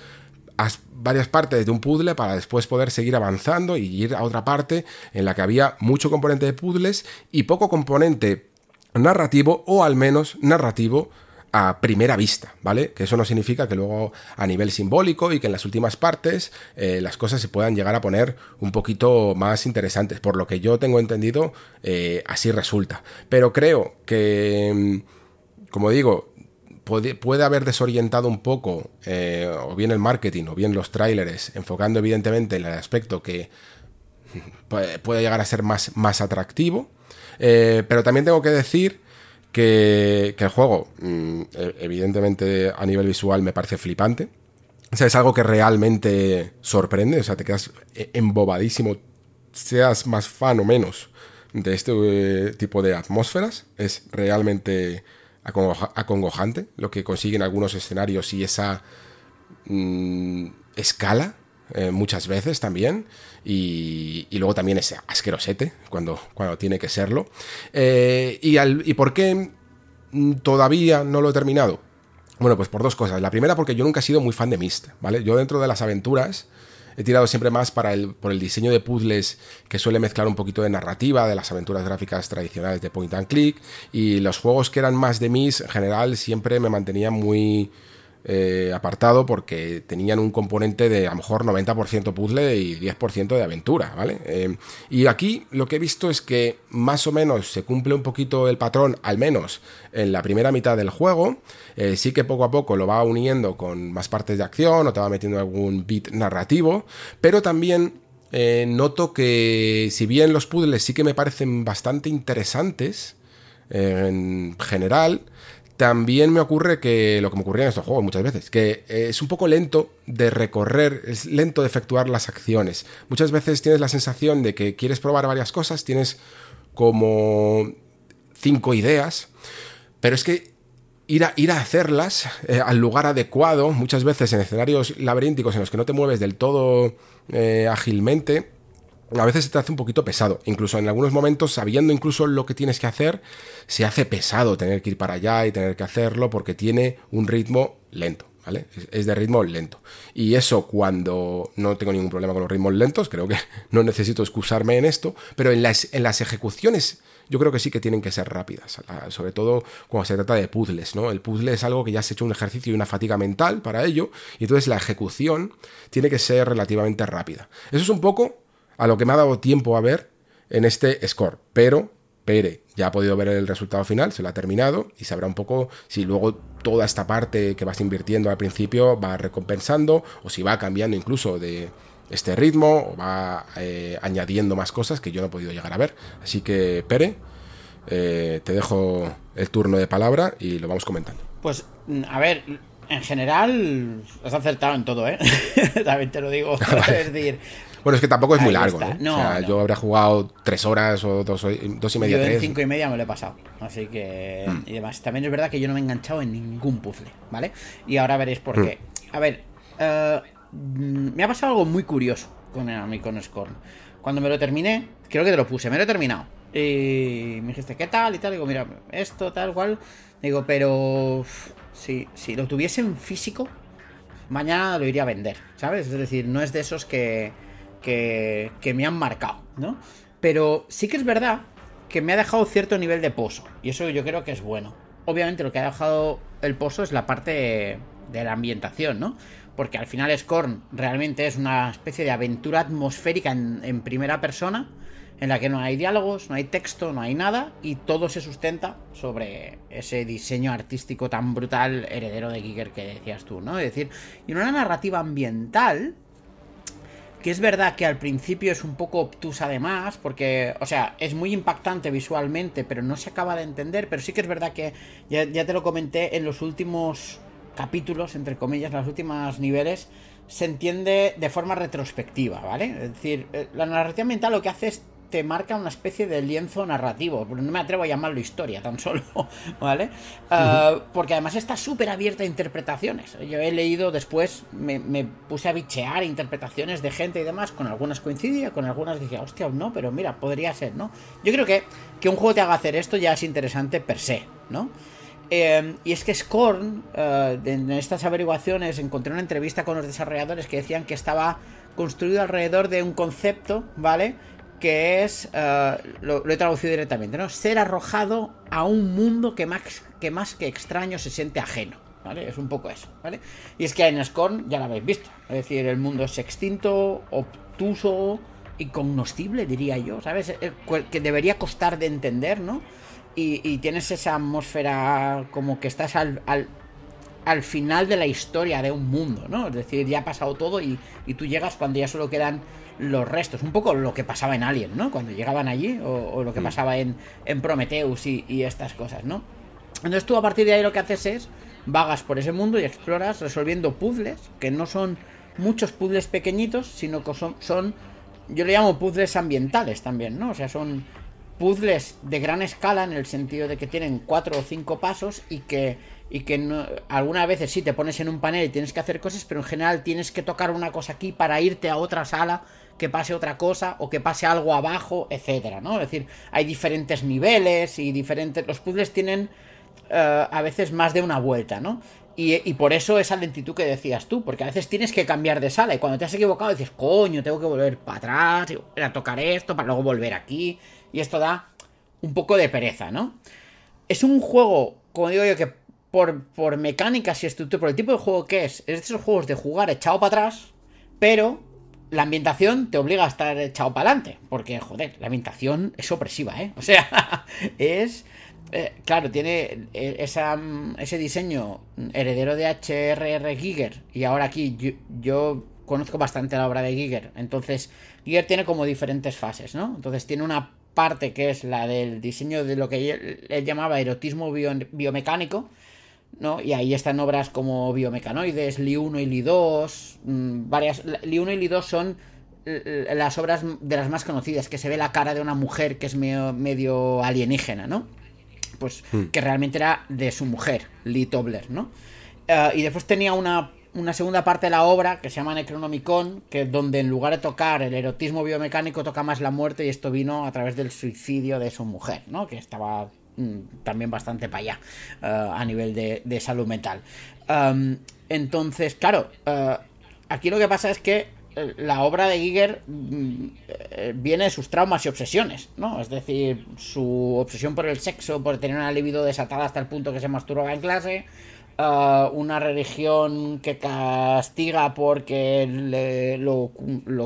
as, varias partes de un puzzle para después poder seguir avanzando y ir a otra parte en la que había mucho componente de puzzles y poco componente narrativo o al menos narrativo a primera vista, ¿vale? Que eso no significa que luego a nivel simbólico y que en las últimas partes eh, las cosas se puedan llegar a poner un poquito más interesantes. Por lo que yo tengo entendido, eh, así resulta. Pero creo que, como digo, puede, haber desorientado un poco, eh, o bien el marketing, o bien los trailers, enfocando evidentemente en el aspecto que puede llegar a ser más, más atractivo. pero también tengo que decir que, el juego, mmm, evidentemente a nivel visual me parece flipante. O sea, es algo que realmente sorprende, o sea, te quedas embobadísimo, seas más fan o menos de este eh, tipo de atmósferas. Es realmente acongojante lo que consiguen algunos escenarios y esa mmm, escala eh, muchas veces también. Y, y, luego también es asquerosete cuando, cuando tiene que serlo. Eh, y, al, ¿Y por qué todavía no lo he terminado? Bueno, pues por dos cosas. La primera porque yo nunca he sido muy fan de Myst, ¿vale? Yo dentro de las aventuras he tirado siempre más para el, por el diseño de puzzles que suele mezclar un poquito de narrativa de las aventuras gráficas tradicionales de point and click y los juegos que eran más de Myst en general siempre me mantenía muy eh, apartado porque tenían un componente de a lo mejor 90% puzzle y 10% de aventura, ¿vale? Eh, y aquí lo que he visto es que más o menos se cumple un poquito el patrón, al menos en la primera mitad del juego. Eh, sí que poco a poco lo va uniendo con más partes de acción o te va metiendo algún bit narrativo, pero también noto que si bien los puzzles sí que me parecen bastante interesantes en general, también me ocurre que lo que me ocurría en estos juegos muchas veces, que es un poco lento de recorrer, es lento de efectuar las acciones. Muchas veces tienes la sensación de que quieres probar varias cosas, tienes como cinco ideas, pero es que ir a, ir a hacerlas eh, al lugar adecuado, muchas veces en escenarios laberínticos en los que no te mueves del todo eh, ágilmente, a veces se te hace un poquito pesado. Incluso en algunos momentos, sabiendo incluso lo que tienes que hacer, se hace pesado tener que ir para allá y tener que hacerlo porque tiene un ritmo lento. ¿Vale? Es de ritmo lento. Y eso cuando no tengo ningún problema con los ritmos lentos, creo que no necesito excusarme en esto, pero en las, en las ejecuciones yo creo que sí que tienen que ser rápidas, sobre todo cuando se trata de puzzles, ¿no? El puzzle es algo que ya has hecho un ejercicio y una fatiga mental para ello, y entonces la ejecución tiene que ser relativamente rápida. Eso es un poco a lo que me ha dado tiempo a ver en este score. Pero Pere ya ha podido ver el resultado final, se lo ha terminado y sabrá un poco si luego toda esta parte que vas invirtiendo al principio va recompensando o si va cambiando incluso de este ritmo o va eh, añadiendo más cosas que yo no he podido llegar a ver. Así que, Pere, eh, te dejo el turno de palabra y lo vamos comentando. Pues, a ver, en general has acertado en todo, ¿eh? También te lo digo. es decir, bueno, es que tampoco es muy largo, ¿eh? o sea, yo habría jugado tres horas o dos, dos y media, yo tres. en cinco y media me lo he pasado. Así que. Mm. Y además, también es verdad que yo no me he enganchado en ningún puzzle, ¿vale? Y ahora veréis por mm. qué. A ver, uh, me ha pasado algo muy curioso con el con Scorn. Cuando me lo terminé, creo que te lo puse, me lo he terminado. Y me dijiste, ¿qué tal? Y tal. Digo, mira, esto, tal, cual. Digo, pero. Si, si lo tuviese en físico, mañana lo iría a vender, ¿sabes? Es decir, no es de esos que que, me han marcado, ¿no? Pero sí que es verdad que me ha dejado cierto nivel de pozo. Y eso yo creo que es bueno. Obviamente lo que ha dejado el pozo es la parte de la ambientación, ¿no? Porque al final Scorn realmente es una especie de aventura atmosférica en, primera persona, en la que no hay diálogos, no hay texto, no hay nada, y todo se sustenta sobre ese diseño artístico tan brutal heredero de Giger que decías tú, ¿no? Es decir, y una narrativa ambiental que es verdad que al principio es un poco obtusa además, porque, o sea, es muy impactante visualmente, pero no se acaba de entender, pero sí que es verdad que, ya, te lo comenté, en los últimos capítulos, entre comillas, los últimos niveles, se entiende de forma retrospectiva, ¿vale? Es decir, eh, la narrativa mental lo que hace es te marca una especie de lienzo narrativo. No me atrevo a llamarlo historia tan solo, ¿vale? Ah, porque además está súper abierta a interpretaciones. Yo he leído después, me, puse a bichear interpretaciones de gente y demás, con algunas coincidía, con algunas dije, hostia, no, pero mira, podría ser, ¿no? Yo creo que que un juego te haga hacer esto ya es interesante per se, ¿no? Eh, y es que Scorn, eh, en estas averiguaciones, encontré una entrevista con los desarrolladores que decían que estaba construido alrededor de un concepto, ¿vale? Que es, eh, lo, he traducido directamente, ¿no? Ser arrojado a un mundo que más, que más que extraño se siente ajeno, ¿vale? Es un poco eso, ¿vale? Y es que en Scorn ya lo habéis visto, es decir, el mundo es extinto, obtuso, incognoscible, diría yo, ¿sabes? Eh, que debería costar de entender, ¿no? Y, tienes esa atmósfera como que estás al, al, final de la historia de un mundo, ¿no? Es decir, ya ha pasado todo y, y tú llegas cuando ya solo quedan los restos. Un poco lo que pasaba en Alien, ¿no? Cuando llegaban allí, o, lo que mm. pasaba en, en Prometheus y, estas cosas, ¿no? Entonces tú a partir de ahí lo que haces es vagas por ese mundo y exploras resolviendo puzzles, que no son muchos puzzles pequeñitos, sino que son, son yo le llamo puzzles ambientales también, ¿no? O sea, son puzzles de gran escala en el sentido de que tienen cuatro o cinco pasos y que y que no, algunas veces sí te pones en un panel y tienes que hacer cosas, pero en general tienes que tocar una cosa aquí para irte a otra sala, que pase otra cosa o que pase algo abajo, etcétera, ¿no? Es decir, hay diferentes niveles y diferentes. Los puzzles tienen eh, a veces más de una vuelta, ¿no? Y, por eso esa lentitud que decías tú, porque a veces tienes que cambiar de sala y cuando te has equivocado dices, coño, tengo que volver para atrás, a tocar esto para luego volver aquí, y esto da un poco de pereza, ¿no? Es un juego, como digo yo, que por, por mecánicas y estructura, por el tipo de juego que es, es de esos juegos de jugar echado para atrás, pero la ambientación te obliga a estar echado para adelante, porque, joder, la ambientación es opresiva, ¿eh? O sea, es... Eh, claro, tiene eh, ese diseño heredero de H.R.R. Giger. Y ahora aquí yo, conozco bastante la obra de Giger. Entonces, Giger tiene como diferentes fases, ¿no? Entonces tiene una parte que es la del diseño de lo que él, llamaba erotismo biomecánico, ¿no? Y ahí están obras como Biomecanoides, Li 1 y Li 2, mm, varias... Li 1 y Li 2 son las obras de las más conocidas, que se ve la cara de una mujer que es medio, alienígena, ¿no? Pues hmm. que realmente era de su mujer, Lee Tobler, ¿no? Eh, y después tenía una una segunda parte de la obra que se llama Necronomicon, que donde en lugar de tocar el erotismo biomecánico toca más la muerte y esto vino a través del suicidio de su mujer, ¿no? Que estaba también bastante para allá eh, a nivel de, salud mental. entonces, claro, eh, aquí lo que pasa es que eh, la obra de Giger mm, viene de sus traumas y obsesiones, ¿no? Es decir, su obsesión por el sexo, por tener una libido desatada hasta el punto que se masturbaba en clase, una religión que castiga porque lo,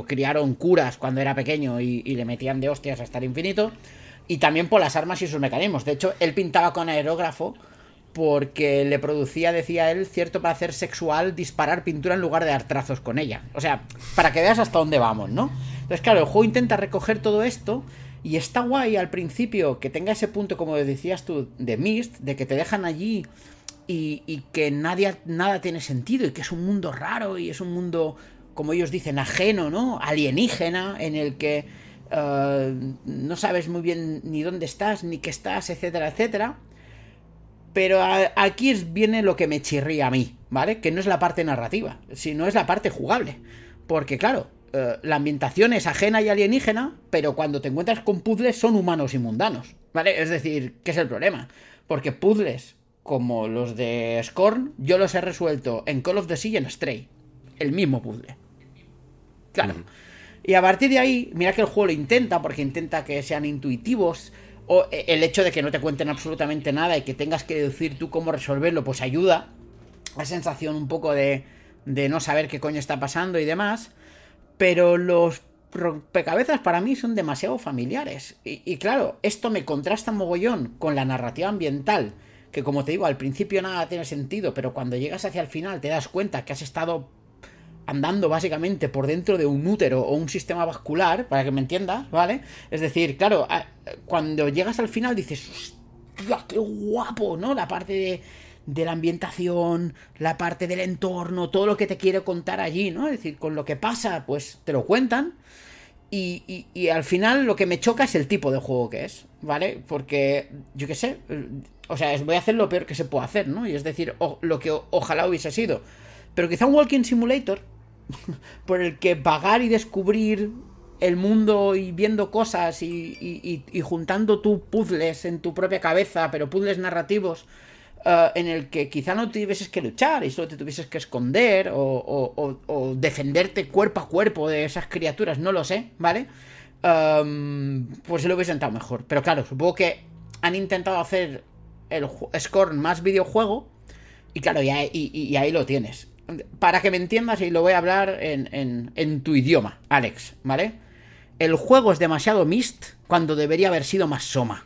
criaron curas cuando era pequeño y, le metían de hostias hasta el infinito. Y también por las armas y sus mecanismos. De hecho, él pintaba con aerógrafo porque le producía, decía él, cierto placer sexual disparar pintura en lugar de dar trazos con ella. O sea, para que veas hasta dónde vamos, ¿no? Entonces, claro, el juego intenta recoger todo esto y está guay al principio que tenga ese punto, como decías tú, de Mist, de que te dejan allí y, que nadie, nada tiene sentido y que es un mundo raro y es un mundo, como ellos dicen, ajeno, ¿no? Alienígena, en el que eh, no sabes muy bien ni dónde estás, ni qué estás, etcétera, etcétera. Pero aquí viene lo que me chirría a mí, ¿vale? Que no es la parte narrativa, sino es la parte jugable. Porque claro, eh, la ambientación es ajena y alienígena, pero cuando te encuentras con puzzles son humanos y mundanos, ¿vale? Es decir, ¿qué es el problema? Porque puzzles como los de Scorn, yo los he resuelto en Call of the Sea y en Stray. El mismo puzzle. Claro. Y a partir de ahí, mira que el juego lo intenta, porque intenta que sean intuitivos. O e, el hecho de que no te cuenten absolutamente nada y que tengas que decir tú cómo resolverlo, pues ayuda. La sensación un poco de, de no saber qué coño está pasando y demás. Pero los rompecabezas para mí son demasiado familiares. Y, y claro, esto me contrasta mogollón con la narrativa ambiental que como te digo, al principio nada tiene sentido, pero cuando llegas hacia el final te das cuenta que has estado andando básicamente por dentro de un útero o un sistema vascular, para que me entiendas, ¿vale? Es decir, claro, cuando llegas al final dices, ¡hostia, qué guapo! ¿No? La parte de, la ambientación, la parte del entorno, todo lo que te quiere contar allí, ¿no? Es decir, con lo que pasa, pues te lo cuentan. Y, al final lo que me choca es el tipo de juego que es, ¿vale? Porque, yo qué sé, o sea, voy a hacer lo peor que se puede hacer, ¿no? Y es decir, lo que ojalá hubiese sido. Pero quizá un Walking Simulator, por el que pagar y descubrir el mundo y viendo cosas y, juntando tú puzzles en tu propia cabeza, pero puzzles narrativos, eh, en el que quizá no tuvieses que luchar y solo te tuvieses que esconder o, defenderte cuerpo a cuerpo de esas criaturas, no lo sé, ¿vale? Um, pues se lo hubiese sentado mejor. Pero claro, supongo que han intentado hacer el Scorn más videojuego. Y claro, y ahí, lo tienes. Para que me entiendas, y lo voy a hablar en, tu idioma, Alex, ¿vale? El juego es demasiado Mist cuando debería haber sido más Soma.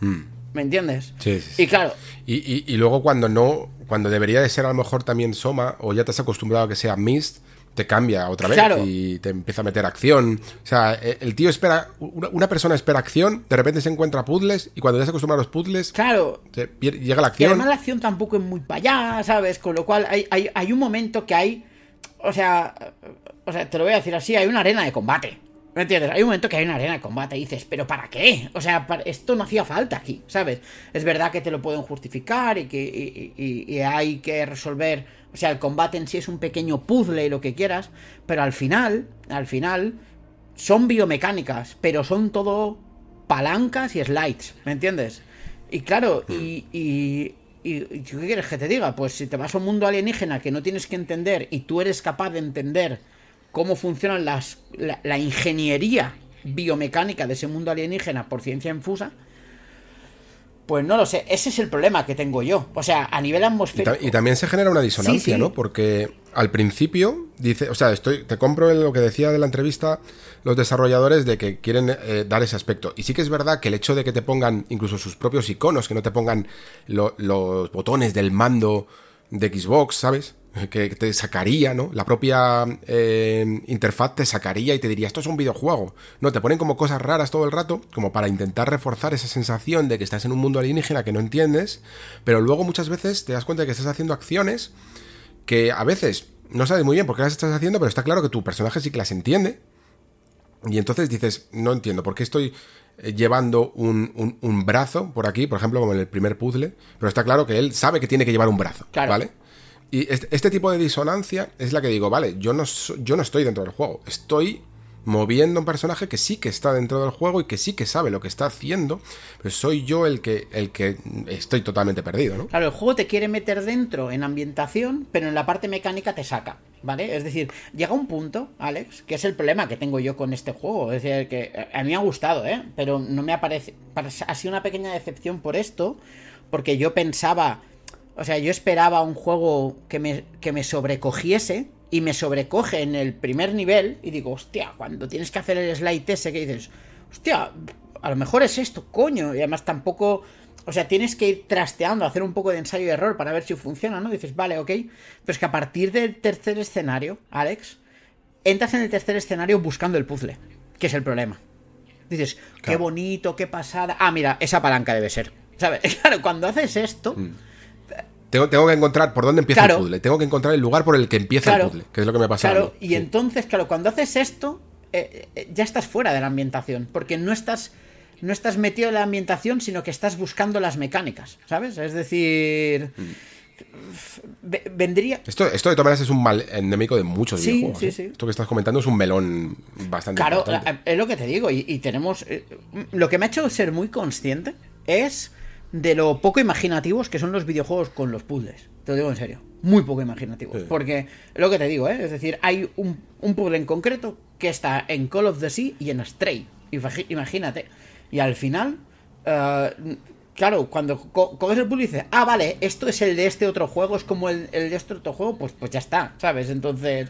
Hmm. ¿Me entiendes? Sí, sí, Y claro. Y, y, luego cuando no, cuando debería de ser a lo mejor también Soma, o ya te has acostumbrado a que sea Mist, te cambia otra vez y te empieza a meter acción. O sea, e, el tío espera, una, persona espera acción, de repente se encuentra puzzles y cuando ya se acostumbra a los puzzles, claro, llega la acción. Y además la acción tampoco es muy para allá, ¿sabes? Con lo cual hay, hay, hay un momento que hay, o sea, o sea, te lo voy a decir así, hay una arena de combate. ¿Me entiendes? Hay un momento que hay una arena de combate y dices, ¿pero para qué? O sea, para- esto no hacía falta aquí, ¿sabes? Es verdad que te lo pueden justificar y que y- y- y hay que resolver. O sea, el combate en sí es un pequeño puzzle y lo que quieras, pero al final, al final, son biomecánicas, pero son todo palancas y slides, ¿me entiendes? Y claro, y, y, y- y ¿qué quieres que te diga? Pues si te vas a un mundo alienígena que no tienes que entender y tú eres capaz de entender cómo funcionan las, la, la ingeniería biomecánica de ese mundo alienígena por ciencia infusa, pues no lo sé, ese es el problema que tengo yo. O sea, a nivel Y, atmosférico... ta- y también se genera una disonancia, Sí, sí. ¿no? Porque al principio dice, o sea, estoy, te compro lo que decía de la entrevista los desarrolladores de que quieren eh, dar ese aspecto. Y sí que es verdad que el hecho de que te pongan incluso sus propios iconos, que no te pongan lo- los botones del mando de Xbox, ¿sabes? Que te sacaría, ¿no? La propia eh, interfaz te sacaría y te diría, esto es un videojuego. No, te ponen como cosas raras todo el rato, como para intentar reforzar esa sensación de que estás en un mundo alienígena que no entiendes, pero luego muchas veces te das cuenta de que estás haciendo acciones que a veces no sabes muy bien por qué las estás haciendo, pero está claro que tu personaje sí que las entiende. Y entonces dices, no entiendo por qué estoy eh, llevando un, un- un brazo por aquí, por ejemplo, como en el primer puzzle, pero está claro que él sabe que tiene que llevar un brazo, Claro. ¿vale? Y este, este tipo de disonancia es la que digo, vale, yo no, yo no estoy dentro del juego, estoy moviendo un personaje que sí que está dentro del juego y que sí que sabe lo que está haciendo, pero soy yo el que, el que estoy totalmente perdido, ¿no? Claro, el juego te quiere meter dentro en ambientación, pero en la parte mecánica te saca, ¿vale? Es decir, llega un punto, Alex, que es el problema que tengo yo con este juego. Es decir, que eh, a mí me ha gustado, ¿eh? Pero no me aparece. Ha sido una pequeña decepción por esto, porque yo pensaba. O sea, yo esperaba un juego que me, que me sobrecogiese y me sobrecoge en el primer nivel y digo, hostia, cuando tienes que hacer el slide ese que dices, hostia, a lo mejor es esto, coño, y además tampoco, o sea, tienes que ir trasteando, hacer un poco de ensayo y error para ver si funciona, ¿no? Dices, vale, ok, pero es que a partir del tercer escenario, Alex, entras en el tercer escenario buscando el puzzle, que es el problema. Dices, qué bonito, qué pasada. Ah, mira, esa palanca debe ser. ¿Sabes? Claro, cuando haces esto, Tengo, tengo que encontrar por dónde empieza Claro. el puzzle. Tengo que encontrar el lugar por el que empieza Claro. el puzzle, que es lo que me pasa Claro, a mí. y Sí. entonces, claro, cuando haces esto, eh, eh, ya estás fuera de la ambientación, porque no estás, no estás metido en la ambientación, sino que estás buscando las mecánicas, ¿sabes? Es decir, ve- vendría... Esto, esto de todas maneras es un mal endémico de muchos Sí, videojuegos. sí, ¿eh? sí. Esto que estás comentando es un melón bastante Claro, importante. es lo que te digo, y, y tenemos... eh, lo que me ha hecho ser muy consciente es de lo poco imaginativos que son los videojuegos con los puzzles. Te lo digo en serio. Muy poco imaginativos. Sí. Porque lo que te digo, ¿eh? Es decir, hay un, un puzzle en concreto que está en Call of the Sea y en Stray. Imagínate. Y al final... eh, Claro, cuando co- coges el puzzle y dices, ah, vale, esto es el de este otro juego, es como el, el de este otro juego, pues, pues ya está, ¿sabes? Entonces.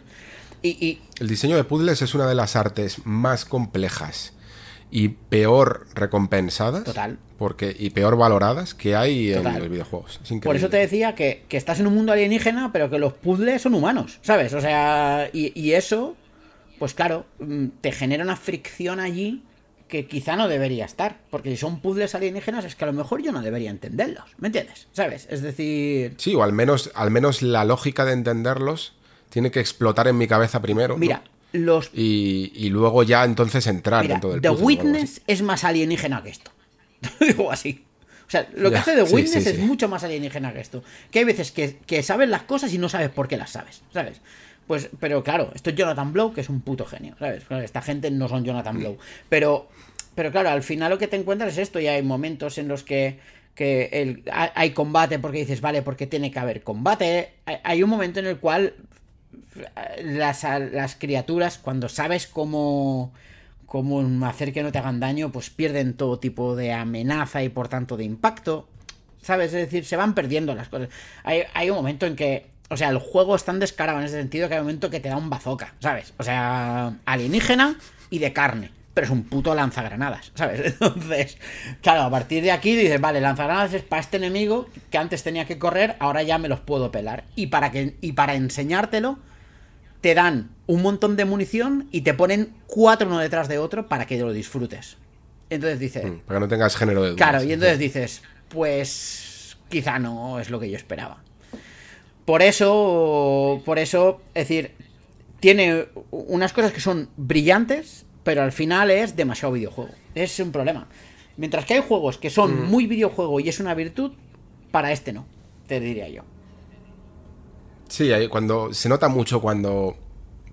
Y, y, El diseño de puzzles es una de las artes más complejas y peor recompensadas. Total. Porque, y peor valoradas que hay Total. en los videojuegos. Es. Por eso te decía que, que estás en un mundo alienígena, pero que los puzzles son humanos, ¿sabes? O sea, y, y eso, pues claro, mm, te genera una fricción allí que quizá no debería estar. Porque si son puzzles alienígenas, es que a lo mejor yo no debería entenderlos, ¿me entiendes? ¿Sabes? Es decir, Sí, o al menos, al menos la lógica de entenderlos tiene que explotar en mi cabeza primero. ¿no? Los... Y, y luego ya entonces entrar Mira, dentro del The. Witness es más alienígena que esto. Lo digo así. O sea, lo que Ya, hace The sí, Witness sí, es sí. mucho más alienígena que esto. Que hay veces que, que sabes las cosas y no sabes por qué las sabes, ¿sabes? Pues, pero claro, esto es Jonathan Blow, que es un puto genio, ¿sabes? Claro, esta gente no son Jonathan. Blow. Pero, pero claro, al final lo que te encuentras es esto y hay momentos en los que, que el- hay hay combate porque dices, vale, porque tiene que haber combate. Hay, hay un momento en el cual las, las criaturas, cuando sabes cómo, cómo hacer que no te hagan daño, pues pierden todo tipo de amenaza y por tanto de impacto. ¿Sabes? Es decir, se van perdiendo las cosas. Hay, hay un momento en que. O sea, el juego es tan descarado en ese sentido que hay un momento que te da un bazooka, ¿sabes? O sea, alienígena y de carne. Pero es un puto lanzagranadas, ¿sabes? Entonces, claro, a partir de aquí dices, vale, lanzagranadas es para este enemigo que antes tenía que correr, ahora ya me los puedo pelar. Y para, que, y para enseñártelo, te dan un montón de munición y te ponen cuatro uno detrás de otro para que lo disfrutes. Entonces dices, Mm, Para que no tengas género de dudas. claro, y entonces dices, pues quizá no es lo que yo esperaba. Por eso, por eso, es decir, tiene unas cosas que son brillantes, pero al final es demasiado videojuego. Es un problema. Mientras que hay juegos que son Mm. muy videojuego y es una virtud, para este no, te diría yo. Sí, cuando se nota mucho cuando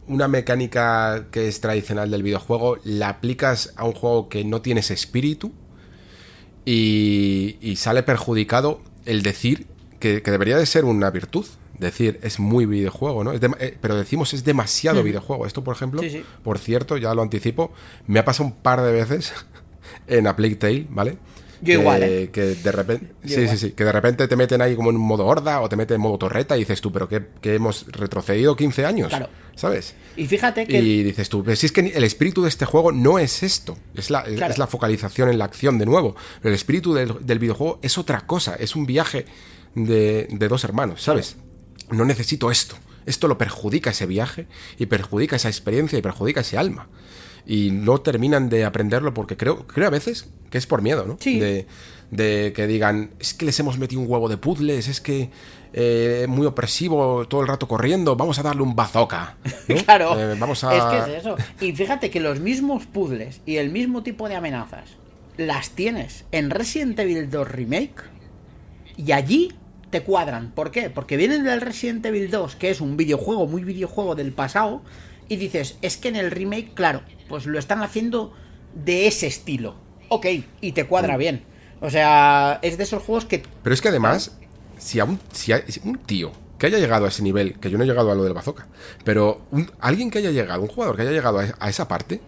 una mecánica que es tradicional del videojuego la aplicas a un juego que no tienes espíritu y, y sale perjudicado el decir que, que debería de ser una virtud. Decir, es muy videojuego, ¿no? Es eh, pero decimos es demasiado videojuego. Esto, por ejemplo, Sí, sí. por cierto, ya lo anticipo, me ha pasado un par de veces en A Plague Tale, ¿vale? Yo que, igual, ¿eh? que de repente Yo sí, igual. sí, sí, que de repente te meten ahí como en modo horda o te meten en modo torreta y dices tú, pero que, que hemos retrocedido 15 años, Claro. ¿sabes? Y fíjate que... Y dices tú, pero si es que el espíritu de este juego no es esto, es la, Claro. es la focalización en la acción de nuevo. El espíritu del, del videojuego es otra cosa, es un viaje de, de dos hermanos, ¿sabes? No necesito esto. Esto lo perjudica ese viaje y perjudica esa experiencia y perjudica ese alma. Y no terminan de aprenderlo porque creo, creo a veces que es por miedo, ¿no? Sí. De, de que digan, es que les hemos metido un huevo de puzzles, es que eh, muy opresivo todo el rato corriendo, vamos a darle un bazooka. ¿no? Claro, Eh, vamos a... es que es eso. Y fíjate que los mismos puzzles y el mismo tipo de amenazas las tienes en Resident Evil 2 Remake y allí te cuadran. ¿Por qué? Porque vienen del Resident Evil 2, que es un videojuego, muy videojuego del pasado, y dices, es que en el remake, claro, pues lo están haciendo de ese estilo. Ok, y te Mm. cuadra bien. O sea, es de esos juegos que... Pero es que además, si, a un, si un tío que haya llegado a ese nivel, que yo no he llegado a lo del bazooka, pero un- alguien que haya llegado, un jugador que haya llegado a, a esa parte,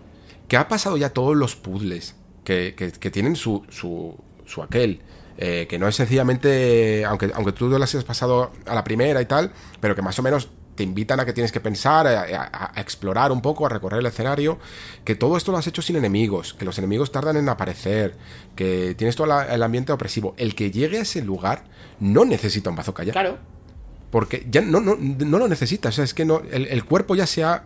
que ha pasado ya todos los puzzles, que, que- que tienen su, su, su aquel, eh, que no es sencillamente, aunque, aunque tú las hayas pasado a la primera y tal, pero que más o menos te invitan a que tienes que pensar, a, a- a explorar un poco, a recorrer el escenario, que todo esto lo has hecho sin enemigos, que los enemigos tardan en aparecer, que tienes todo la- el ambiente opresivo. El que llegue a ese lugar no necesita un bazooka ya. Claro, Porque ya no, no, no lo necesita. O sea, es que no, el, el cuerpo ya se ha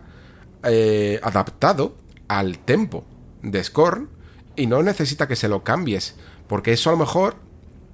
eh, adaptado al tempo de Scorn y no necesita que se lo cambies. Porque eso a lo mejor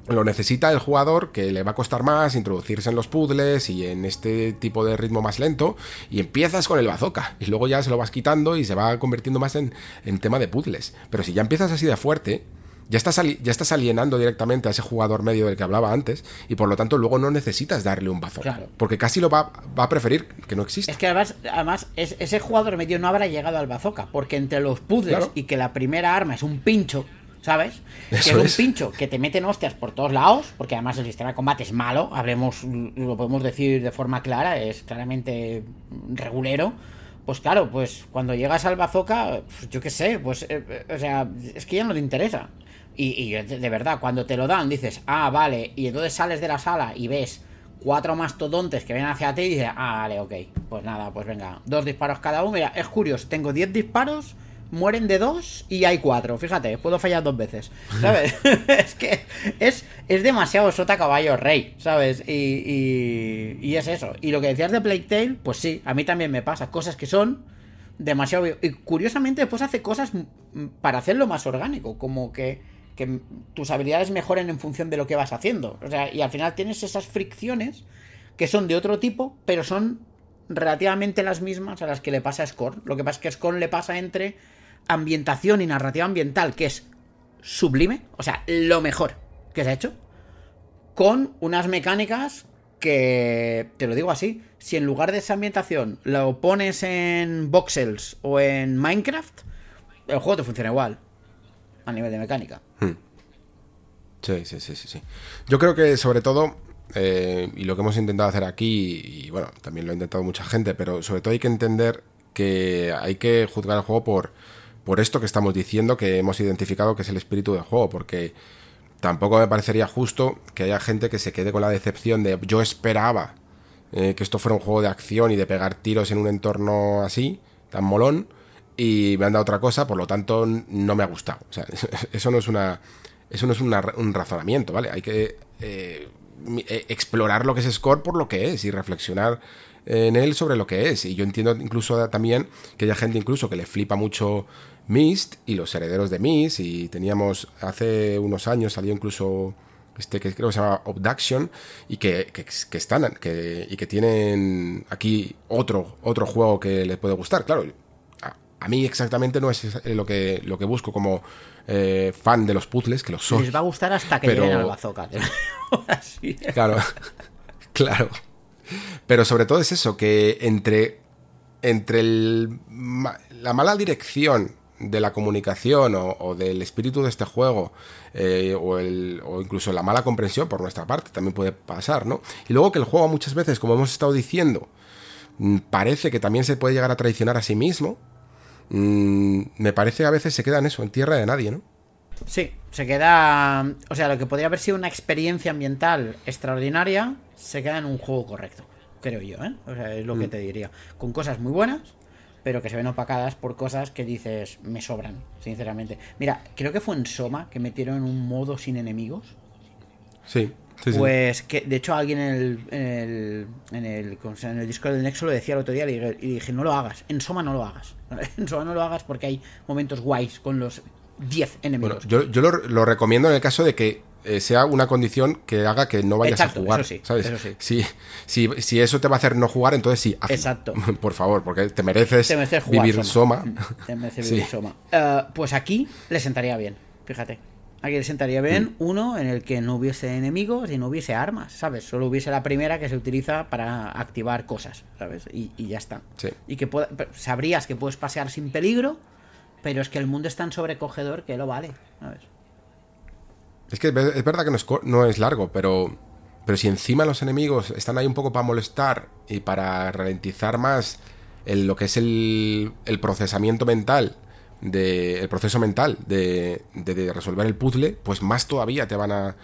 lo necesita el jugador que le va a costar más introducirse en los puzzles y en este tipo de ritmo más lento. Y empiezas con el bazooka y luego ya se lo vas quitando y se va convirtiendo más en, en tema de puzzles. Pero si ya empiezas así de fuerte, ya estás, ya estás alienando directamente a ese jugador medio del que hablaba antes y por lo tanto luego no necesitas darle un bazooka. Claro. Porque casi lo va, va a preferir que no exista. Es que además, además es- ese jugador medio no habrá llegado al bazooka, porque entre los puzzles Claro. y que la primera arma es un pincho, ¿sabes? que es un pincho que te meten hostias por todos lados, porque además el sistema de combate es malo, hablemos, lo podemos decir de forma clara, es claramente regulero. Pues claro, pues cuando llegas al bazooka, pues yo qué sé, pues, eh, eh, o sea, es que ya no te interesa. Y, y de, de verdad, cuando te lo dan, dices, ah, vale, y entonces sales de la sala y ves cuatro mastodontes que vienen hacia ti y dices, ah, vale, ok, pues nada, pues venga, dos disparos cada uno. Mira, es curioso, tengo 10 disparos, mueren de dos y hay cuatro. Fíjate, puedo fallar dos veces, ¿sabes? es que es, es demasiado sota caballo rey, ¿sabes? Y, y, y es eso. Y lo que decías de Plague Tale, pues sí, a mí también me pasa, cosas que son demasiado... Y curiosamente después hace cosas para hacerlo más orgánico, como que, que tus habilidades mejoren en función de lo que vas haciendo. O sea, y al final tienes esas fricciones que son de otro tipo, pero son relativamente las mismas a las que le pasa a Scorn. Lo que pasa es que a Scorn le pasa entre ambientación y narrativa ambiental, que es sublime, o sea, lo mejor que se ha hecho, con unas mecánicas que, te lo digo así, si en lugar de esa ambientación lo pones en voxels o en Minecraft, el juego te funciona igual, a nivel de mecánica. Sí, sí, sí, sí, sí. Yo creo que sobre todo, eh, y lo que hemos intentado hacer aquí, y bueno, también lo ha intentado mucha gente, pero sobre todo hay que entender que hay que juzgar el juego por, por esto que estamos diciendo, que hemos identificado que es el espíritu del juego, porque tampoco me parecería justo que haya gente que se quede con la decepción de yo esperaba eh, que esto fuera un juego de acción y de pegar tiros en un entorno así, tan molón, y me han dado otra cosa, por lo tanto no me ha gustado. O sea, eso no es una eso no es un razonamiento, ¿vale? Hay que eh, eh, explorar lo que es Score por lo que es y reflexionar en él sobre lo que es. Y yo entiendo incluso también que haya gente incluso que le flipa mucho Myst y los herederos de Myst y teníamos hace unos años salió incluso este que creo que se llama Abduction y que, que, que están que, y que tienen aquí otro otro juego que les puede gustar claro a, a mí exactamente no es lo que, lo que busco como eh, fan de los puzzles, que los soy. Les va a gustar hasta que Pero- lleguen al bazooka. así. Claro, claro. Pero sobre todo es eso, que entre, entre el la mala dirección de la comunicación o, o del espíritu de este juego, eh, o, el- o incluso la mala comprensión por nuestra parte, también puede pasar, ¿no? Y luego que el juego muchas veces, como hemos estado diciendo, mm, parece que también se puede llegar a traicionar a sí mismo, mm, me parece que a veces se queda en eso, en tierra de nadie, ¿no? Sí, se queda. O sea, lo que podría haber sido una experiencia ambiental extraordinaria, se queda en un juego correcto, creo yo, ¿eh? O sea, es lo que te diría. Con cosas muy buenas, pero que se ven opacadas por cosas que dices, me sobran, sinceramente. Mira, creo que fue en Soma que metieron un modo sin enemigos. Sí, sí, sí. Pues que de hecho alguien en el, en el, en el, disco del Nexo lo decía el otro día y dije, y dije, no lo hagas, en Soma no lo hagas. En Soma no lo hagas porque hay momentos guays con los 10 enemigos. Bueno, yo, yo lo, lo recomiendo en el caso de que eh, sea una condición que haga que no vayas Exacto, a jugar. eso sí, ¿sabes? eso sí. Si, si, si eso te va a hacer no jugar, entonces sí, hazlo. Exacto. Por favor, porque te mereces, Te mereces jugar vivir Soma. Mm, Te mereces Sí. vivir Soma. Eh, pues aquí le sentaría bien, fíjate. Aquí le sentaría bien Mm. uno en el que no hubiese enemigos y no hubiese armas, ¿sabes? Solo hubiese la primera que se utiliza para activar cosas, ¿sabes? Y, y ya está. Sí. Y que pueda- sabrías que puedes pasear sin peligro, pero es que el mundo es tan sobrecogedor que lo vale, ¿sabes? Es que es verdad que no es, no es largo, pero, pero si encima los enemigos están ahí un poco para molestar y para ralentizar más el- lo que es el, el procesamiento mental, de, el proceso mental de, de- de resolver el puzzle, pues más todavía te van a,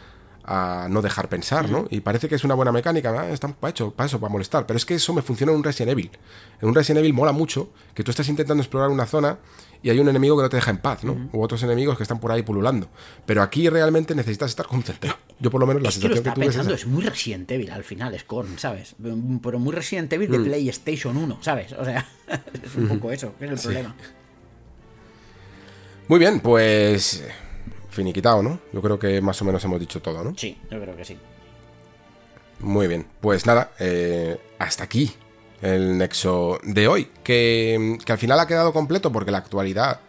a no dejar pensar, ¿no? Y parece que es una buena mecánica, ¿no? están para eso, para eso, para molestar. Pero es que eso me funciona en un Resident Evil. En un Resident Evil mola mucho que tú estás intentando explorar una zona y hay un enemigo que no te deja en paz, ¿no? U otros enemigos que están por ahí pululando. Pero aquí realmente necesitas estar concentrado. Yo por lo menos la es que lo sensación que, tuve es pensando, esa. es muy Resident Evil al final, Scorn, ¿sabes? Pero muy Resident Evil de Mm. PlayStation 1, ¿sabes? O sea, es un poco eso, que es el problema. Muy bien, pues finiquitado, ¿no? Yo creo que más o menos hemos dicho todo, ¿no? Sí, yo creo que sí. Muy bien, pues nada, eh, hasta aquí el nexo de hoy, que, que al final ha quedado completo porque la actualidad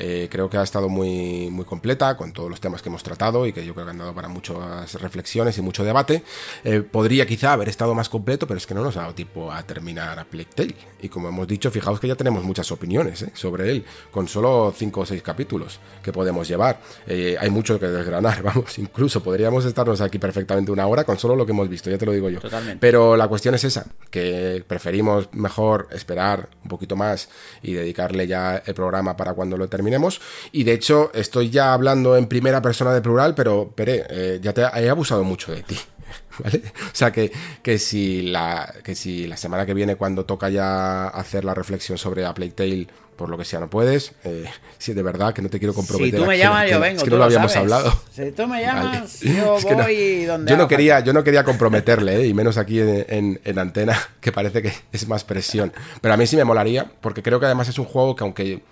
eh, creo que ha estado muy, muy completa con todos los temas que hemos tratado y que yo creo que han dado para muchas reflexiones y mucho debate. Eh, podría quizá haber estado más completo, pero es que no nos ha dado tiempo a terminar a Plague Tale. Y como hemos dicho, fijaos que ya tenemos muchas opiniones ¿eh? sobre él, con solo 5 o 6 capítulos que podemos llevar. Hay mucho que desgranar, vamos, incluso podríamos estarnos aquí perfectamente una hora con solo lo que hemos visto, ya te lo digo yo. Totalmente. Pero la cuestión es esa, que preferimos mejor esperar un poquito más y dedicarle ya el programa para cuando lo terminemos. Y de hecho, estoy ya hablando en primera persona de plural, pero Pere, eh, ya te he abusado mucho de ti. ¿Vale? O sea que, que, si la, que si la semana que viene, cuando toca ya hacer la reflexión sobre A Plague Tale, por lo que sea no puedes, eh, si de verdad que no te quiero comprometer. Si tú me llamas, que- yo vengo. Es que tú no lo habíamos sabes. hablado. Si tú me Vale. llamas, yo Es que no- donde yo no quería yo no quería comprometerle ¿eh? y menos aquí en, en- en antena que parece que es más presión pero a mí sí me molaría porque creo que además es un juego que aunque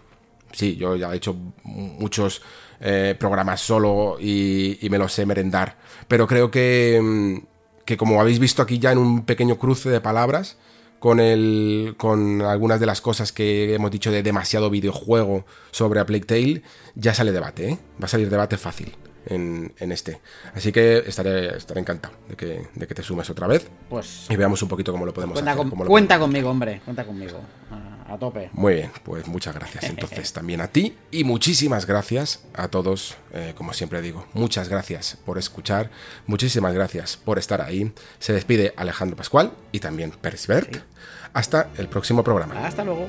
sí yo ya he hecho muchos eh, programas solo y, y me los sé merendar pero creo que mm, que como habéis visto aquí ya en un pequeño cruce de palabras con el con algunas de las cosas que hemos dicho de demasiado videojuego sobre A Plague Tale ya sale debate ¿eh? va a salir debate fácil en, en este. Así que estaré, estaré encantado de que, de que te sumes otra vez Pues y veamos un poquito cómo lo podemos cuenta, hacer. con- cómo lo cuenta podemos- conmigo, hombre. Cuenta conmigo. A, a tope. Muy bien, pues muchas gracias entonces también a ti y muchísimas gracias a todos, eh, como siempre digo, muchas gracias por escuchar, muchísimas gracias por estar ahí. Se despide Alejandro Pascual y también Persbert. Hasta el próximo programa. Hasta luego.